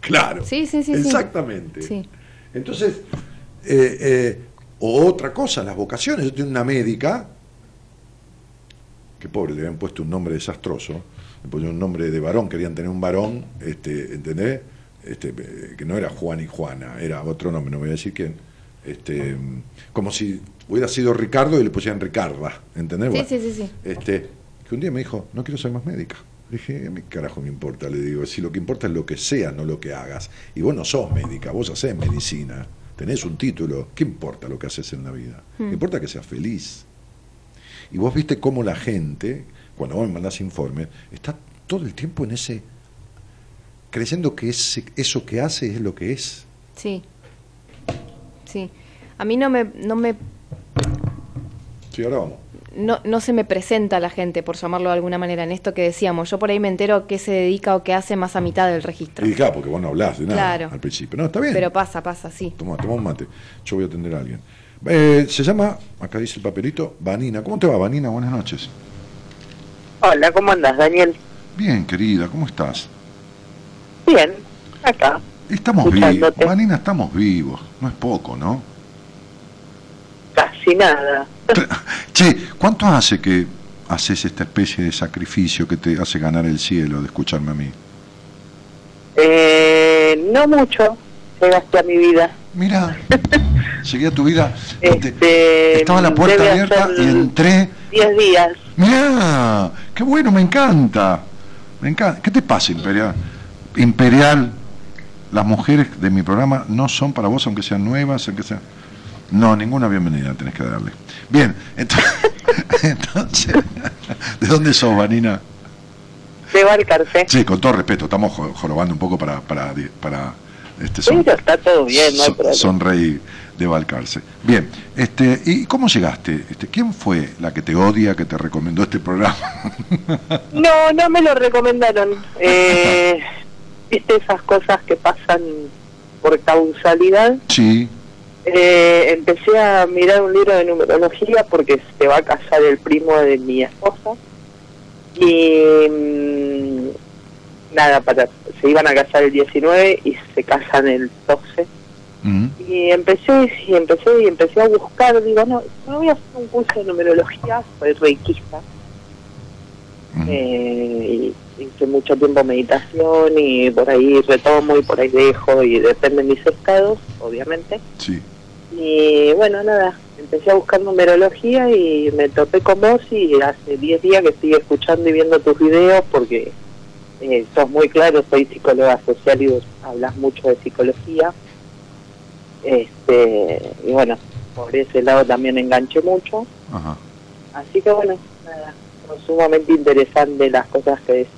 Claro. Sí, sí, sí, sí. Exactamente. Sí. Entonces, eh, eh, o otra cosa, las vocaciones. Yo tengo una médica, que pobre, le habían puesto un nombre desastroso, le pusieron un nombre de varón, querían tener un varón, este, ¿entendés? Este, eh, que no era Juan y Juana, era otro nombre, no voy a decir quién. Este, como si hubiera sido Ricardo y le pusieran Ricarda, ¿entendés? Sí, Bueno, sí, sí, sí. Este, que un día me dijo, no quiero ser más médica. Le dije, ¿qué carajo me importa? Le digo, si lo que importa es lo que seas, no lo que hagas. Y vos no sos médica, vos haces medicina, tenés un título, ¿qué importa lo que haces en la vida? Hmm. Importa que seas feliz. Y vos viste cómo la gente, cuando vos me mandás informes, está todo el tiempo en ese, creyendo que ese, eso que hace es lo que es. Sí. Sí. A mí no me, no me Sí, ahora vamos. no, no se me presenta la gente, por llamarlo de alguna manera, en esto que decíamos. Yo por ahí me entero qué se dedica o qué hace más a mitad del registro. Y claro, porque vos no hablás de nada Claro. al principio. No, está bien. Pero pasa, pasa, sí. Toma, toma un mate. Yo voy a atender a alguien. Eh, se llama, acá dice el papelito, Vanina. ¿Cómo te va, Vanina? Buenas noches. Hola, ¿cómo andas, Daniel? Bien, querida, ¿cómo estás? Bien, acá. Estamos vivos. Vanina, estamos vivos. No es poco, ¿no? Casi nada. Che, ¿cuánto hace que haces esta especie de sacrificio que te hace ganar el cielo de escucharme a mí? Eh, no mucho llegaste a mi vida. Mira, llegué a tu vida. Este, estaba la puerta abierta y entré. 10 días. Mira, qué bueno, me encanta. Me encanta. ¿Qué te pasa, Imperial? Imperial, las mujeres de mi programa no son para vos, aunque sean nuevas, aunque sean... No, ninguna bienvenida tenés que darle. Bien, entonces, entonces ¿de dónde sos, Vanina? De Balcarce. Sí, con todo respeto, estamos jo- jorobando un poco para, para, para este, son- Pero está todo bien, no hay son- problema. sonreír de Balcarce. Bien, este, ¿y cómo llegaste? Este, ¿Quién fue la que te odia, que te recomendó este programa? No, no me lo recomendaron. Eh, Viste esas cosas que pasan por causalidad. sí, Eh, empecé a mirar un libro de numerología porque se va a casar el primo de mi esposa. Y mm, nada, para, se iban a casar el 19 y se casan el 12. mm, Y empecé y empecé y empecé a buscar, digo, no, no voy a hacer un curso de numerología, soy reikista. mm. Eh, y hice mucho tiempo meditación y por ahí retomo y por ahí dejo y depende de mis estados, obviamente. sí. Y bueno, nada, empecé a buscar numerología y me topé con vos y hace 10 días que estoy escuchando y viendo tus videos porque eh, sos muy claro, soy psicóloga social y vos hablas mucho de psicología. Este, y bueno, por ese lado también enganché mucho. Ajá. Así que bueno, nada, son sumamente interesante las cosas que decís.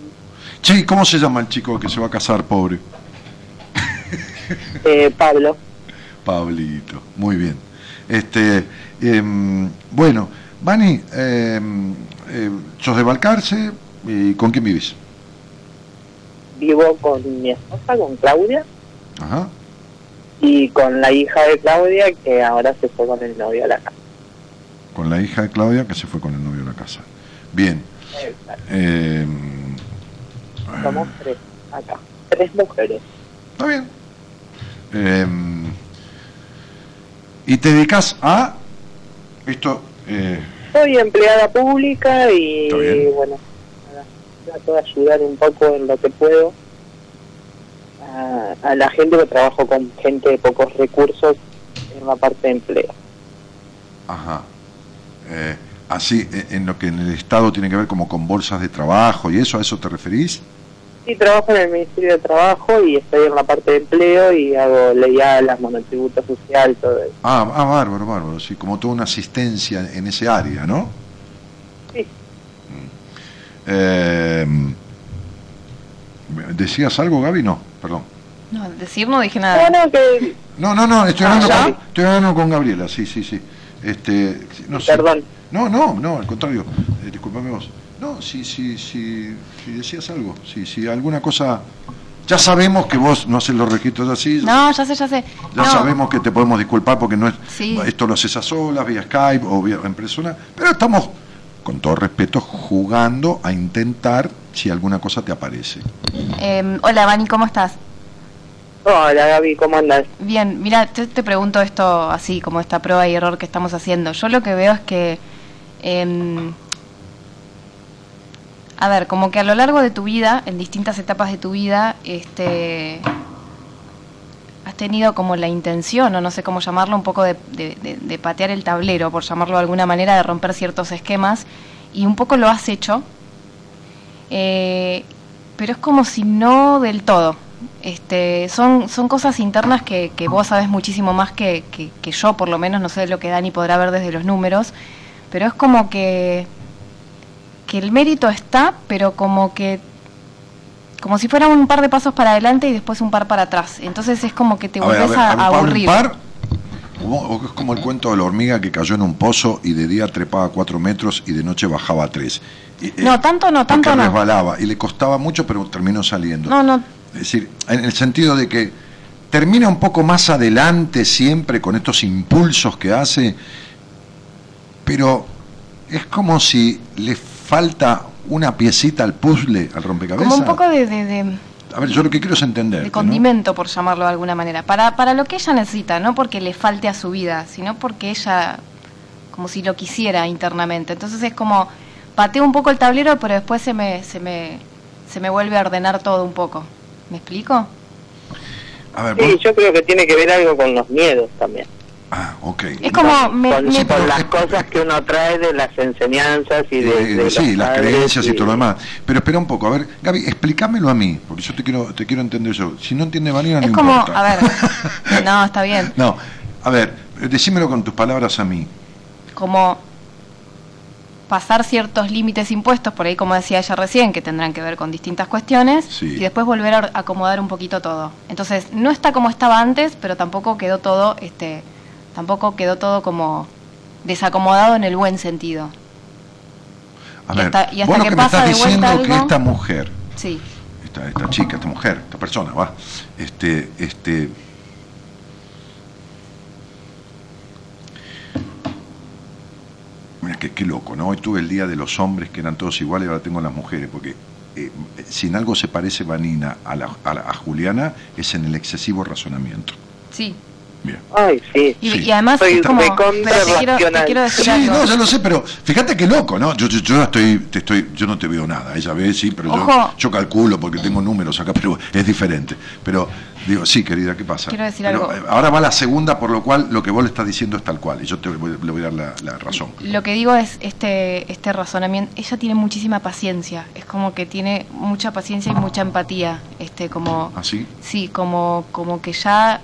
Sí, ¿cómo se llama el chico que se va a casar, pobre? Eh, Pablo, Pablito, muy bien. Este, em, bueno, Vani, eh, sos de Balcarce, ¿y con quién vivís? vivo con mi esposa, con Claudia, Ajá. y con la hija de Claudia que ahora se fue con el novio a la casa. Con la hija de Claudia que se fue con el novio a la casa. Bien. em, Somos tres acá, tres mujeres. Está bien. Em, y te dedicas a esto. eh, Soy empleada pública y bueno, trato de ayudar un poco en lo que puedo a, a la gente que trabajo con gente de pocos recursos en la parte de empleo. ajá. Eh, así, eh, en lo que en el Estado tiene que ver como con bolsas de trabajo y eso, ¿a eso te referís? Sí, trabajo en el Ministerio de Trabajo y estoy en la parte de empleo y hago leyalas, monotributo social, todo eso. Ah, ah, bárbaro, bárbaro, sí, como toda una asistencia en ese área, ¿no? Sí. Eh, ¿Decías algo, Gaby? No, perdón. No, decir no dije nada. Bueno, que, No, no, no, estoy Ah, hablando, con, estoy hablando con Gabriela, sí, sí, sí. Este, no sé. No, no, no, al contrario, eh, discúlpame vos. No, si, si, si, si decías algo, si, si alguna cosa... Ya sabemos que vos no haces los registros así, No, ya sé, ya sé. ya No, sabemos que te podemos disculpar porque no es Sí. esto lo haces a solas, vía Skype o vía en persona, pero estamos, con todo respeto, jugando a intentar si alguna cosa te aparece. eh, hola, Vani, ¿cómo estás? hola Gaby, ¿cómo andas? Bien, mira, te, te pregunto esto así, como esta prueba y error que estamos haciendo. Yo lo que veo es que, em, a ver, como que a lo largo de tu vida, en distintas etapas de tu vida, este, has tenido como la intención, o no sé cómo llamarlo, un poco de, de- de- de patear el tablero, por llamarlo de alguna manera, de romper ciertos esquemas, y un poco lo has hecho, Eh, pero es como si no del todo. Este, son, son cosas internas que, vos sabes muchísimo más que, que, que yo, por lo menos, no sé lo que Dani podrá ver desde los números, pero es como que, que el mérito está, pero como que como si fuera un par de pasos para adelante y después un par para atrás. Entonces es como que te volvés a a, a un par- un aburrir. par, es como el cuento de la hormiga que cayó en un pozo y de día trepaba cuatro metros y de noche bajaba a tres. Y, eh, No, tanto no, tanto no. resbalaba y le costaba mucho, pero terminó saliendo. No, no, Es decir, en el sentido de que termina un poco más adelante siempre con estos impulsos que hace, pero es como si le falta una piecita al puzzle, al rompecabezas. como un poco de, de- de- A ver, yo lo que quiero es entender. de condimento, por llamarlo de alguna manera, para, para lo que ella necesita, no porque le falte a su vida, sino porque ella, como si lo quisiera internamente. Entonces es como, pateo un poco el tablero, pero después se me, se me, se me vuelve a ordenar todo un poco. ¿Me explico? A ver, Sí, vos- yo creo que tiene que ver algo con los miedos también. Ah, ok. Es como, me, con, me- con las cosas que uno trae de las enseñanzas y de, Eh, de sí, las creencias y y- todo lo demás. Pero espera un poco, a ver, Gaby, explícamelo a mí, porque yo te quiero, te quiero entender yo. Si no entiende Vanina, es no como, importa. a ver, no, está bien, No, a ver, decímelo con tus palabras a mí. como pasar ciertos límites impuestos, por ahí como decía ella recién, que tendrán que ver con distintas cuestiones, Sí. y después volver a acomodar un poquito todo. Entonces, no está como estaba antes, pero tampoco quedó todo, este, tampoco quedó todo como desacomodado en el buen sentido. A Y ver, hasta- y hasta vos lo que que me estás diciendo que esta mujer, Sí, esta, esta chica, esta mujer, esta persona, va, este, este, mira qué, qué loco, ¿no? Hoy tuve el día de los hombres que eran todos iguales, ahora tengo las mujeres, porque eh, si en algo se parece Vanina a, la- a la- a Juliana es en el excesivo razonamiento. sí. Bien. Ay, sí. Y, Sí. y además Soy como, pero te quiero, te racional. quiero decir Sí, algo. no, ya lo sé, pero fíjate qué loco, ¿no? Yo, yo, yo estoy, te estoy, yo no te veo nada. Ella ve, sí, pero yo, yo calculo porque tengo números acá, pero es diferente. Pero digo, sí, querida, ¿qué pasa? Quiero decir Pero, algo. eh, Ahora va la segunda, por lo cual lo que vos le estás diciendo es tal cual, y yo te voy- le voy a dar la, la razón. Lo que digo es este, este razonamiento. Ella tiene muchísima paciencia. Es como que tiene mucha paciencia y mucha empatía. Este, como, ¿Así? sí, como, como que ya,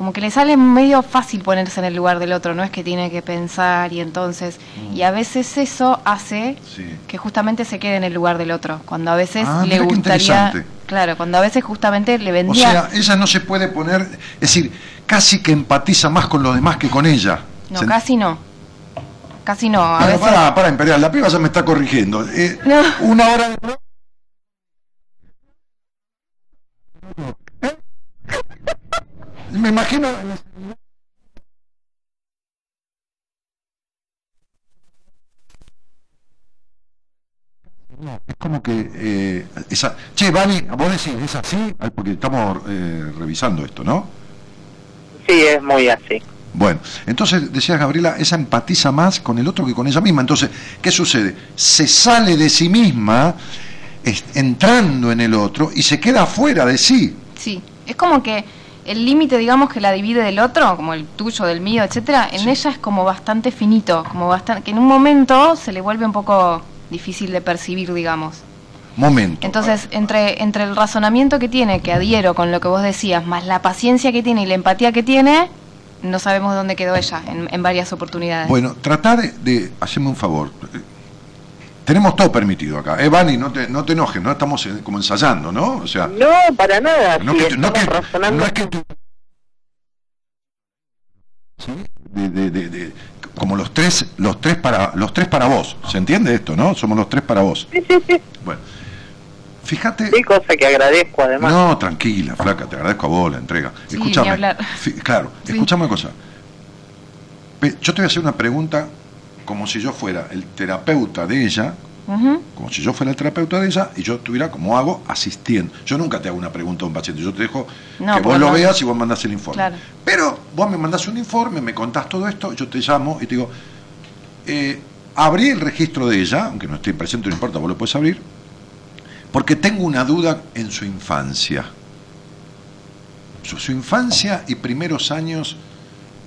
como que le sale medio fácil ponerse en el lugar del otro. No es que tiene que pensar y entonces, y a veces eso hace Sí. que justamente se quede en el lugar del otro. Cuando a veces Ah, le gustaría, claro, cuando a veces justamente le O vendría. sea, ella no se puede poner, es decir, casi que empatiza más con los demás que con ella. no, Se- casi no. Casi no. A Pero veces. para, para, Imperial, la piba ya me está corrigiendo. Eh, No. Una hora de... ¿Eh? Me imagino... No, es como que eh, esa, che, Vani, vos decís, es así, porque estamos eh, revisando esto, ¿no? Sí, es muy así. Bueno, entonces decías Gabriela, esa empatiza más con el otro que con ella misma. Entonces, ¿qué sucede? Se sale de sí misma, es- entrando en el otro, y se queda fuera de sí. Sí, es como que el límite, digamos, que la divide del otro, como el tuyo, del mío, etcétera, en Sí. ella es como bastante finito, como bastante, que en un momento se le vuelve un poco difícil de percibir, digamos. Momento. Entonces, entre, entre el razonamiento que tiene, que adhiero con lo que vos decías, más la paciencia que tiene y la empatía que tiene, no sabemos dónde quedó ella en, en varias oportunidades. Bueno, trata de, de hacerme un favor. Tenemos todo permitido acá. Eh, Vani, no te, no te enojes, no estamos eh, como ensayando, ¿no? O sea, No, para nada. no, sí, que, no, que, es que tú- ¿Sí? De- de- de- de- como los tres, los tres para, los tres para vos. ¿Se entiende esto, no? Somos los tres para vos. Sí, sí, sí. Bueno, fíjate. Sí, cosa que agradezco además. No, tranquila, flaca, te agradezco a vos la entrega. Sí, escúchame. ni hablar. fi- claro, Sí. escúchame una cosa. Yo te voy a hacer una pregunta como si yo fuera el terapeuta de ella, como si yo fuera el terapeuta de ella y yo estuviera, como hago, asistiendo. Yo nunca te hago una pregunta a un paciente, yo te dejo No, que vos lo no- veas y vos mandás el informe. Claro. Pero vos me mandás un informe, me contás todo esto, yo te llamo y te digo, eh, abrí el registro de ella, aunque no esté presente, no importa, vos lo puedes abrir, porque tengo una duda en su infancia. Su, su infancia y primeros años,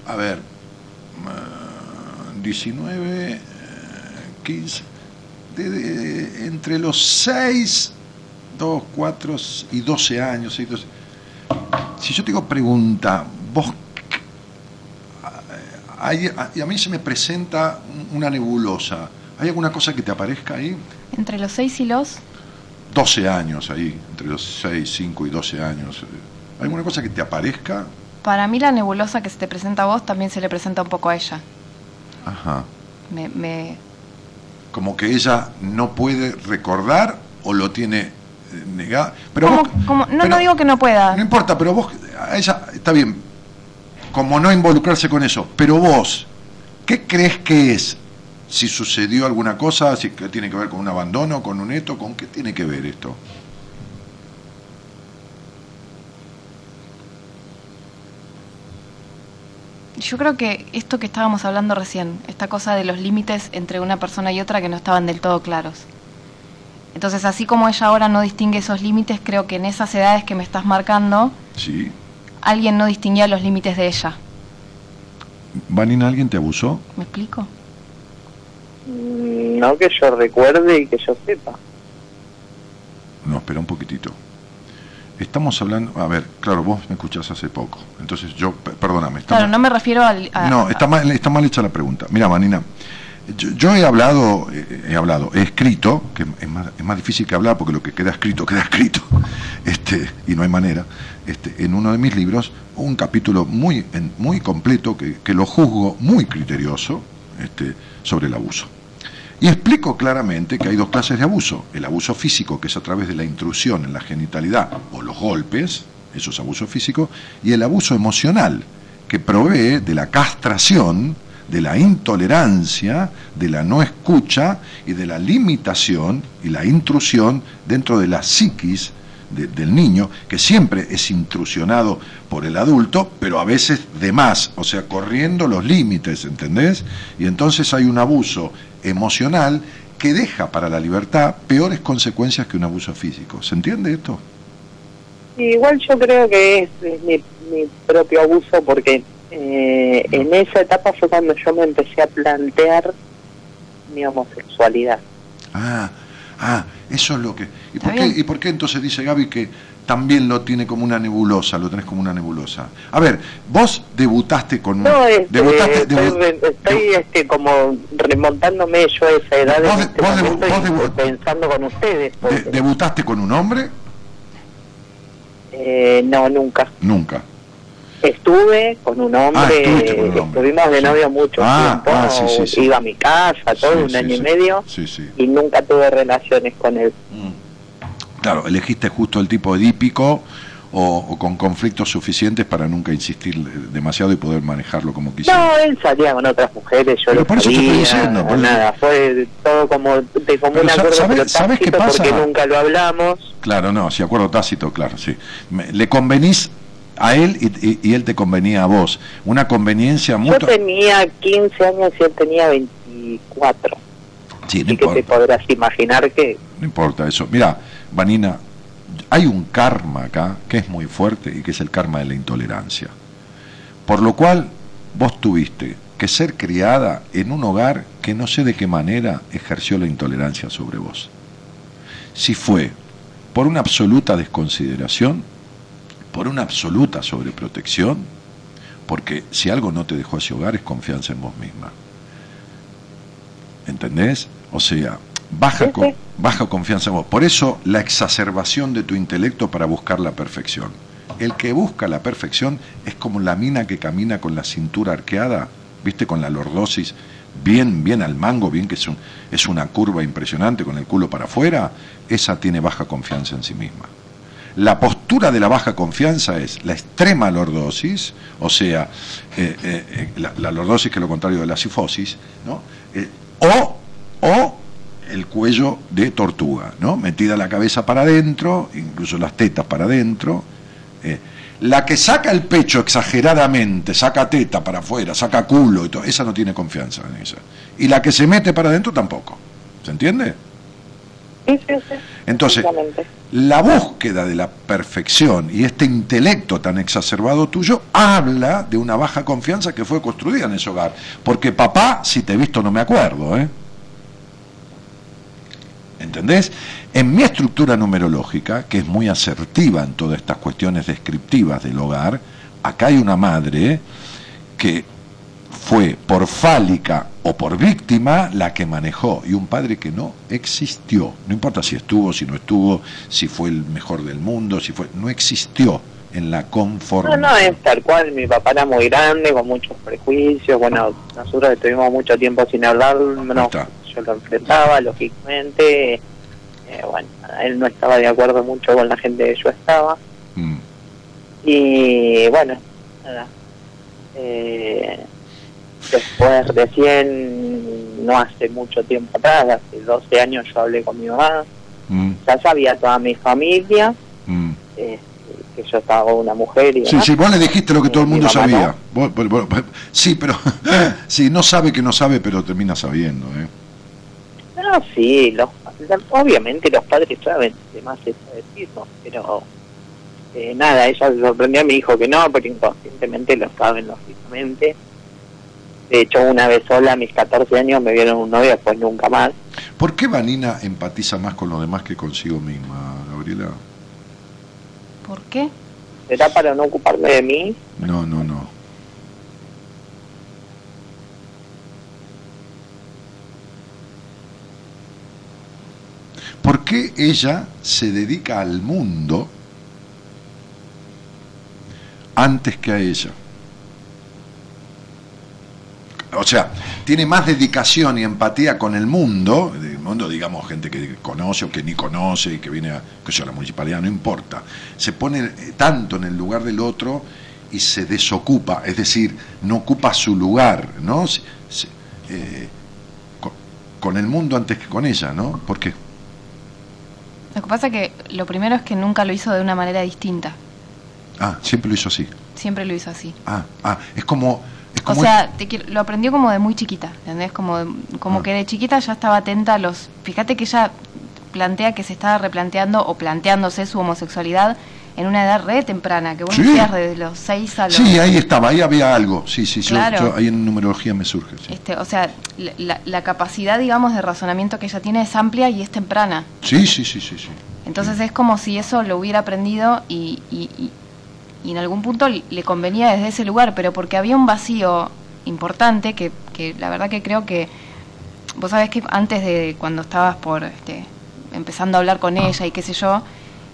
a ver, 19, eh, 15, de- de- entre los 6, 2, 4 y 12 años. 6, 12. Si yo te digo pregunta, vos... hay- y a mí se me presenta una nebulosa. ¿Hay alguna cosa que te aparezca ahí? Entre los 6 y los... 12 años ahí, entre los 6, 5 y 12 años. ¿Hay alguna cosa que te aparezca? Para mí la nebulosa que se te presenta a vos también se le presenta un poco a ella. Ajá. Me, me- Como que ella no puede recordar o lo tiene eh, negado. Pero ¿Cómo- vos- cómo? No, pero- no digo que no pueda. No importa, pero vos, a ella, está bien, como no involucrarse con eso, pero vos, ¿qué crees que es? Si sucedió alguna cosa, si tiene que ver con un abandono, con un esto, ¿con qué tiene que ver esto? Yo creo que esto que estábamos hablando recién, esta cosa de los límites entre una persona y otra que no estaban del todo claros. Entonces, así como ella ahora no distingue esos límites, creo que en esas edades que me estás marcando, Sí. alguien no distinguía los límites de ella. ¿Vanina, alguien te abusó? ¿Me explico? Mm, No que yo recuerde y que yo sepa. No, espera un poquitito. Estamos hablando, a ver, claro, vos me escuchás hace poco, entonces yo, pe- perdóname. está Claro, mal- no me refiero al... a- No, está mal, está mal hecha la pregunta. Mira, Vanina, yo, yo he hablado, eh, he hablado, he escrito, que es más, es más difícil que hablar porque lo que queda escrito, queda escrito, este, y no hay manera, este, en uno de mis libros, un capítulo muy, en- muy completo que, que lo juzgo muy criterioso este, sobre el abuso. Y explico claramente que hay dos clases de abuso. El abuso físico, que es a través de la intrusión en la genitalidad o los golpes, eso es abuso físico, y el abuso emocional, que provee de la castración, de la intolerancia, de la no escucha y de la limitación y la intrusión dentro de la psiquis de- del niño, que siempre es intrusionado por el adulto, pero a veces de más, o sea, corriendo los límites, ¿entendés? Y entonces hay un abuso emocional que deja para la libertad peores consecuencias que un abuso físico. ¿Se entiende esto? Igual yo creo que es, es mi, mi propio abuso porque eh, en esa etapa fue cuando yo me empecé a plantear mi homosexualidad. Ah, ah, eso es lo que... ¿Y por, qué. ¿Y por qué entonces dice Gaby que también lo tiene como una nebulosa, lo tenés como una nebulosa? A ver, vos debutaste con... un- No, este, debutaste, estoy, debu- re- estoy este, como remontándome yo a esa edad Vos de- este vos debu- momento vos y debu- pensando con ustedes. porque, ¿Debutaste con un hombre? eh, no, nunca. Nunca. Estuve con un hombre, Ah, con un hombre. estuvimos de Sí. novio mucho Ah, tiempo, ah, sí, sí, iba a mi casa, todo un año y medio, Sí, sí. y nunca tuve relaciones con él. Claro, elegiste justo el tipo edípico o, o con conflictos suficientes para nunca insistir demasiado y poder manejarlo como quisieras. No, él salía con otras mujeres, yo Pero lo por eso te estoy sabía, diciendo, por eso- nada, fue todo como de común acuerdo, ¿sabes- pero sabes qué tácito porque pasa? nunca lo hablamos. Claro, no, si acuerdo tácito, claro, sí. Me- le convenís a él y, y- y él te convenía a vos. Una conveniencia Yo mutua. tenía 15 años y él tenía 24. Sí, no Así que te importa, podrás imaginar que no importa eso. Mira, Vanina, hay un karma acá que es muy fuerte y que es el karma de la intolerancia. Por lo cual, vos tuviste que ser criada en un hogar que no sé de qué manera ejerció la intolerancia sobre vos. Si fue por una absoluta desconsideración, por una absoluta sobreprotección, porque si algo no te dejó ese hogar es confianza en vos misma. ¿Entendés? O sea, baja, con- baja confianza en vos. Por eso la exacerbación de tu intelecto para buscar la perfección. El que busca la perfección es como la mina que camina con la cintura arqueada, viste, con la lordosis bien, bien al mango, bien que es, un- es una curva impresionante con el culo para afuera, esa tiene baja confianza en sí misma. La postura de la baja confianza es la extrema lordosis, o sea, eh, eh, la, lordosis que es lo contrario de la sifosis, ¿no? Eh, o, o el cuello de tortuga, ¿no? Metida la cabeza para adentro, incluso las tetas para adentro. La que saca el pecho exageradamente, saca teta para afuera, saca culo y todo, esa no tiene confianza en esa. Y la que se mete para adentro tampoco. ¿Se entiende? Sí, sí, sí. Entonces, la búsqueda de la perfección y este intelecto tan exacerbado tuyo habla de una baja confianza que fue construida en ese hogar. Porque papá, si te he visto, no me acuerdo, ¿eh? ¿Entendés? En mi estructura numerológica, que es muy asertiva en todas estas cuestiones descriptivas del hogar, acá hay una madre que fue por fálica o por víctima la que manejó y un padre que no existió. No importa si estuvo, si no estuvo, si fue el mejor del mundo, si fue, no existió en la conformación. No, no, es tal cual. Mi papá era muy grande, con muchos prejuicios. Bueno, nosotros estuvimos mucho tiempo sin hablar. No, yo lo enfrentaba, lógicamente. Eh, bueno, él no estaba de acuerdo mucho con la gente que yo estaba. Mm. Y bueno, nada. Eh, después, recién, no hace mucho tiempo atrás, hace 12 años, yo hablé con mi mamá. Mm. Ya sabía toda mi familia. Mm. Eh, que yo estaba con una mujer y Sí, sí, vos le dijiste lo que todo el mundo sabía. sí, pero sí, no sabe que no sabe, pero termina sabiendo, ¿eh? No, sí, los, obviamente los padres saben, además eso decirlo, pero eh, nada, ella se sorprendió a mi hijo que no, pero inconscientemente lo saben, lógicamente. De hecho, una vez sola, a mis 14 años, me vieron un novio, después nunca más. ¿Por qué Vanina empatiza más con los demás que consigo misma, Gabriela? ¿Por qué? ¿Será para no ocuparme de mí? No, no, no. ¿Por qué ella se dedica al mundo antes que a ella? O sea, tiene más dedicación y empatía con el mundo, el mundo, digamos, gente que conoce o que ni conoce y que viene a, que sea la municipalidad, no importa, se pone eh, tanto en el lugar del otro y se desocupa, es decir, no ocupa su lugar, ¿no? Eh, con, el mundo antes que con ella, ¿no? ¿Por qué? Lo que pasa es que lo primero es que nunca lo hizo de una manera distinta. Ah, siempre lo hizo así. Siempre lo hizo así. Ah, ah, es como o sea, lo aprendió como de muy chiquita, ¿entendés? Como, como ah. que de chiquita ya estaba atenta a los... Fíjate que ella plantea que se estaba replanteando o planteándose su homosexualidad en una edad re temprana, que vos decías desde los seis a los... Sí, ahí estaba, ahí había algo, sí, sí, claro. ahí en numerología me surge. Este, o sea, la, la, capacidad, digamos, de razonamiento que ella tiene es amplia y es temprana. Sí, sí, sí, sí. sí. Entonces es como si eso lo hubiera aprendido y, y en algún punto le convenía desde ese lugar, pero porque había un vacío importante que, que la verdad que creo que vos sabés que antes de cuando estabas por este, empezando a hablar con ella y qué sé yo,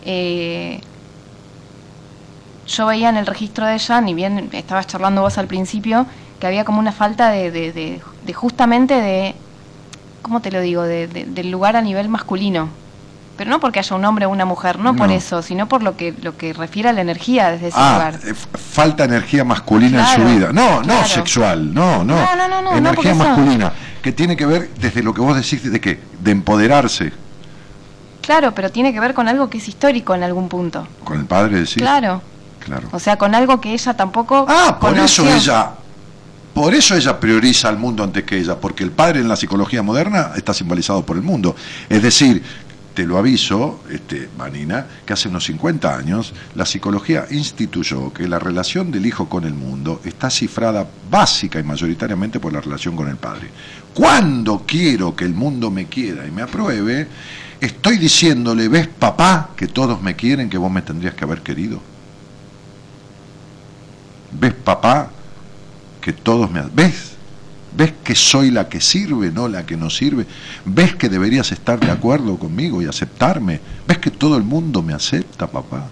eh, yo veía en el registro de ella, ni bien estabas charlando vos al principio, que había como una falta de, de, de, justamente de, ¿cómo te lo digo?, de, del lugar a nivel masculino pero no porque haya un hombre o una mujer, no, por eso, sino por lo que lo que refiere a la energía desde ese ah, lugar. Eh, falta energía masculina en su vida. No, no sexual, no, no. No, no, energía masculina, que tiene que ver desde lo que vos decís de que de empoderarse. Claro, pero tiene que ver con algo que es histórico en algún punto. Con el padre decís. Claro. Claro. O sea, con algo que ella tampoco Ah, por eso ella por eso ella prioriza al mundo antes que ella, porque el padre en la psicología moderna está simbolizado por el mundo. Es decir, te lo aviso, este, Manina, que hace unos 50 años la psicología instituyó que la relación del hijo con el mundo está cifrada básica y mayoritariamente por la relación con el padre. Cuando quiero que el mundo me quiera y me apruebe, estoy diciéndole, ¿ves papá que todos me quieren, que vos me tendrías que haber querido? ¿Ves papá que todos me... ¿Ves? ¿Ves que soy la que sirve, no la que no sirve? ¿Ves que deberías estar de acuerdo conmigo y aceptarme? ¿Ves que todo el mundo me acepta, papá?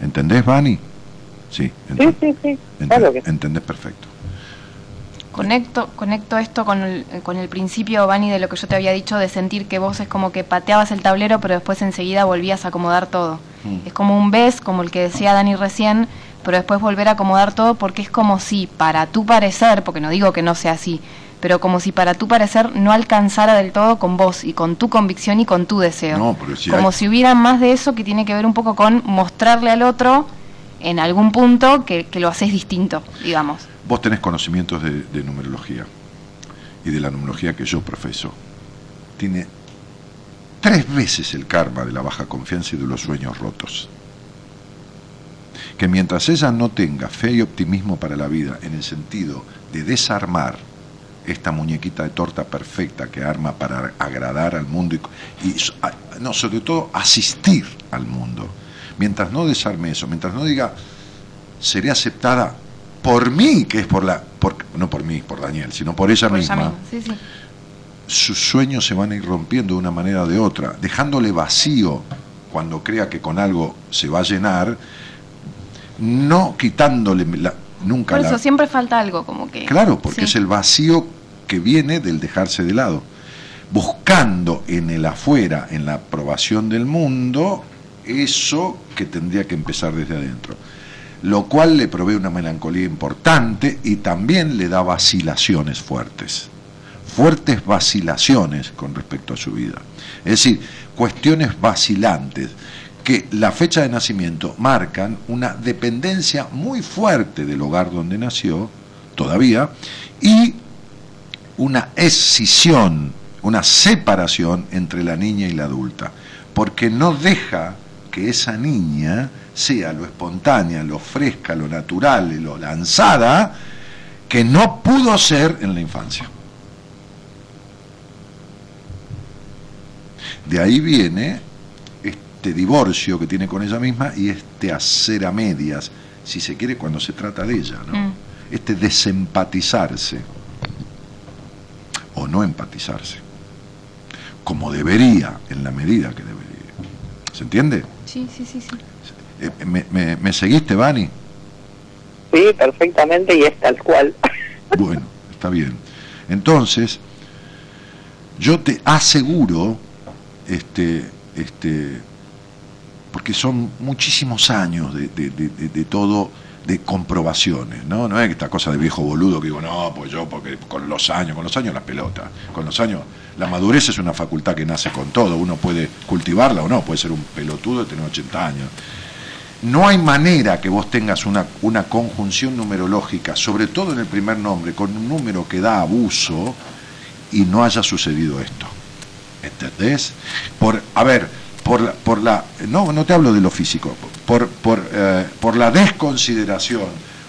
¿Entendés, Vani? Sí, sí, sí, sí. Entendés perfecto. Conecto, conecto esto con el, con el principio, Vani, de lo que yo te había dicho, de sentir que vos es como que pateabas el tablero, pero después enseguida volvías a acomodar todo. Mm. Es como un ves, como el que decía Dani recién, pero después volver a acomodar todo porque es como si para tu parecer, porque no digo que no sea así, pero como si para tu parecer no alcanzara del todo con vos y con tu convicción y con tu deseo. como si hubiera más de eso que tiene que ver un poco con mostrarle al otro en algún punto que, lo haces distinto, digamos. Vos tenés conocimientos de, de numerología y de la numerología que yo profeso. Tiene tres veces el karma de la baja confianza y de los sueños rotos que mientras ella no tenga fe y optimismo para la vida en el sentido de desarmar esta muñequita de torta perfecta que arma para agradar al mundo y, no, sobre todo asistir al mundo. Mientras no desarme eso, mientras no diga seré aceptada por mí, que es por la, por, no por mí, por Daniel, sino por ella Por ella misma, misma, Sí, sí. sus sueños se van a ir rompiendo de una manera o de otra, dejándole vacío cuando crea que con algo se va a llenar, no quitándole la- nunca Por la... eso siempre falta algo, como que. Claro, porque Sí. es el vacío que viene del dejarse de lado, buscando en el afuera, en la aprobación del mundo, eso que tendría que empezar desde adentro. Lo cual le provee una melancolía importante y también le da vacilaciones fuertes fuertes vacilaciones con respecto a su vida. Es decir, cuestiones vacilantes que la fecha de nacimiento marcan una dependencia muy fuerte del hogar donde nació, todavía, y una escisión, una separación entre la niña y la adulta, porque no deja que esa niña sea lo espontánea, lo fresca, lo natural, lo lanzada, que no pudo ser en la infancia. De ahí viene este divorcio que tiene con ella misma y este hacer a medias, si se quiere, cuando se trata de ella, ¿no? Mm. Este desempatizarse o no empatizarse, como debería, en la medida que debería. ¿Se entiende? Sí, sí, sí, sí. Eh, ¿Me, me, me seguiste, Vani? Sí, perfectamente y es tal cual. Bueno, está bien. Entonces, yo te aseguro, este, este, porque son muchísimos años de, todo, de comprobaciones, ¿no? No es esta cosa de viejo boludo que digo, no, pues yo, porque con los años, con los años las pelotas, con los años, la madurez es una facultad que nace con todo, uno puede cultivarla o no, puede ser un pelotudo y tener 80 años. No hay manera que vos tengas una, una conjunción numerológica, sobre todo en el primer nombre, con un número que da abuso y no haya sucedido esto. ¿Entendés? Por, a ver, por la, por la no, no te hablo de lo físico, por, por, eh, por la desconsideración,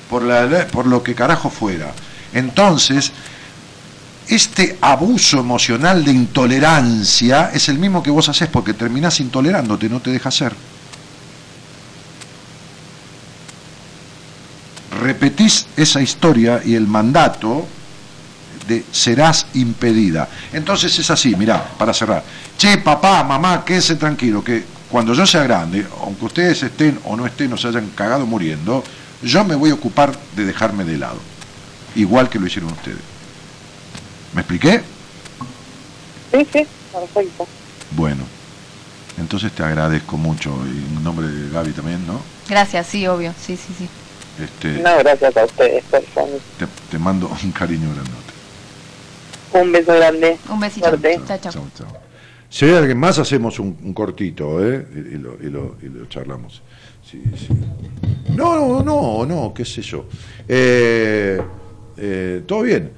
por, la, por lo que carajo fuera. Entonces, este abuso emocional de intolerancia es el mismo que vos haces porque terminás intolerándote, no te deja ser. repetís esa historia y el mandato de serás impedida. Entonces es así, mirá, para cerrar. Che, papá, mamá, quédense tranquilo, que cuando yo sea grande, aunque ustedes estén o no estén o se hayan cagado muriendo, yo me voy a ocupar de dejarme de lado. Igual que lo hicieron ustedes. ¿Me expliqué? Sí, sí, perfecto. Bueno, entonces te agradezco mucho, y en nombre de Gaby también, ¿no? Gracias, sí, obvio. Sí, sí, sí. Este, No, gracias a ustedes, por favor. te, te mando un cariño grandote. Un beso grande. Un besito. Chao, chao. Chau. Si hay alguien más, hacemos un, un cortito, ¿eh? Y, y lo, y lo- y lo charlamos. Sí, sí. No, no, no, no, qué sé yo. Eh, eh, Todo bien.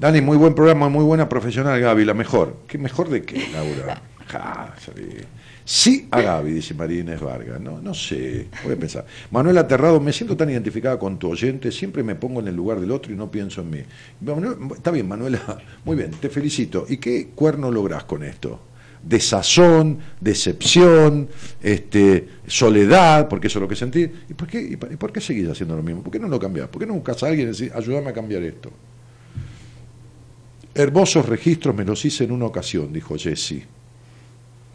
Dani, muy buen programa, muy buena profesional, Gaby, la mejor. ¿Qué mejor de qué, Laura? Ja. Sí a Gaby, dice María Inés Vargas. No, no sé, voy a pensar. Manuel Aterrado, me siento tan identificada con tu oyente, siempre me pongo en el lugar del otro y no pienso en mí. Manuel, está bien, Manuela, muy bien, te felicito. ¿Y qué cuerno lográs con esto? Desazón, decepción, este, soledad, porque eso es lo que sentís. ¿Y por qué, y por- qué seguís haciendo lo mismo? ¿Por qué no lo cambiás? ¿Por qué no buscas a alguien y decís, ayúdame a cambiar esto? Hermosos registros me los hice en una ocasión, dijo Jesse.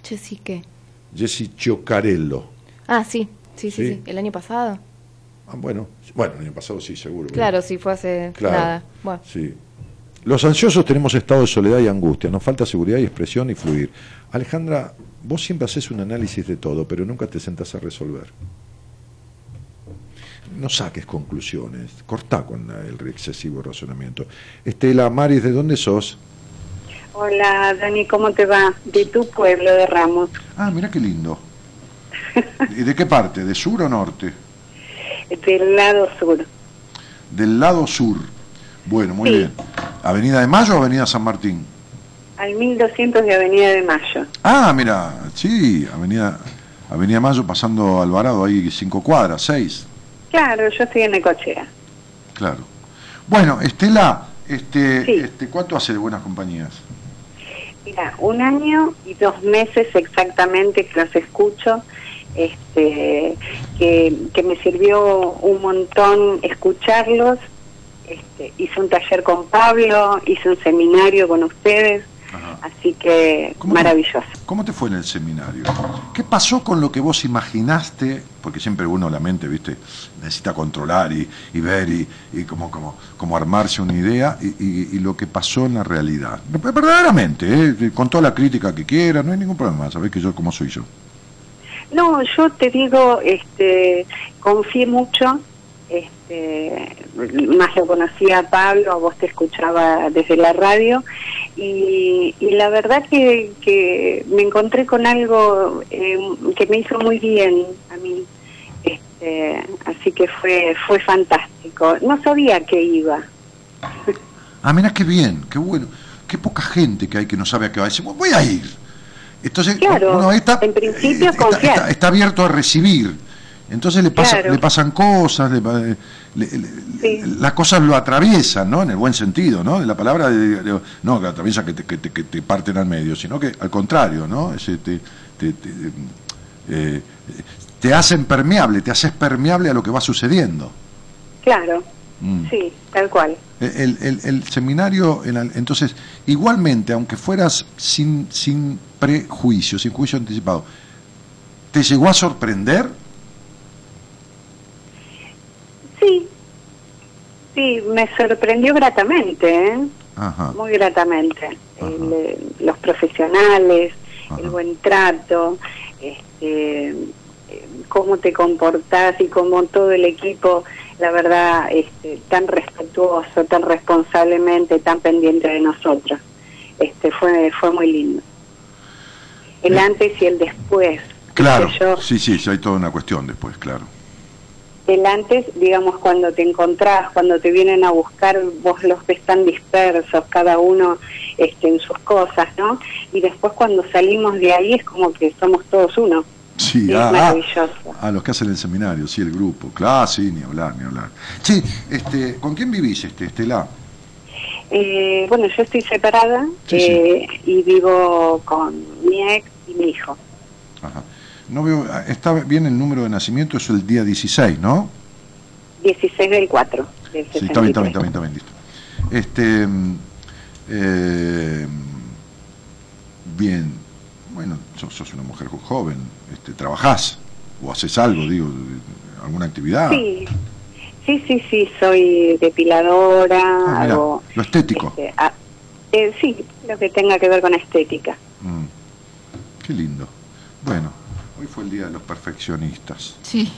Sí, ¿qué? Jesse Chiocarello. Ah, sí, sí, sí, Sí. sí. El año pasado. Ah, bueno, bueno, el año pasado sí, seguro. Claro, sí, fue hace Claro. nada. Bueno, Sí. Los ansiosos tenemos estado de soledad y angustia, nos falta seguridad y expresión y fluir. Alejandra, vos siempre haces un análisis de todo, pero nunca te sentás a resolver. No saques conclusiones, cortá con la- el excesivo razonamiento. Estela Maris, ¿de dónde sos? Hola, Dani, ¿cómo te va? De tu pueblo de Ramos, Ah, mira qué lindo. ¿Y de qué parte? ¿De sur o norte? del lado sur. Del lado sur. Bueno, muy Sí. bien. ¿Avenida de Mayo o Avenida San Martín? Al 1200 de Avenida de Mayo. Ah, mira, sí, Avenida, Avenida Mayo pasando Alvarado, ahí cinco cuadras, seis. Claro, yo estoy en Necochea. Claro. Bueno, Estela, este, Sí. este, ¿cuánto hace de buenas compañías? Mira, un año y dos meses exactamente que los escucho, este, que, que me sirvió un montón escucharlos. Este, hice un taller con Pablo, hice un seminario con ustedes, Ajá. así que ¿Cómo te- maravilloso. ¿Cómo te fue en el seminario? ¿Qué pasó con lo que vos imaginaste? Porque siempre uno la mente, viste, necesita controlar y, y ver y, y como, como, como armarse una idea y, y- y lo que pasó en la realidad. Verdaderamente, ¿eh? con toda la crítica que quiera, no hay ningún problema, sabés que yo como soy yo. No, yo te digo, este, confié mucho, este, más lo conocía a Pablo, a vos te escuchaba desde la radio, y, y la verdad que, que me encontré con algo eh, que me hizo muy bien a mí, este, así que fue, fue fantástico. No sabía que iba. Ah, mira qué bien, qué bueno, qué poca gente que hay que no sabe a qué va decir, voy a ir. Entonces, Claro, uno está, en principio, está- confiar. está- está abierto a recibir. Entonces le, pasa, Claro. le pasan cosas, le pa- le- Sí. las cosas lo atraviesan, ¿no? En el buen sentido, ¿no? De la palabra, de- de- no que atraviesa que te, que, te, que te parten al medio, sino que al contrario, ¿no? Ese te, te, te, eh, te hacen permeable, te haces permeable a lo que va sucediendo. Claro, Mm. sí, tal cual. El, el- el seminario, en al- entonces, igualmente, aunque fueras sin, sin prejuicio, sin juicio anticipado, ¿te llegó a sorprender? Sí, sí, me sorprendió gratamente, ¿eh? Ajá. muy gratamente. El, los profesionales, Ajá. el buen trato, este, cómo te comportás y cómo todo el equipo, la verdad, este, tan respetuoso, tan responsablemente, tan pendiente de nosotros. Este, fue, fue muy lindo. El antes y el después. Claro, yo- sí, sí, sí, hay toda una cuestión después, claro. El antes, digamos, cuando te encontrás, cuando te vienen a buscar, vos los ves tan dispersos, cada uno este, en sus cosas, ¿no? Y después cuando salimos de ahí es como que somos todos uno. Sí, Es ah, maravilloso. ah, a los que hacen el seminario, sí, el grupo. Claro, sí, ni hablar, ni hablar. Sí, este, ¿con quién vivís, este, Estela? Eh, bueno, yo estoy separada Sí, sí. eh, y vivo con mi ex y mi hijo. Ajá. No veo, ah, está bien el número de nacimiento, es el día 16, ¿no? 16 del 4 del Sí, está bien, está 63. bien, está bien, está bien, listo. Este, mm, eh, bien, bueno, sos, sos una mujer joven, este, trabajás o haces algo, digo, alguna actividad. Sí, sí, sí, sí, soy depiladora, Ah, mirá, hago... lo estético. este, ah, eh, sí, lo que tenga que ver con estética. Mm, qué lindo. Bueno, hoy fue el día de los perfeccionistas. Sí.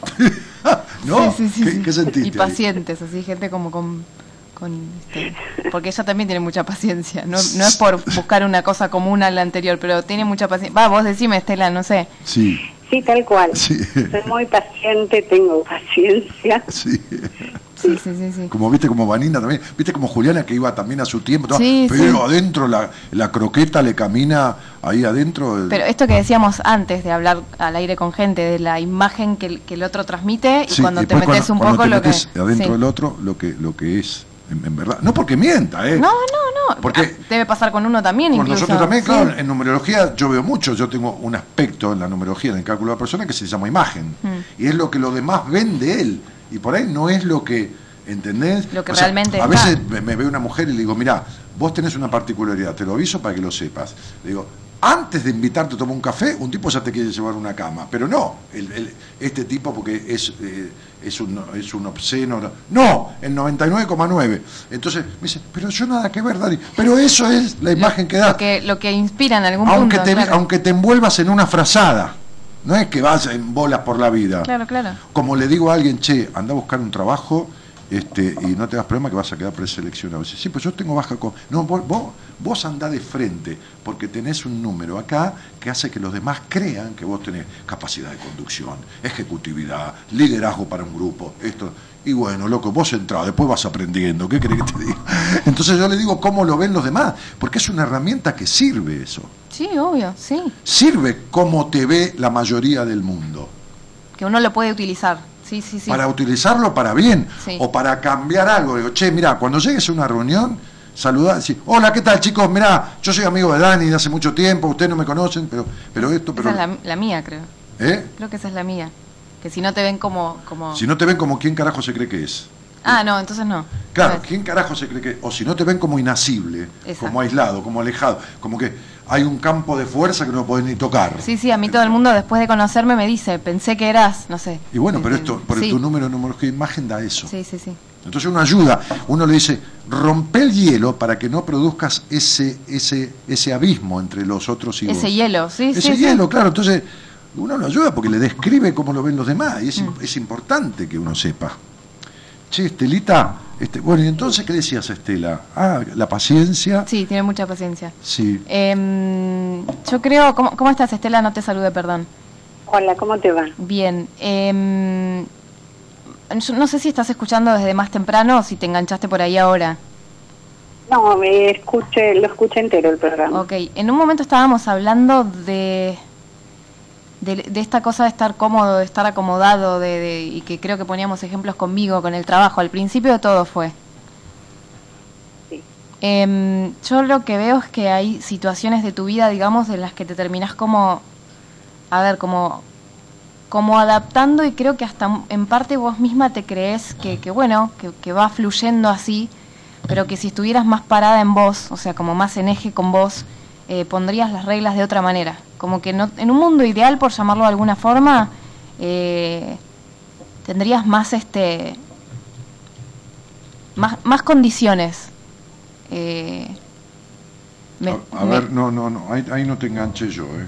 ¿No? Sí, sí, sí, ¿Qué, sí. qué sentiste? Y ahí? pacientes, así, gente como con... con este, porque ella también tiene mucha paciencia. No, no es por buscar una cosa común a la anterior, pero tiene mucha paciencia. Va, vos decime, Estela, no sé. Sí, Sí, tal cual. Sí. Soy muy paciente, tengo paciencia. sí. Sí, sí, sí, sí. Como viste, como Vanina también, viste como Juliana que iba también a su tiempo, Sí, pero sí. adentro la, la croqueta le camina ahí adentro. el- Pero esto que decíamos antes de hablar al aire con gente, de la imagen que el, que el otro transmite, y cuando y te metes un poco te lo que... metes adentro sí. del otro lo que lo que es en, en verdad. No porque mienta, ¿eh? No, no, no. Porque- Ah, Debe pasar con uno también, Con incluso. nosotros también, claro, en numerología yo veo mucho, yo tengo un aspecto en la numerología, en el cálculo de la persona, que se llama imagen. Mm. Y es lo que los demás ven de él. Y por ahí no es lo que, ¿entendés? Lo que O sea, realmente A veces me, me ve una mujer y le digo, mira, vos tenés una particularidad, te lo aviso para que lo sepas. Le digo, antes de invitarte a tomar un café, un tipo ya te quiere llevar una cama. Pero no, el- el- este tipo porque es, eh, es, un, es un obsceno. No, el 99,9. Entonces me dice, pero yo nada que ver, Dani. Pero eso es la imagen que da Lo que, lo que inspira en algún aunque punto. te, claro. aunque te envuelvas en una frazada. No es que vas en bolas por la vida. Claro, claro. Como le digo a alguien, che, anda a buscar un trabajo este, y no te das problema que vas a quedar preseleccionado. Dice, sí, pues yo tengo baja con. No, vos, vos, vos andá de frente, porque tenés un número acá que hace que los demás crean que vos tenés capacidad de conducción, ejecutividad, liderazgo para un grupo, esto. Y bueno, loco, vos entrás, después vas aprendiendo, ¿qué querés que te diga? Entonces yo le digo cómo lo ven los demás, porque es una herramienta que sirve eso. Sí, obvio, sí. Sirve como te ve la mayoría del mundo. Que uno lo puede utilizar. Sí, sí, sí. Para utilizarlo para bien Sí. o para cambiar algo. Digo, che, mira, cuando llegues a una reunión, saludar, decir, hola, ¿qué tal chicos? Mirá, yo soy amigo de Dani de hace mucho tiempo, ustedes no me conocen, pero, pero esto, pero... Esa es la, la mía, creo. ¿Eh? Creo que esa es la mía. Que si no te ven como... como... Si no te ven como quién carajo se cree que es. Ah, no, entonces no. Claro. ¿quién carajo se cree que.? O si no te ven como inasible, Exacto. como aislado, como alejado, como que hay un campo de fuerza que no podés ni tocar. Sí, sí, a mí todo el mundo después de conocerme me dice, pensé que eras, no sé. Y bueno, pero esto, por sí. tu número de numerología de imagen da eso. Sí, sí, sí. Entonces uno ayuda, uno le dice, rompe el hielo para que no produzcas ese, ese, ese abismo entre los otros y vos. Ese hielo, sí, Ese sí. sí. hielo, claro. Entonces uno lo ayuda porque le describe cómo lo ven los demás y es, Mm. es importante que uno sepa. Che, Estelita, este, bueno, y entonces, ¿qué decías, Estela? Ah, la paciencia. Sí, tiene mucha paciencia. Sí. Em, yo creo, ¿cómo, ¿cómo estás Estela? No te salude, perdón. Hola, ¿cómo te va? Bien. em, yo no sé si estás escuchando desde más temprano o si te enganchaste por ahí ahora. No, me escuché, lo escuché entero el programa. Ok, en un momento estábamos hablando de, de, de esta cosa de estar cómodo, de estar acomodado, de, de- y que creo que poníamos ejemplos conmigo, con el trabajo. Al principio todo fue. Sí. Em, yo lo que veo es que hay situaciones de tu vida, digamos, en las que te terminás como, a ver, como, como adaptando y creo que hasta en parte vos misma te crees que, que bueno, que, que va fluyendo así, pero que si estuvieras más parada en vos, o sea, como más en eje con vos, eh, pondrías las reglas de otra manera. Como que no, en un mundo ideal, por llamarlo de alguna forma, eh, tendrías más este más, más condiciones. Eh, me- a, a me- ver, no, no, no, ahí, ahí no te enganché yo, ¿eh?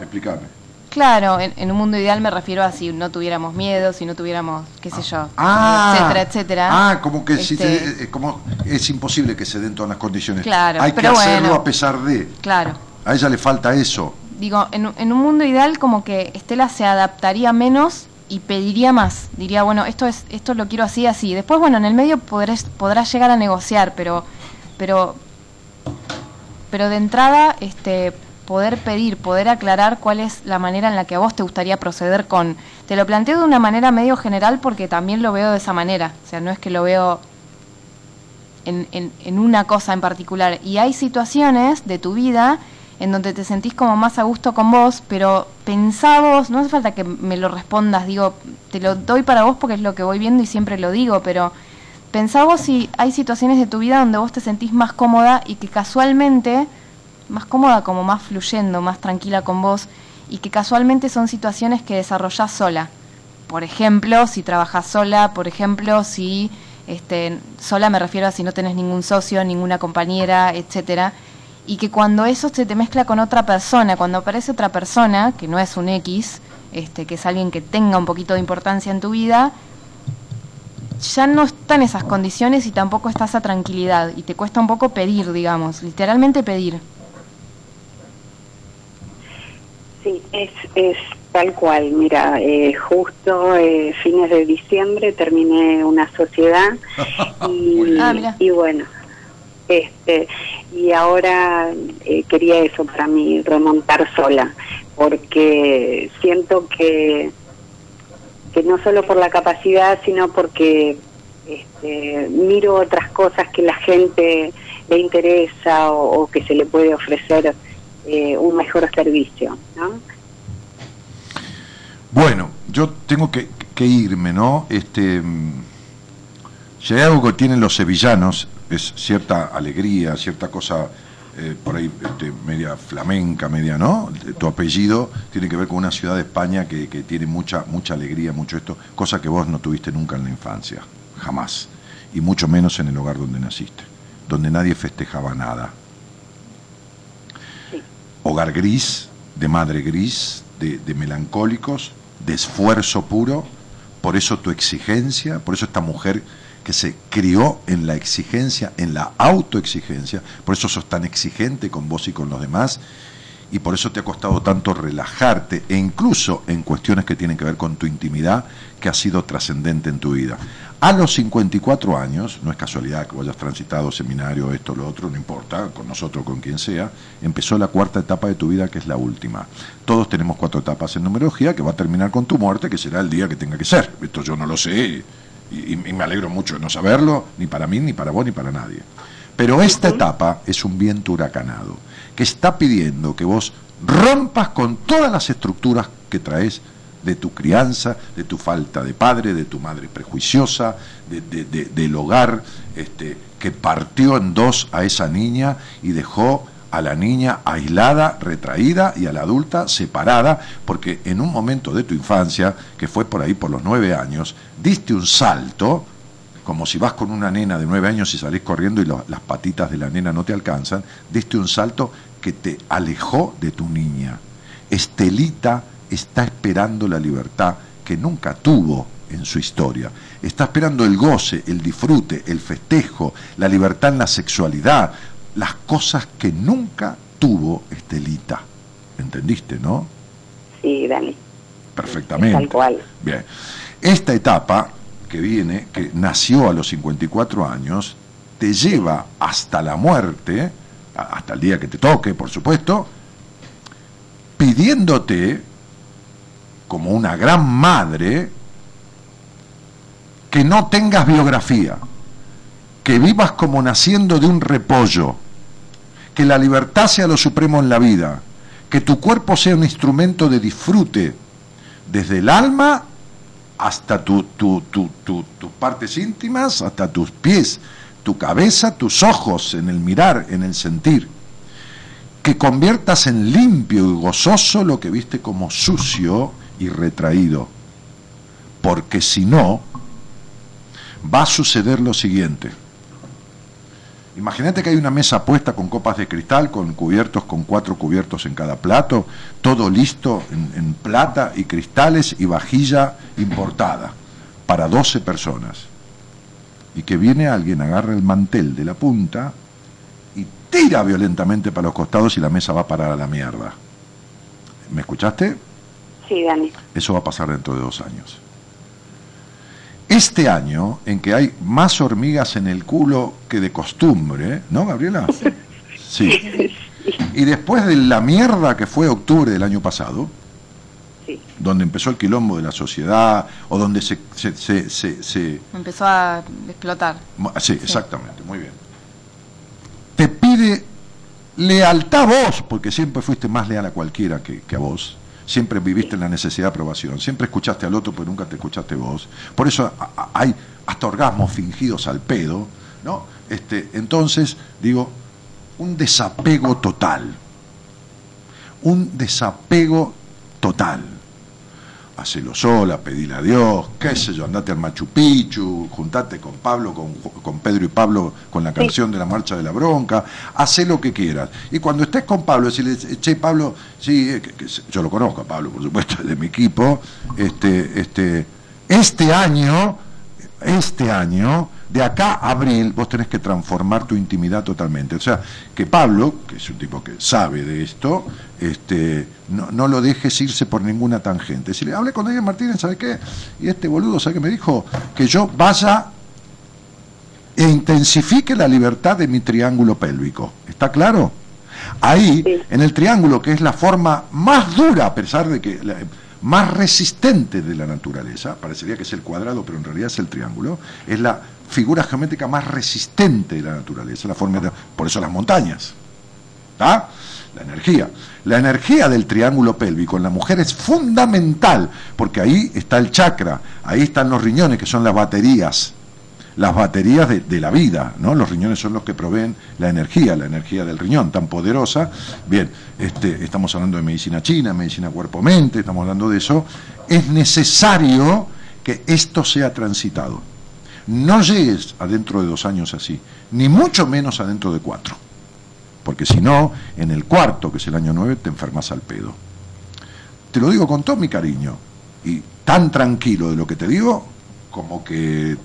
Explícame. Claro, en, en un mundo ideal me refiero a si no tuviéramos miedo, si no tuviéramos, qué sé yo, Ah, etcétera, etcétera. Ah, como que si Este, te- eh, como es imposible que se den todas las condiciones. Claro, Hay pero que hacerlo bueno. a pesar de. Claro. A ella le falta eso. Digo, en, un- en un mundo ideal como que Estela se adaptaría menos y pediría más. Diría, bueno, esto es esto lo quiero así, así. Después, bueno, en el medio podrás, podrás llegar a negociar, pero pero pero de entrada este poder pedir, poder aclarar cuál es la manera en la que a vos te gustaría proceder con... Te lo planteo de una manera medio general porque también lo veo de esa manera. O sea, no es que lo veo en, en, en una cosa en particular. Y hay situaciones de tu vida en donde te sentís como más a gusto con vos, pero pensá vos, no hace falta que me lo respondas, digo, te lo doy para vos porque es lo que voy viendo y siempre lo digo, pero pensá vos si hay situaciones de tu vida donde vos te sentís más cómoda y que casualmente, más cómoda como más fluyendo, más tranquila con vos, y que casualmente son situaciones que desarrollás sola. Por ejemplo, si trabajás sola, por ejemplo, si este, sola me refiero a si no tenés ningún socio, ninguna compañera, etcétera, y que cuando eso se te mezcla con otra persona, cuando aparece otra persona, que no es un X, este, que es alguien que tenga un poquito de importancia en tu vida, ya no están esas condiciones y tampoco está esa tranquilidad, y te cuesta un poco pedir, digamos, literalmente pedir. Sí, es, es tal cual. Mira, eh, justo eh, fines de diciembre terminé una sociedad y, Ah, mira. y bueno, este y ahora eh, quería eso para mí, remontar sola, porque siento que que no solo por la capacidad, sino porque este, miro otras cosas que la gente le interesa o, o que se le puede ofrecer eh, un mejor servicio, ¿no? Bueno, yo tengo que, que irme, ¿no? Este, si hay algo que tienen los sevillanos, es cierta alegría, cierta cosa eh, por ahí este, media flamenca, media, ¿no? Tu apellido tiene que ver con una ciudad de España que, que tiene mucha, mucha alegría, mucho esto, cosa que vos no tuviste nunca en la infancia, jamás, y mucho menos en el hogar donde naciste, donde nadie festejaba nada. Hogar gris, de madre gris, de, melancólicos, de esfuerzo puro, por eso tu exigencia, por eso esta mujer que se crió en la exigencia, en la autoexigencia, por eso sos tan exigente con vos y con los demás, y por eso te ha costado tanto relajarte, e incluso en cuestiones que tienen que ver con tu intimidad, que ha sido trascendente en tu vida. A los 54 años, no es casualidad que hayas transitado seminario, esto, lo otro, no importa, con nosotros, con quien sea, empezó la cuarta etapa de tu vida, que es la última. Todos tenemos cuatro etapas en numerología, que va a terminar con tu muerte, que será el día que tenga que ser. Esto yo no lo sé, y- y me alegro mucho de no saberlo, ni para mí, ni para vos, ni para nadie. Pero esta etapa es un viento huracanado, que está pidiendo que vos rompas con todas las estructuras que traes de tu crianza, de tu falta de padre, de tu madre prejuiciosa, del hogar este, que partió en dos a esa niña y dejó a la niña aislada, retraída y a la adulta separada, porque en un momento de tu infancia, que fue por ahí por los nueve años, diste un salto, como si vas con una nena de nueve años y salís corriendo y las patitas de la nena no te alcanzan, diste un salto que te alejó de tu niña. Estelita está esperando la libertad que nunca tuvo en su historia. Está esperando el goce, el disfrute, el festejo, la libertad en la sexualidad, las cosas que nunca tuvo Estelita. ¿Entendiste, no? Sí, Dani. Perfectamente. Tal cual. Bien. Esta etapa que viene, que nació a los 54 años, te lleva hasta la muerte, hasta el día que te toque, por supuesto, pidiéndote, como una gran madre, que no tengas biografía, que vivas como naciendo de un repollo, que la libertad sea lo supremo en la vida, que tu cuerpo sea un instrumento de disfrute, desde el alma hasta tus partes íntimas, hasta tus pies, tu cabeza, tus ojos, en el mirar, en el sentir. Que conviertas en limpio y gozoso lo que viste como sucio y retraído. Porque si no, va a suceder lo siguiente Imagínate que hay una mesa puesta con copas de cristal, con cubiertos, con cuatro cubiertos en cada plato, todo listo en, plata y cristales y vajilla importada para 12 personas. Y que viene alguien, agarra el mantel de la punta y tira violentamente para los costados y la mesa va a parar a la mierda. ¿Me escuchaste? Sí, Dani. Eso va a pasar dentro de dos años. Este año, en que hay más hormigas en el culo que de costumbre, ¿no, Gabriela? Sí. Y después de la mierda que fue octubre del año pasado, donde empezó el quilombo de la sociedad, o donde se... se, Empezó a explotar. Sí, exactamente, muy bien. Te pide lealtad a vos, porque siempre fuiste más leal a cualquiera que, que a vos siempre viviste en la necesidad de aprobación, siempre escuchaste al otro, pero nunca te escuchaste vos. Por eso hay hasta orgasmos fingidos al pedo, ¿no? Este, entonces, digo, un desapego total. Un desapego total hacelo sola, pedile a Dios, qué sé yo, andate al Machu Picchu, juntate con Pablo, con, Pedro y Pablo con la canción de la marcha de la bronca, haz lo que quieras. Y cuando estés con Pablo, decirle, che, Pablo, sí, eh, yo lo conozco a Pablo, por supuesto, de mi equipo, este, este, este año, este año, de acá a abril vos tenés que transformar tu intimidad totalmente. O sea, que Pablo, que es un tipo que sabe de esto, este, no, no lo dejes irse por ninguna tangente. Si le hablé con Daniel Martínez, ¿sabe qué? Y este boludo, ¿sabe qué me dijo? Que yo vaya e intensifique la libertad de mi triángulo pélvico. ¿Está claro? Ahí, en el triángulo, que es la forma más dura, a pesar de que más resistente de la naturaleza, parecería que es el cuadrado, pero en realidad es el triángulo, es la figura geométrica más resistente de la naturaleza, la forma por eso las montañas. ¿Está? La energía. La energía del triángulo pélvico en la mujer es fundamental, porque ahí está el chakra, ahí están los riñones, que son las baterías, las baterías de, la vida, ¿no? Los riñones son los que proveen la energía, la energía del riñón tan poderosa. Bien, este, estamos hablando de medicina china, medicina cuerpo-mente, estamos hablando de eso. Es necesario que esto sea transitado. No llegues adentro de dos años así, ni mucho menos adentro de cuatro. Porque si no, en el cuarto, que es el año nueve, te enfermas al pedo. Te lo digo con todo mi cariño y tan tranquilo de lo que te digo como que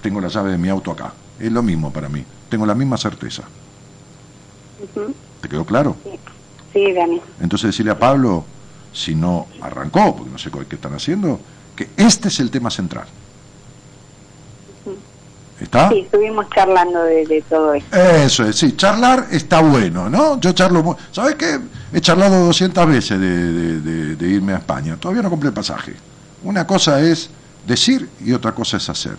tengo la llave de mi auto acá. Es lo mismo para mí. Tengo la misma certeza. ¿Te quedó claro? Sí, Dani. Entonces decirle a Pablo, si no arrancó, porque no sé qué están haciendo, que este es el tema central. ¿Está? Sí, estuvimos charlando de, todo esto. Eso es, sí, charlar está bueno, ¿no? Yo charlo, ¿sabes qué? He charlado 200 veces de, de irme a España, todavía no compré el pasaje. Una cosa es decir y otra cosa es hacer.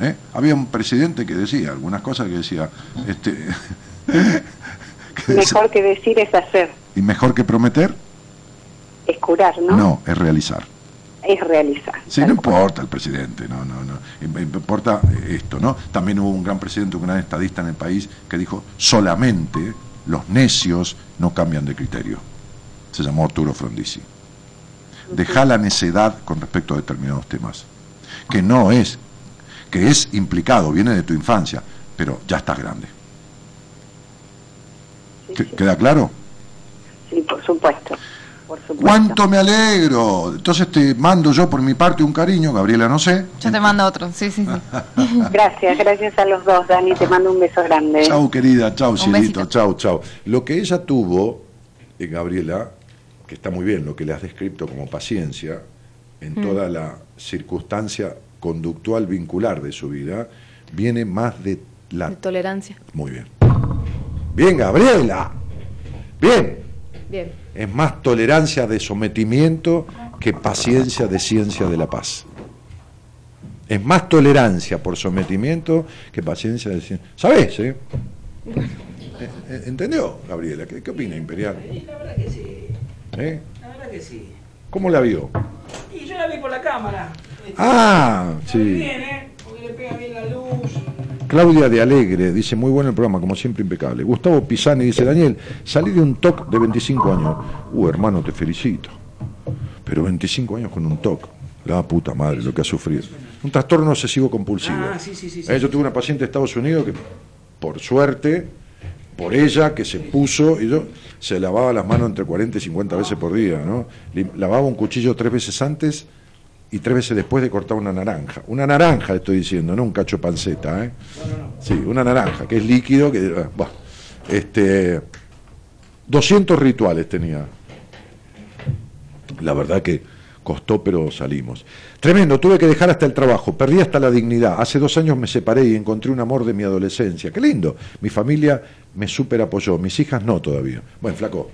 ¿eh? Había un presidente que decía algunas cosas que decía, este, que decía- Mejor que decir es hacer, y mejor que prometer, es curar, ¿no? no, es realizar. Es realizar. Sí, no importa el presidente, no, no, no. Im- Importa esto, ¿no? También hubo un gran presidente, un gran estadista en el país que dijo, solamente los necios no cambian de criterio. Se llamó Arturo Frondizi. Deja la necedad con respecto a determinados temas. Que no es, que es implicado, viene de tu infancia, pero ya estás grande. Sí, ¿Qué- sí. ¿Queda claro? Sí, por supuesto. Por supuesto. ¿Cuánto me alegro? Entonces te mando yo por mi parte un cariño, Gabriela, no sé. Yo te mando otro, sí, sí, sí. Gracias, gracias a los dos, Dani. Te mando un beso grande. Chau, querida, chau, cielito, chau, chau. Lo que ella tuvo, eh, Gabriela, que está muy bien lo que le has descrito como paciencia, en toda la circunstancia conductual vincular de su vida, viene más de la... De tolerancia. Muy bien. Bien, Gabriela. Bien. Bien. Es más tolerancia de sometimiento que paciencia de ciencia de la paz. Es más tolerancia por sometimiento que paciencia de ciencia. ¿Sabés, eh? Eh, eh, ¿Entendió, Gabriela? ¿Qué, qué opina, Imperial? La verdad que sí, ¿Eh? la verdad que sí. ¿Cómo la vio? Y yo la vi por la cámara. Este, Ah, sí. bien, ¿eh? Porque le pega bien la luz. Claudia de Alegre dice, muy bueno el programa, como siempre impecable. Gustavo Pisani dice, Daniel, salí de un TOC de 25 años. Uh, hermano, te felicito. Pero 25 años con un TOC. La puta madre, lo que ha sufrido. Un trastorno obsesivo compulsivo. Ah, sí, sí, sí. Eh, Yo tuve una paciente de Estados Unidos que, por suerte, por ella, que se puso, y yo se lavaba las manos entre 40 y 50 veces por día, ¿no? Lavaba un cuchillo tres veces antes y tres veces después de cortar una naranja. Una naranja, estoy diciendo, no un cacho panceta, ¿eh? Sí, una naranja, que es líquido, que... ah, buah. Este, 200 rituales tenía. La verdad que costó, pero salimos. Tremendo, tuve que dejar hasta el trabajo, perdí hasta la dignidad. Hace dos años me separé y encontré un amor de mi adolescencia. Qué lindo. Mi familia me super apoyó, mis hijas no todavía. Bueno, flaco.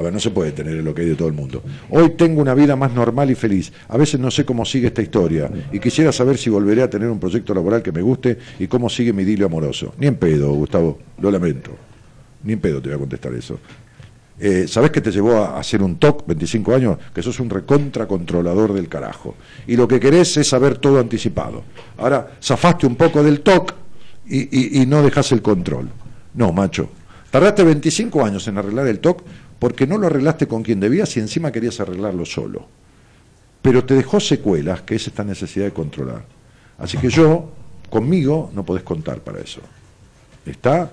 A ver, no se puede tener lo que hay de todo el mundo. Hoy tengo una vida más normal y feliz. A veces no sé cómo sigue esta historia y quisiera saber si volveré a tener un proyecto laboral que me guste y cómo sigue mi idilio amoroso. Ni en pedo, Gustavo, lo lamento. Ni en pedo te voy a contestar eso. Eh, ¿Sabés que te llevó a hacer un TOC, 25 años? Que sos un recontra controlador del carajo. Y lo que querés es saber todo anticipado. Ahora, zafaste un poco del TOC y, y- no dejás el control. No, macho. Tardaste 25 años en arreglar el TOC porque no lo arreglaste con quien debías y encima querías arreglarlo solo. Pero te dejó secuelas, que es esta necesidad de controlar. Así que yo, conmigo, no podés contar para eso. ¿Está?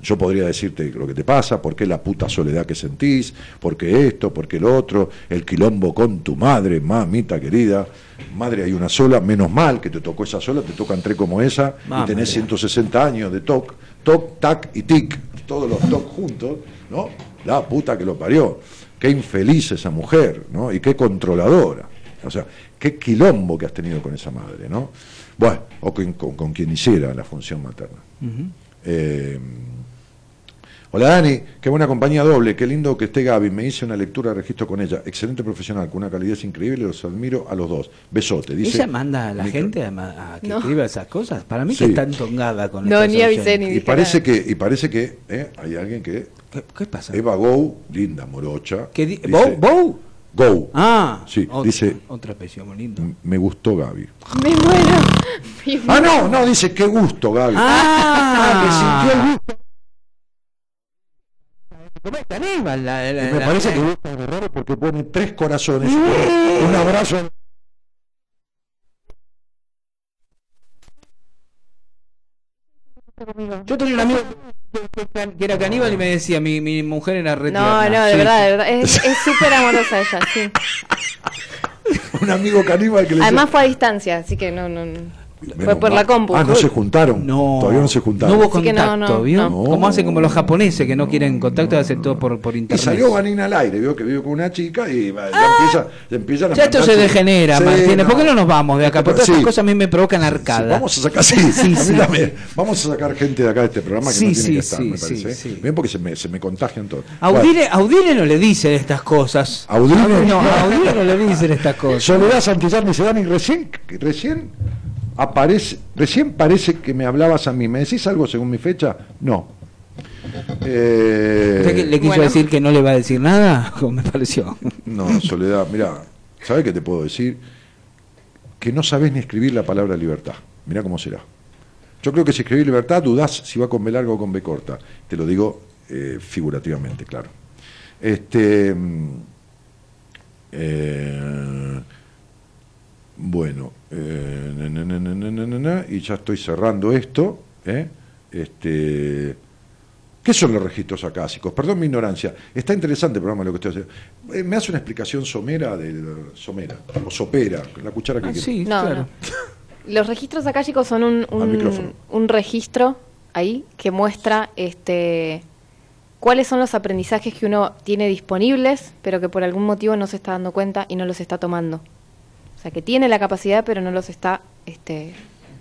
Yo podría decirte lo que te pasa, por qué la puta soledad que sentís, por qué esto, por qué lo otro, el quilombo con tu madre, mamita querida. Madre hay una sola, menos mal que te tocó esa sola, te tocan tres como esa, y tenés mía. 160 años de toc, toc, tac y tic, todos los toc juntos, ¿no? La puta que lo parió. Qué infeliz esa mujer, ¿no? Y qué controladora. O sea, qué quilombo que has tenido con esa madre, ¿no? Bueno, o con, con- con quien hiciera la función materna. Eh, hola Dani, qué buena compañía doble, qué lindo que esté Gaby, me hice una lectura de registro con ella, excelente profesional, con una calidad increíble, los admiro a los dos. Besote, dice. ¿Ella manda a la Micro- gente a, a que No. escriba esas cosas? Para mí Sí. que está entongada con No, ni avisé ni Y parece nada. que, y parece que eh, hay alguien que, ¿Qué, qué pasa? Eva Gou, linda morocha. ¿Qué di- dice- ¿Bou? ¿Bou? Gou, Ah, Sí, otra, dice- otra expresión muy linda. me gustó Gaby. Me muero. Me Ah, no, no, dice qué gusto Gaby. Ah, que sintió el gusto. ¿Cómo es Caníbal? La, la- Y me la- parece la- que gusta de raro porque pone tres corazones. Un abrazo. Yo tenía un amigo que- era caníbal y me decía, mi, mi mujer era re No, tierna". no, de Sí, verdad, de verdad. Es es súper amorosa ella, sí. Un amigo caníbal que le Además decía- fue a distancia, así que no, no. no. Menos Fue por mal. la compu. Ah, no se juntaron. No, Todavía no se juntaron. No hubo contacto, no, no, ¿vio? no. Como hacen como los japoneses que no quieren contacto, hacen todo por, por Y internet. salió Vanina al aire, vio que vive con una chica y va- ya empieza, ya empiezan a Ah. Ya esto se degenera, Martínez. ¿Por qué no nos vamos de acá? Porque todas Sí. estas cosas a mí me provocan arcada. Sí, vamos a sacar, sí, Sí, a mí sí. también. Vamos a sacar gente de acá de este programa que Sí, no tiene sí, que estar, sí, me sí, parece. ¿eh? sí. Bien, porque se me, se me contagian todos. Audile, Audile no le dicen estas cosas. ¿Audile? No, a Audile no le dicen estas cosas. Soledad Santillán Dani, recién, recién aparece, recién parece que me hablabas a mí. ¿Me decís algo según mi fecha? No. Eh, ¿Usted que le quiso Bueno. decir que no le va a decir nada? ¿Cómo me pareció? No, Soledad, mira, ¿sabes qué te puedo decir? Que no sabes ni escribir la palabra libertad. Mira cómo será. Yo creo que si escribís libertad dudás si va con B larga o con B corta. Te lo digo eh, figurativamente, claro. Este, mm, eh, bueno, eh, y ya estoy cerrando esto. ¿eh? Este, ¿Qué son los registros acásicos? Perdón mi ignorancia. Está interesante el programa lo que estoy haciendo. Eh, ¿Me hace una explicación somera del somera o sopera, la cuchara que ah, Sí, claro. Los registros acásicos son un, un, un registro ahí que muestra este cuáles son los aprendizajes que uno tiene disponibles, pero que por algún motivo no se está dando cuenta y no los está tomando. Sea, que tiene la capacidad, pero no los está este,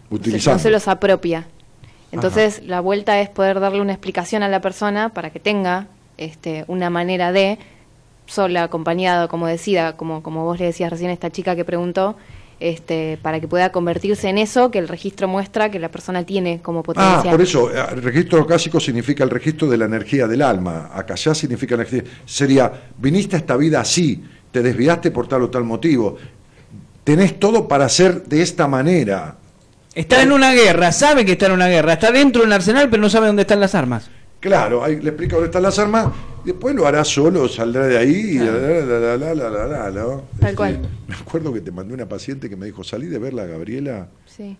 Utilizando. no se los apropia. Entonces, la vuelta es poder darle una explicación a la persona para que tenga este, una manera de, sola, acompañado, como decida, como, como vos le decías recién a esta chica que preguntó, este, para que pueda convertirse en eso que el registro muestra que la persona tiene como Ah, potencial. por eso, eh, el registro acásico significa el registro de la energía del alma. Acá ya significa energía. Sería, viniste a esta vida así, te desviaste por tal o tal motivo. Tenés todo para ser de esta manera. Está en una guerra, sabe que está en una guerra, está dentro de un arsenal, pero no sabe dónde están las armas. Claro, ahí le explica dónde están las armas, después lo hará solo, saldrá de ahí y la, la, la, la, la, la, la, ¿no? Tal cual. Me acuerdo que te mandé una paciente que me dijo, salí de verla, Gabriela, Sí.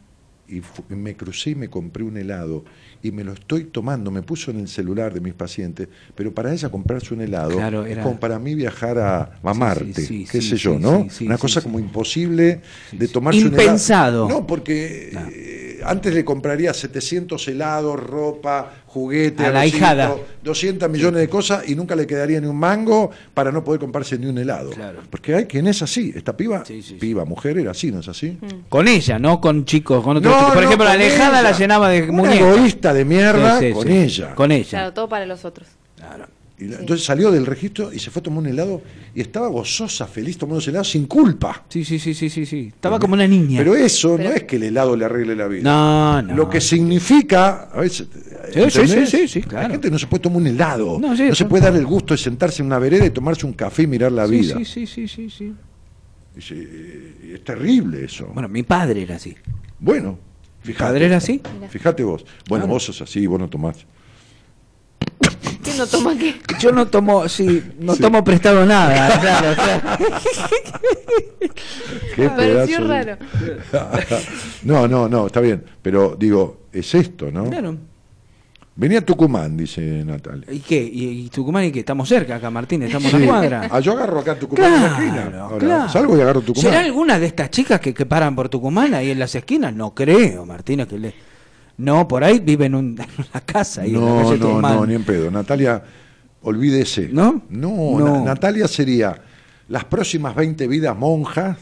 Y me crucé y me compré un helado y me lo estoy tomando, me puso en el celular de mis pacientes, pero para ella comprarse un helado Claro, es era- como para mí viajar a, a Marte, sí, qué sí, sé yo, ¿no? Una cosa como imposible de tomarse Impensado. un helado. No, porque eh, antes le compraría 700 helados, ropa, juguete, A la hijada. 200 millones de cosas y nunca le quedaría ni un mango para no poder comprarse ni un helado. Claro. Porque hay quien es así, esta piba, Sí, sí, sí. piba, mujer, era así, ¿no es así? Con ella, no con chicos, con otros No, chicos. Por no, ejemplo, la alejada ella. la llenaba de Una muñecas. egoísta de mierda Sí, sí, con sí. ella. Con ella. Claro, todo para los otros. Y la- Entonces salió del registro y se fue a tomar un helado y estaba gozosa, feliz tomando ese helado sin culpa. Sí, sí, sí, sí, sí, sí. Estaba como una niña. Pero eso Pero- no es que el helado le arregle la vida. No, no. Lo que significa, a veces, Sí, sí, sí, sí, claro. La gente no se puede tomar un helado, No, no, sí, se no. puede dar el gusto de sentarse en una vereda y tomarse un café y mirar la Sí, vida. Sí, sí, sí, sí, sí. Y se- y es terrible eso. Bueno, mi padre era así. Bueno, ¿Mi fíjate. padre era así? Fíjate vos. Bueno, Claro. vos sos así, vos no tomás. ¿Quién no toma qué? Yo no tomo, sí, no Sí. tomo prestado nada, claro, claro. Qué Me pareció de- raro. no, no, no, está bien. Pero digo, es esto, ¿no? Claro. Venía a Tucumán, dice Natalia. ¿Y qué? ¿Y, y Tucumán y qué? Estamos cerca acá, Martín, estamos en la cuadra. Ah, yo agarro acá Tucumán en la esquina. Claro, Ahora, claro. salgo y agarro Tucumán. ¿Será alguna de estas chicas que, que paran por Tucumán ahí en las esquinas? No creo, Martina, que le... No, por ahí vive en, un- en una casa en la No, no, Tucumán. no, ni en pedo. Natalia, olvídese. ¿No? No, No. Na- Natalia sería las próximas 20 vidas monjas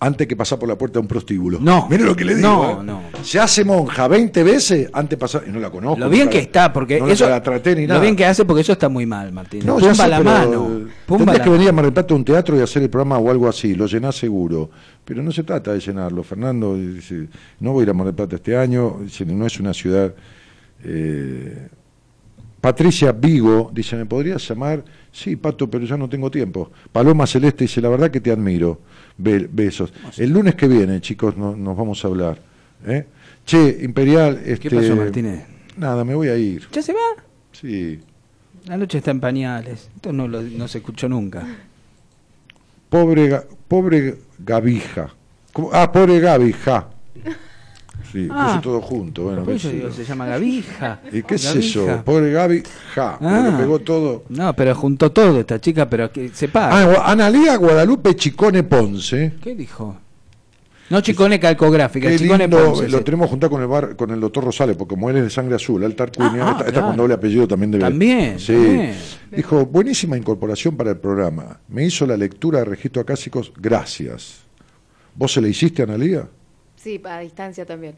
antes que pasar por la puerta de un prostíbulo. No. Mire lo que le digo. No, ¿eh? no. Se hace monja 20 veces antes de pasar. Y no la conozco. lo bien que la- está, porque no eso... la traté ni lo nada. bien que hace, porque eso está muy mal, Martín. No, Pumba ya sé, la pero mano. Pumba Tendrías la- que venir a Mar del Plata a un teatro y hacer el programa o algo así, lo llenás seguro. Pero no se trata de llenarlo. Fernando dice, no voy a ir a Mar del Plata este año, dice, no es una ciudad... eh, Patricia Vigo dice, ¿me podrías llamar? Sí, Pato, pero ya no tengo tiempo. Paloma Celeste dice, la verdad que te admiro. Be- besos. El lunes que viene, chicos, no- nos vamos a hablar. ¿eh? Che, Imperial... Este, pasó, Martínez? Nada, me voy a ir. ¿Ya se va? Sí. La noche está en pañales. Esto no, lo- no se escuchó nunca. Pobre, pobre Gavija. Ah, pobre Gavija. Sí, Ah. puse todo junto. Bueno, Por eso digo, se llama Gavija. ¿Y qué es eso? Pobre Gavija. Ah. Le pegó todo. No, pero juntó todo esta chica, pero que se para. Ah, Analía Guadalupe Chicone Ponce. ¿Qué dijo? No Chicone calcográfica, Qué Chicone lindo, Ponce, lo sí. tenemos juntado con el bar, con el doctor Rosales, porque como él es de sangre azul, Alta Arcuña, Ah, ah, esta claro. con doble apellido también debe. También, Sí. también. Dijo, buenísima incorporación para el programa. Me hizo la lectura de registro acásicos, gracias. ¿Vos se la hiciste, Analía? Sí, a distancia también.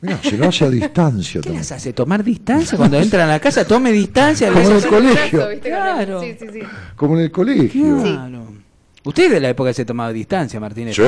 Mira, se lo hace a distancia ¿Qué también. las hace? ¿Tomar distancia? Cuando entran a la casa, tome distancia. Como en el colegio. Claro. Sí, sí, sí. Como en el colegio. Claro. Usted de la época se tomaba distancia, Martínez. Sí,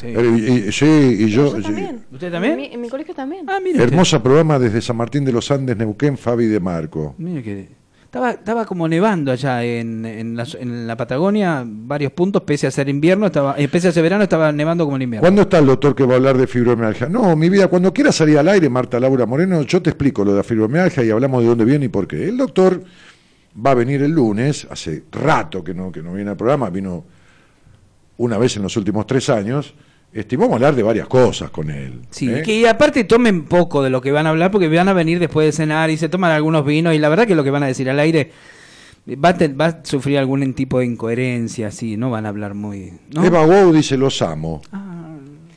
sí. Eh, y, sí, y yo, Yo también. ¿Usted también? En mi, en mi colegio también. Ah, mire. usted. hermosa programa desde San Martín de los Andes, Neuquén, Fabi de Marco. Mire que estaba, estaba como nevando allá en, en, la, en la Patagonia, varios puntos, pese a ser invierno, estaba, eh, pese a ser verano, estaba nevando como en invierno. ¿Cuándo está el doctor que va a hablar de fibromialgia? No, mi vida, cuando quiera salir al aire, Marta Laura Moreno, yo te explico lo de la fibromialgia y hablamos de dónde viene y por qué. El doctor va a venir el lunes, hace rato que no, que no viene al programa, vino una vez en los últimos tres años, este, y vamos a hablar de varias cosas con él. Sí, ¿eh? que aparte tomen poco de lo que van a hablar porque van a venir después de cenar y se toman algunos vinos y la verdad que lo que van a decir al aire va a, te- va a sufrir algún tipo de incoherencia, sí, no van a hablar muy... ¿no? Eva Wow dice, los amo.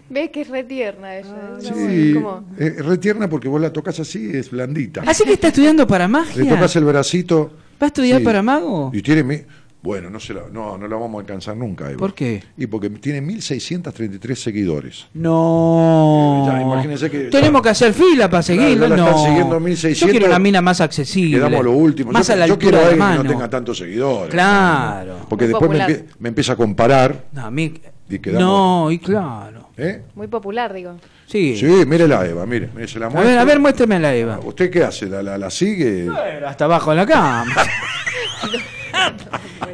Ves que es re tierna ella. es Sí, muy como- es re tierna porque vos la tocas así, es blandita. Así que está estudiando para Le magia. tocas el bracito. ¿Va a estudiar sí. para mago? Y tiene... Bueno, no, se la, no, no la vamos a alcanzar nunca, Eva. ¿Por qué? Y porque tiene 1.633 seguidores. No. Ya, imagínense que- Tenemos que hacer fila para seguirlo. la no. están siguiendo 1600. Yo quiero una mina más accesible. Quedamos lo último. Más yo a la yo quiero a de la alguien que no tenga tantos seguidores. Claro. Porque Muy después me, empie- me empieza a comparar. No, a mí- Y quedamos- no, y claro. ¿eh? Muy popular, digo. Sí. Sí, mírela, Eva, mire. mire, se la A muestro. ver, a ver, muéstrame a la Eva. ¿Usted qué hace? ¿La, la, la sigue? Pero hasta abajo de la cama.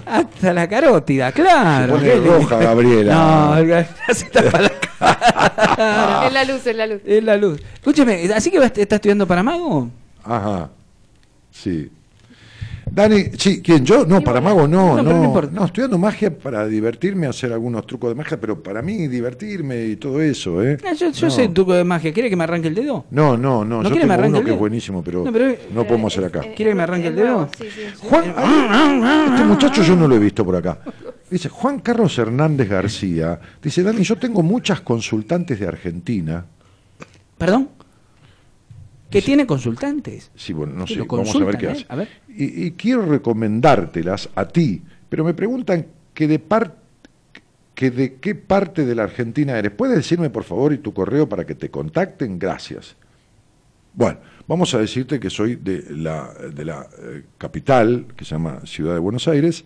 hasta la carótida, claro. Se pone Qué roja. Gabriela. No, se tapa la cara. Es la luz, es la luz. Es la luz. Escúcheme, ¿así que va- está estudiando para mago? Ajá. Sí. Dani, sí, ¿quién? ¿Yo? No, para mago no, No, no. pero no estudiando magia para divertirme, hacer algunos trucos de magia, pero para mí divertirme y todo eso, ¿eh? Ah, yo yo No. sé un truco de magia. ¿Quiere que me arranque el dedo? No, no, no. ¿No yo tengo arranque uno el que es dedo? buenísimo, pero No, no, pero- podemos hacer acá. ¿Quiere que me arranque el dedo? Sí, sí. Juan, este muchacho yo no lo he visto por acá. Dice, Juan Carlos Hernández García, dice, Dani, yo tengo muchas consultantes de Argentina. ¿Perdón? ¿Que tiene consultantes? Sí, bueno, no sé, vamos a ver qué ¿eh? hace. A ver. Y, y quiero recomendártelas a ti, pero me preguntan que de, par- que de qué parte de la Argentina eres. ¿Puedes decirme, por favor, y tu correo para que te contacten? Gracias. Bueno, vamos a decirte que soy de la, de la eh, capital, que se llama Ciudad de Buenos Aires,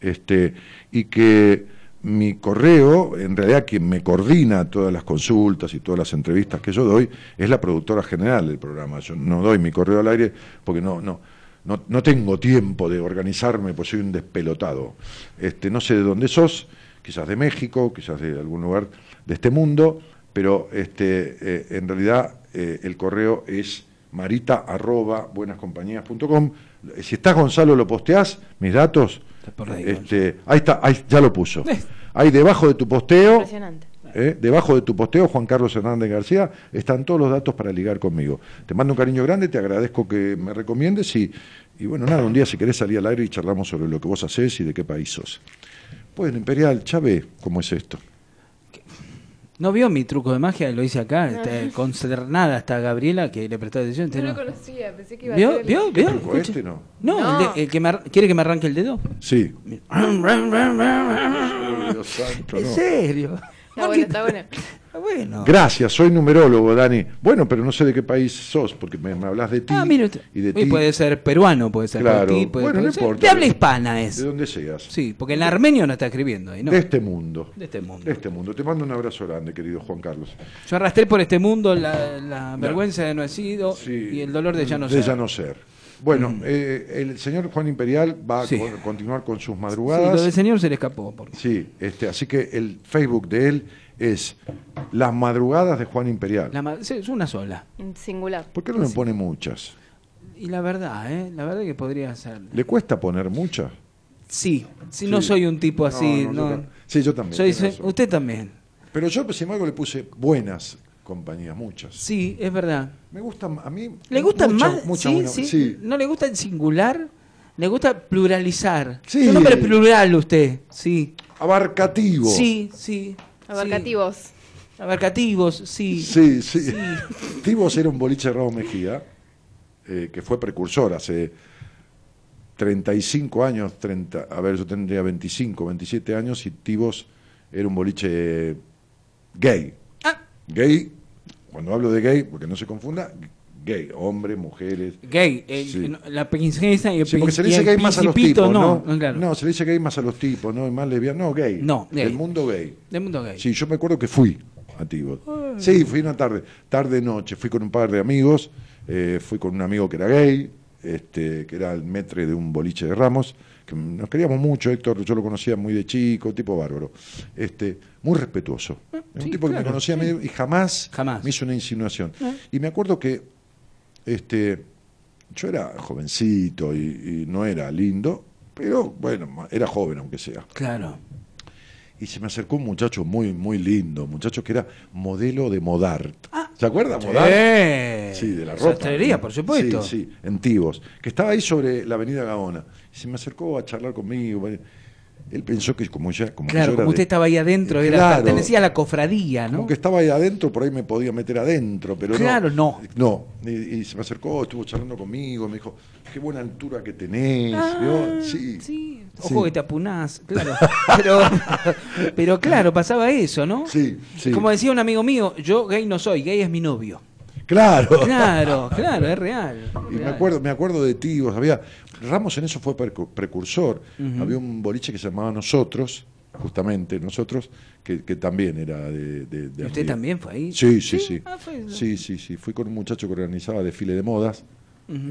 este, y que mi correo, en realidad quien me coordina todas las consultas y todas las entrevistas que yo doy, es la productora general del programa. Yo no doy mi correo al aire porque no, no, no, no tengo tiempo de organizarme, pues soy un despelotado. Este, no sé de dónde sos, quizás de México, quizás de algún lugar de este mundo, pero este, eh, en realidad eh, el correo es marita arroba. Si estás Gonzalo, lo posteás, mis datos. Por ahí, este, ahí está, ahí ya lo puso. Ahí debajo de tu posteo, Impresionante. eh, debajo de tu posteo, Juan Carlos Hernández García, están todos los datos para ligar conmigo. Te mando un cariño grande, te agradezco que me recomiendes y, y bueno, nada, un día si querés salir al aire y charlamos sobre lo que vos hacés y de qué país sos. Bueno, Imperial, ya ve cómo es esto. ¿No vio mi truco de magia? Lo hice acá. Está consternada hasta Gabriela que le prestó atención. No lo ¿no? conocía, pensé que iba a ¿Vio? ser el- ¿Vio? ¿Vio? ¿Truco Escuche. este no? No, No. El, de- el que me ar- ¿quiere que me arranque el dedo? Sí. Dios santo, ¿En serio? Está bueno, está bueno. Bueno. Gracias, soy numerólogo, Dani. Bueno, pero no sé de qué país sos, porque me, me hablas de ti Ah, mire y de ti. puede ser peruano, puede ser Claro. de ti, puede, Bueno, no ser- importa. De habla hispana es. De donde seas. Sí, porque en armenio no está escribiendo ahí, ¿no? De este mundo. De este mundo. De este mundo. Te mando un abrazo grande, querido Juan Carlos. Yo arrastré por este mundo la, la vergüenza de no haber sido Sí. y el dolor de ya no de ser. ya no ser. Bueno, eh, el señor Juan Imperial va a Sí. co- continuar con sus Sí, madrugadas. lo del señor se le escapó. porque- Sí, este, así que el Facebook de él es Las Madrugadas de Juan Imperial. La es una sola. En Singular. ¿Por qué no le pone muchas? Y la verdad, ¿eh? La verdad que podría ser. ¿Le cuesta poner muchas? Sí, si Sí. no soy un tipo así. No, No, no, yo sí, yo también. Soy- usted también. Pero yo, sin embargo, le puse buenas compañías, muchas. Sí, es verdad. Me gustan, a mí... ¿Le gusta mucha- más? mucha sí, buena- sí, sí. ¿No le gusta el singular? ¿Le gusta pluralizar? Sí. Es un hombre plural usted, sí. Abarcativo. Sí, sí. Abarcativos. sí. Abarcativos, sí. Sí, sí. Tibos era un boliche de Ramos Mejía, eh, que fue precursor hace 35 años, 30, a ver, yo tendría 25, 27 años, y Tibos era un boliche gay. Ah. Gay, cuando hablo de gay, porque no se confunda, gay, hombres, mujeres. Gay, eh, Sí. la princesa y el, Sí, porque se le dice el gay más a los tipos, no, ¿no? claro. No, se le dice gay más a los tipos, ¿no? Y más lesbiana, no, gay. No, gay. Del mundo gay. Del mundo gay. Sí, yo me acuerdo que fui a Tibot. Sí, fui una tarde, tarde-noche, fui con un par de amigos, eh, fui con un amigo que era gay, este, que era el metre de un boliche de Ramos, que nos queríamos mucho, Héctor, yo lo conocía muy de chico, tipo bárbaro, este, muy respetuoso. Es un Ah, sí, tipo que me conocía sí. medio- y jamás, Jamás. me hizo una insinuación. Ah. Y me acuerdo que este, yo era jovencito y, y no era lindo, pero bueno, era joven aunque sea Claro. y se me acercó un muchacho muy, muy lindo, un muchacho que era modelo de Modart. ¿Se acuerda Modart? Sí. Sí, de la ropa. Sastrería, por supuesto. Sí, sí, en Tibos, que estaba ahí sobre la avenida Gaona. Y se me acercó a charlar conmigo. Él pensó que como ya, como Claro, como usted de- estaba ahí adentro, era, Claro. pertenecía a la cofradía, ¿no? como que estaba ahí adentro, por ahí me podía meter adentro, pero Claro, no. No, y, y se me acercó, estuvo charlando conmigo, me dijo, qué buena altura que tenés. Ah, Yo, sí, sí. Sí. Ojo que te apunás, claro. Pero, pero claro, pasaba eso, ¿no? Sí, sí. Como decía un amigo mío, yo gay no soy, gay es mi novio. Claro. Claro, claro, es real. Y me acuerdo, me acuerdo de Tibos, había Ramos en eso fue precu- precursor. Había un boliche que se llamaba Nosotros, justamente Nosotros, que, que también era de, de- de ¿Y ¿Usted también fue ahí? Sí, sí, sí. Ah, fue- Sí, sí, sí. Fui con un muchacho que organizaba desfile de modas.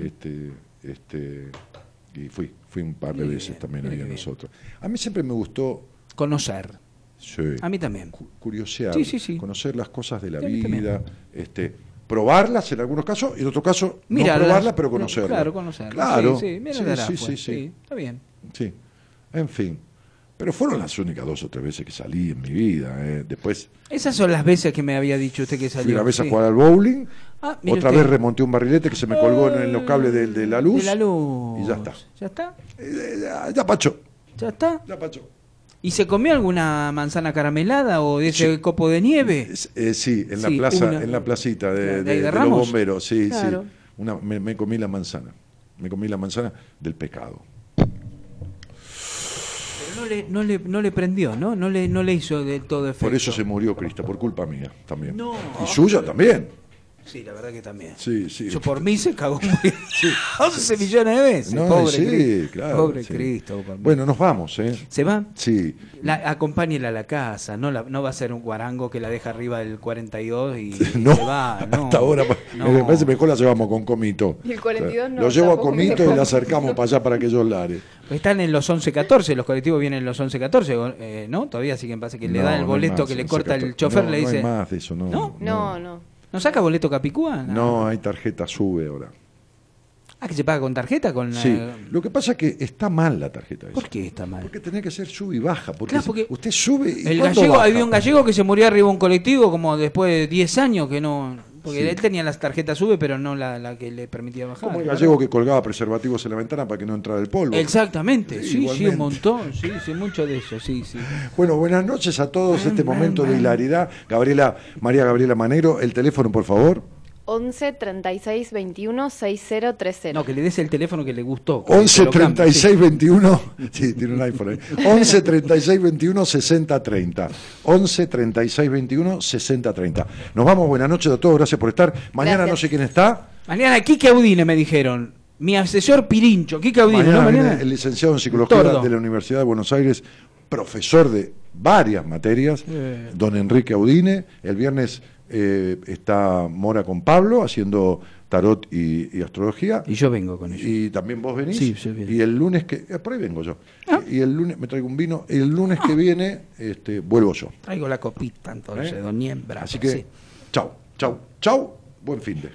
Este, este, y fui, fui un par de veces también ahí a nosotros. A mí siempre me gustó Conocer. sí, A mí también. cu- curiosear, Sí, sí, sí. conocer las cosas de la también. vida, este, probarlas en algunos casos y en otros casos Mira, no probarlas, pero conocerlas. Claro, conocerlas. Claro. Sí, sí, Sí. Está bien. Sí, en fin. Pero fueron las únicas dos o tres veces que salí en mi vida. ¿eh? Después Esas son las veces que me había dicho usted que salió. fui una vez a jugar al bowling, Ah, otra usted. vez remonté un barrilete que se me colgó en, los cables de, de la luz. De la luz. Y ya está. ¿Ya está? Eh, ya, ya pachó, ¿Ya está? ya pachó. ¿Y se comió alguna manzana caramelada o de ese copo de nieve? Es- eh, sí, en la Sí, plaza, una. en la placita de, ¿De de- de de los bomberos, sí, Claro. sí. Una, me, me comí la manzana. Me comí la manzana del pecado. Pero no le, no le, no le prendió, ¿no? No le, no le hizo de todo efecto. Por eso se murió Crista, por culpa mía también. No. Y suya también. Sí, la verdad que también. Sí, sí. Yo por mí se cagó muy 11 millones de veces. No, Pobre sí, Cristo. claro, Pobre sí. Cristo. Bueno, nos vamos, ¿eh? ¿Se va? Sí. La, acompáñela a la casa, no, la, no va a ser un guarango que la deja arriba del 42 y, y No, se va. No, hasta ahora no. me parece mejor la llevamos con Comito. Y el 42 no, Lo llevo a Comito y la acercamos para allá para que yo lare. Están en los 11-14, los colectivos vienen en los 11-14, eh, ¿no? Todavía siguen, pasa que le dan el boleto más, que le corta el chofer, no, le no hay dice... más de eso, no. ¿No? No, no. ¿No saca boleto Capicúa? No, hay tarjeta sube ahora. Ah, que se paga con tarjeta, con... Sí. eh, Lo que pasa es que está mal la tarjeta esa. ¿Por qué está mal? Porque tenía que ser sube y baja. Porque, Claro, porque usted sube y El ¿cuándo gallego, baja? había un gallego que se murió arriba de un colectivo como después de 10 años que no... Porque Sí. él tenía las tarjetas sube, pero no la, la que le permitía bajar. Como el claro. gallego que colgaba preservativos en la ventana para que no entrara el polvo. Exactamente, Sí, sí, un montón, sí, sí, mucho de eso, sí, sí. Bueno, buenas noches a todos. Este momento de hilaridad. Gabriela, María Gabriela Manero, el teléfono, por favor. 11 36 21 6030. No, que le des el teléfono que le gustó. que 11 lo cambie, 36 21 sí, tiene un iPhone ahí. 11 36 21 60 30. 11 36 21 60 30. Nos vamos, buenas noches a todos, gracias por estar. Mañana Gracias. no sé quién está. Mañana Kike Audine me dijeron. Mi asesor Pirincho, Kike Audine, Mañana ¿no? viene Mañana. el licenciado en psicología Tordo. de la Universidad de Buenos Aires, profesor de varias materias, Eh. don Enrique Audine. El viernes eh, está Mora con Pablo haciendo tarot y, y astrología. Y yo vengo con ellos. Y también vos venís. Sí, yo vengo. y el lunes que. eh, por ahí vengo yo. Ah. Y el lunes me traigo un vino. Y el lunes que viene este, vuelvo yo. Traigo la copita entonces, ¿Eh? don Niembra. Así que, Sí. chau, chau, chau. Buen fin de.